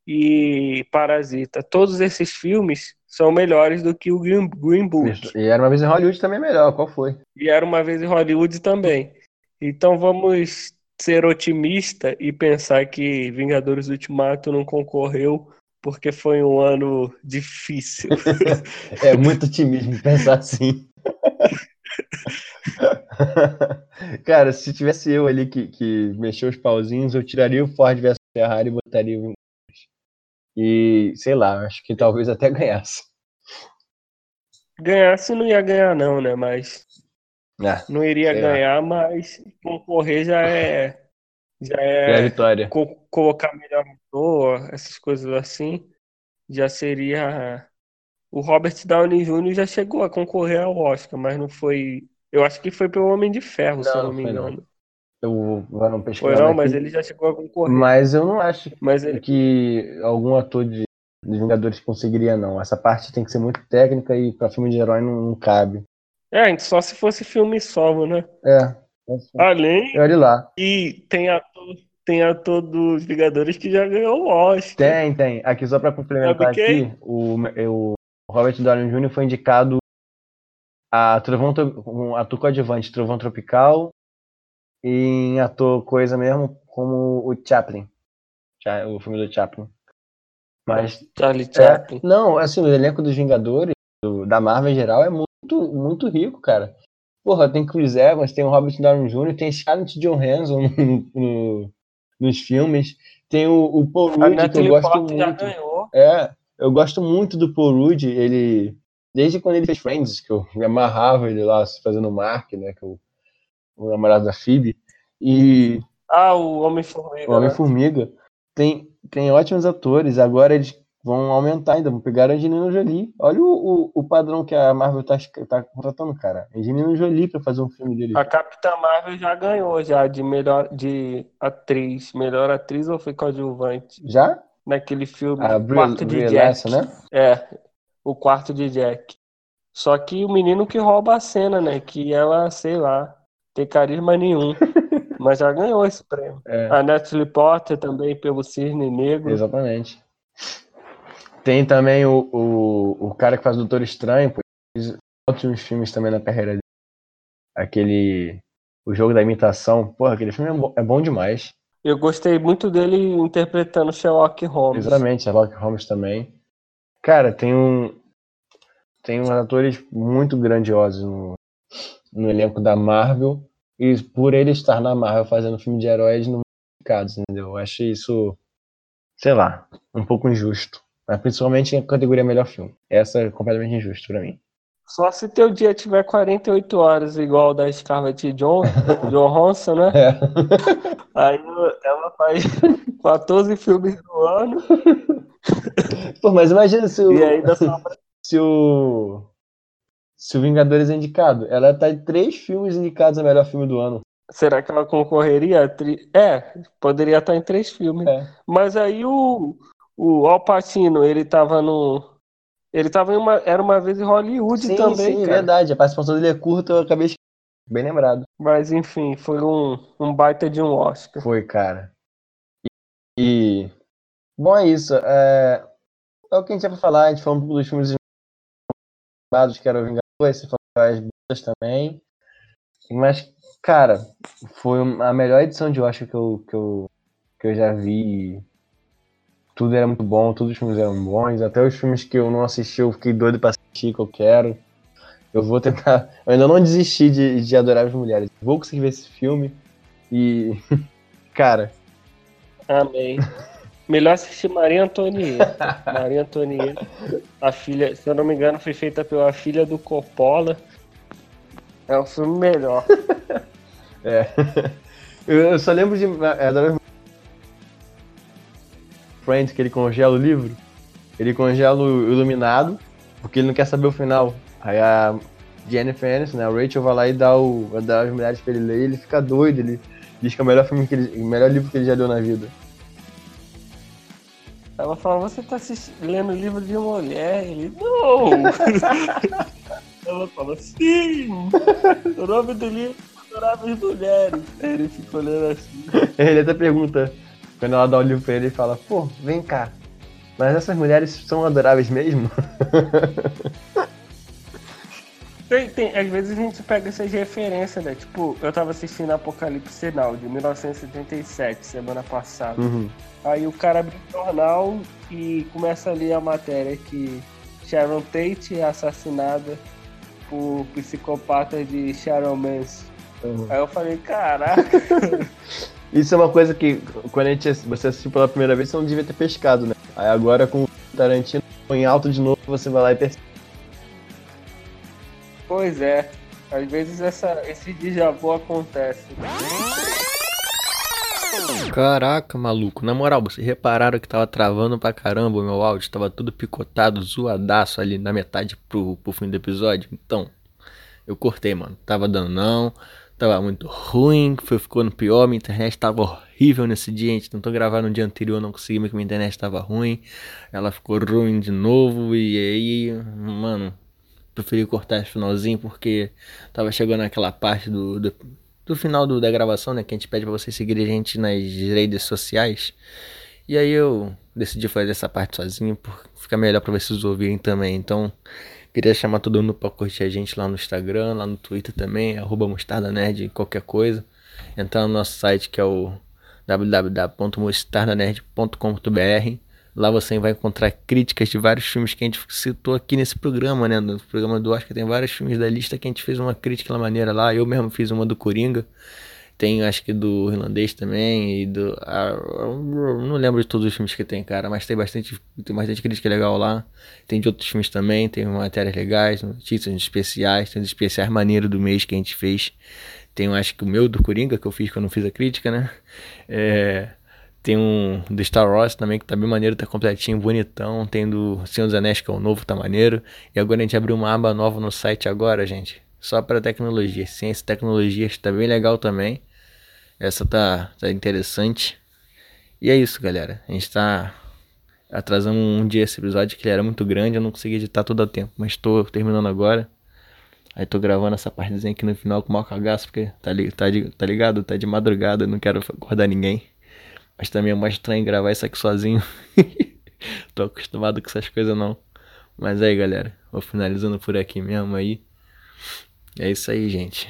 e Parasita. Todos esses filmes são melhores do que o Green, Green Book.
E era uma vez em Hollywood também melhor, qual foi?
E era uma vez em Hollywood também. Então vamos ser otimista e pensar que Vingadores Ultimato não concorreu porque foi um ano difícil. [laughs]
É muito otimismo pensar assim. [laughs] [laughs] Cara, se tivesse eu ali que, que mexeu os pauzinhos, eu tiraria o Ford versus Ferrari e botaria o. E, sei lá, acho que talvez até ganhasse.
Ganhasse não ia ganhar não, né? Mas
É,
não iria
Sei lá.
ganhar, mas concorrer já é já
é a
é
vitória.
co- colocar melhor ator, essas coisas assim, já seria. O Robert Downey Jr. já chegou a concorrer ao Oscar, mas não foi. Eu acho que foi pelo Homem de Ferro, se
Não,
eu não
não
me
foi não.
engano.
Eu vou não
Foi
pesquisar
não, mas
aqui.
ele já chegou a concorrer.
Mas eu não acho
Mas ele.
que algum ator de, de Vingadores conseguiria, não. Essa parte tem que ser muito técnica e pra filme de herói não, não cabe.
É, só se fosse filme solo, né?
É.
Além
Olha lá.
que tem ator, tem ator dos Vingadores que já ganhou o Oscar.
Tem, tem. Aqui, só pra complementar aqui, o, o Robert Downey Jr. foi indicado a Trovão, Tro- um ator coadjuvante Trovão Tropical e em ator coisa mesmo, como o Chaplin. Cha- O filme do Chaplin. Mas
Charlie
É,
Chaplin.
não, assim, o elenco dos Vingadores, do- da Marvel em geral, é muito, muito rico, cara. Porra, tem Chris Evans, tem o Robert Downey Jr., tem Scarlett Johansson no, no- nos filmes, tem o, o Paul
A
Rudd, que eu gosto
Portman já
muito.
ganhou.
É, eu gosto muito do Paul Rudd, ele... Desde quando ele fez Friends, que eu me amarrava ele lá fazendo Mark, né, que é o, namorado da Phoebe, e
Ah, o Homem-Formiga.
o
né?
Homem-Formiga tem, tem ótimos atores. Agora eles vão aumentar ainda, vão pegar a Angelina Jolie. Olha o, o, o padrão que a Marvel tá, tá contratando, cara. Angelina Jolie pra fazer um filme dele.
A Capitã Marvel já ganhou já de melhor de atriz, melhor atriz ou foi coadjuvante
Já?
Naquele filme
A
O
Brie,
Quarto de
Brie
Jack.
Larson, né?
É, o quarto de Jack. Só que o menino que rouba a cena, né? Que ela, sei lá, tem carisma nenhum. [laughs] Mas já ganhou esse prêmio.
É,
A Natalie Porter também pelo Cisne Negro.
exatamente. Tem também o, o, o cara que faz o Doutor Estranho, pô. Fez ótimos filmes também na carreira dele. Aquele. O jogo da imitação. Porra, aquele filme é bom, é bom demais.
Eu gostei muito dele interpretando Sherlock Holmes.
Exatamente, Sherlock Holmes também. Cara, tem um. Tem uns atores muito grandiosos no, no elenco da Marvel. E por ele estar na Marvel fazendo filme de heróis não indicados, entendeu? Eu achei isso, sei lá, um pouco injusto. Mas principalmente em categoria melhor filme. Essa é completamente injusto pra mim.
Só se teu dia tiver 48 horas igual da Scarlett John, [laughs] Johansson, né?
É. [laughs]
Aí ela faz 14 filmes no ano [laughs]
Pô, mas imagina se o,
e ainda sobra.
se o. Se o Vingadores é indicado. Ela tá em três filmes indicados a melhor filme do ano.
Será que ela concorreria? tri- É, poderia estar em três filmes.
É.
Mas aí o, o Al Pacino, ele tava no. Ele tava em uma. Era uma vez em Hollywood
Sim,
também,
sim,
cara.
verdade. A participação dele é curta, eu acabei. Bem lembrado.
Mas enfim, foi um, um baita de um Oscar.
Foi, cara. E. Bom, é isso. É, é o que a gente ia falar. A gente falou um pouco dos filmes animados, que era o Vingadores, você falou as boas também. Mas, cara, foi a melhor edição de Oscar que eu, que eu, que eu já vi. Tudo era muito bom, todos os filmes eram bons. Até os filmes que eu não assisti, eu fiquei doido pra assistir, que eu quero. Eu vou tentar. [laughs] Eu ainda não desisti de, de adorar as mulheres. Vou conseguir ver esse filme. E. [laughs] Cara,
Amém. Melhor assistir Maria Antonieta. Maria Antonieta, a filha, se eu não me engano, foi feita pela filha do Coppola. É o filme melhor. [laughs]
É. Eu, só lembro de. É, Friends, que ele congela o livro. Ele congela o Iluminado, porque ele não quer saber o final. Aí a Jennifer Aniston, né, a Rachel vai lá e dá, o, dá as mulheres pra ele ler e ele fica doido. Ele diz que é o melhor, filme que ele, o melhor livro que ele já leu na vida.
Ela fala, você tá lendo livro de mulher? Ele, não! [laughs] Ela fala, sim! O nome do livro é Adoráveis Mulheres. Aí ele fica olhando assim.
Ele até pergunta, quando ela dá o livro pra ele, ele fala, pô, vem cá,
Mas essas mulheres são adoráveis mesmo? [laughs]
Tem, tem, às vezes a gente pega essas referências, né? Tipo, eu tava assistindo Apocalipse Sinal de 1977, semana passada.
Uhum.
Aí o cara abre o jornal e começa a ler a matéria que Sharon Tate é assassinada por psicopatas de Sharon Manson.
Uhum.
Aí eu falei, caraca, [laughs]
Isso é uma coisa que, quando a gente, você assistiu pela primeira vez, você não devia ter pescado, né? Aí agora com o Tarantino em alto de novo, você vai lá e percebe.
pois é. Às vezes essa, esse déjà vu acontece.
Caraca, maluco. Na moral, vocês repararam que tava travando pra caramba o meu áudio? Tava tudo picotado, zoadaço ali na metade pro, pro fim do episódio. Então, eu cortei, mano. Tava dando não. Tava muito ruim, foi ficando pior. Minha internet tava horrível nesse dia. A gente tentou gravar no dia anterior, não consegui, porque minha internet tava ruim. Ela ficou ruim de novo. E aí, mano, preferi cortar esse finalzinho porque tava chegando naquela parte do, do, do final do- da gravação, né? Que a gente pede pra vocês seguirem a gente nas redes sociais. E aí eu decidi fazer essa parte sozinho, porque fica melhor pra vocês ouvirem também. Então, queria chamar todo mundo pra curtir a gente lá no Instagram, lá no Twitter também, arroba Mostarda Nerd, qualquer coisa. Entrar no nosso site que é o www.mostardanerd.com.br. Lá você vai encontrar críticas de vários filmes que a gente citou aqui nesse programa, né? No programa do Oscar tem vários filmes da lista que a gente fez uma crítica maneira lá. Eu mesmo fiz uma do Coringa. Tem, acho que do irlandês também e do. não lembro de todos os filmes que tem, cara, mas tem bastante, tem bastante crítica legal lá. Tem de outros filmes também, tem matérias legais, notícias especiais, tem os especiais maneiros do mês que a gente fez. Tem, acho que o meu do Coringa, que eu fiz quando fiz a crítica, né? É, tem um do Star Wars também, que tá bem maneiro, tá completinho, bonitão. Tem do Senhor dos Anéis, que é o novo, tá maneiro. E agora a gente abriu uma aba nova no site agora, gente. Só para tecnologia. Ciência e tecnologia, está bem legal também. Essa tá, tá interessante. E é isso, galera. A gente tá atrasando um dia esse episódio, que ele era muito grande, eu não consegui editar todo a tempo. Mas tô terminando agora. Aí tô gravando essa partezinha aqui no final com o maior cagaço, porque tá, li- tá, tá ligado? Tá de madrugada, não quero acordar ninguém. Mas também é mais estranho gravar isso aqui sozinho. [laughs] Tô acostumado com essas coisas não. Mas aí, galera, vou finalizando por aqui mesmo aí. É isso aí, gente.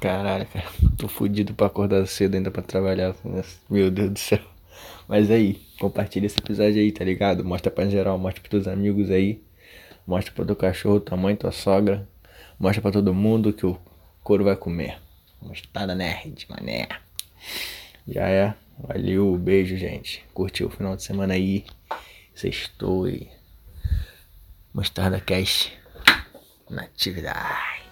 Caralho, cara. [laughs] Tô fudido pra acordar cedo ainda pra trabalhar. Meu Deus do céu. Mas aí, compartilha esse episódio aí, tá ligado? Mostra pra geral, mostra pros teus amigos aí. Mostra pro teu cachorro, tua mãe, tua sogra. Mostra pra todo mundo que o couro vai comer. Mostarda nerd, mané. Já é. Valeu, beijo, gente. Curtiu o final de semana aí. Sextou e. Mostarda Cash na atividade.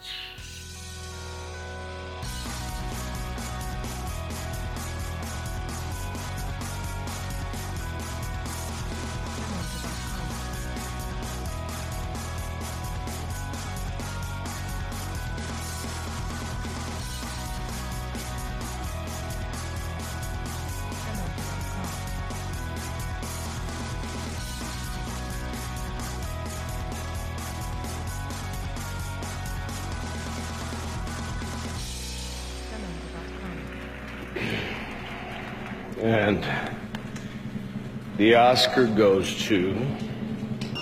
The Oscar goes to.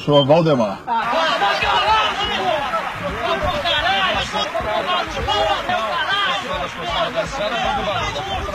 Senhor Valdemar.
Eu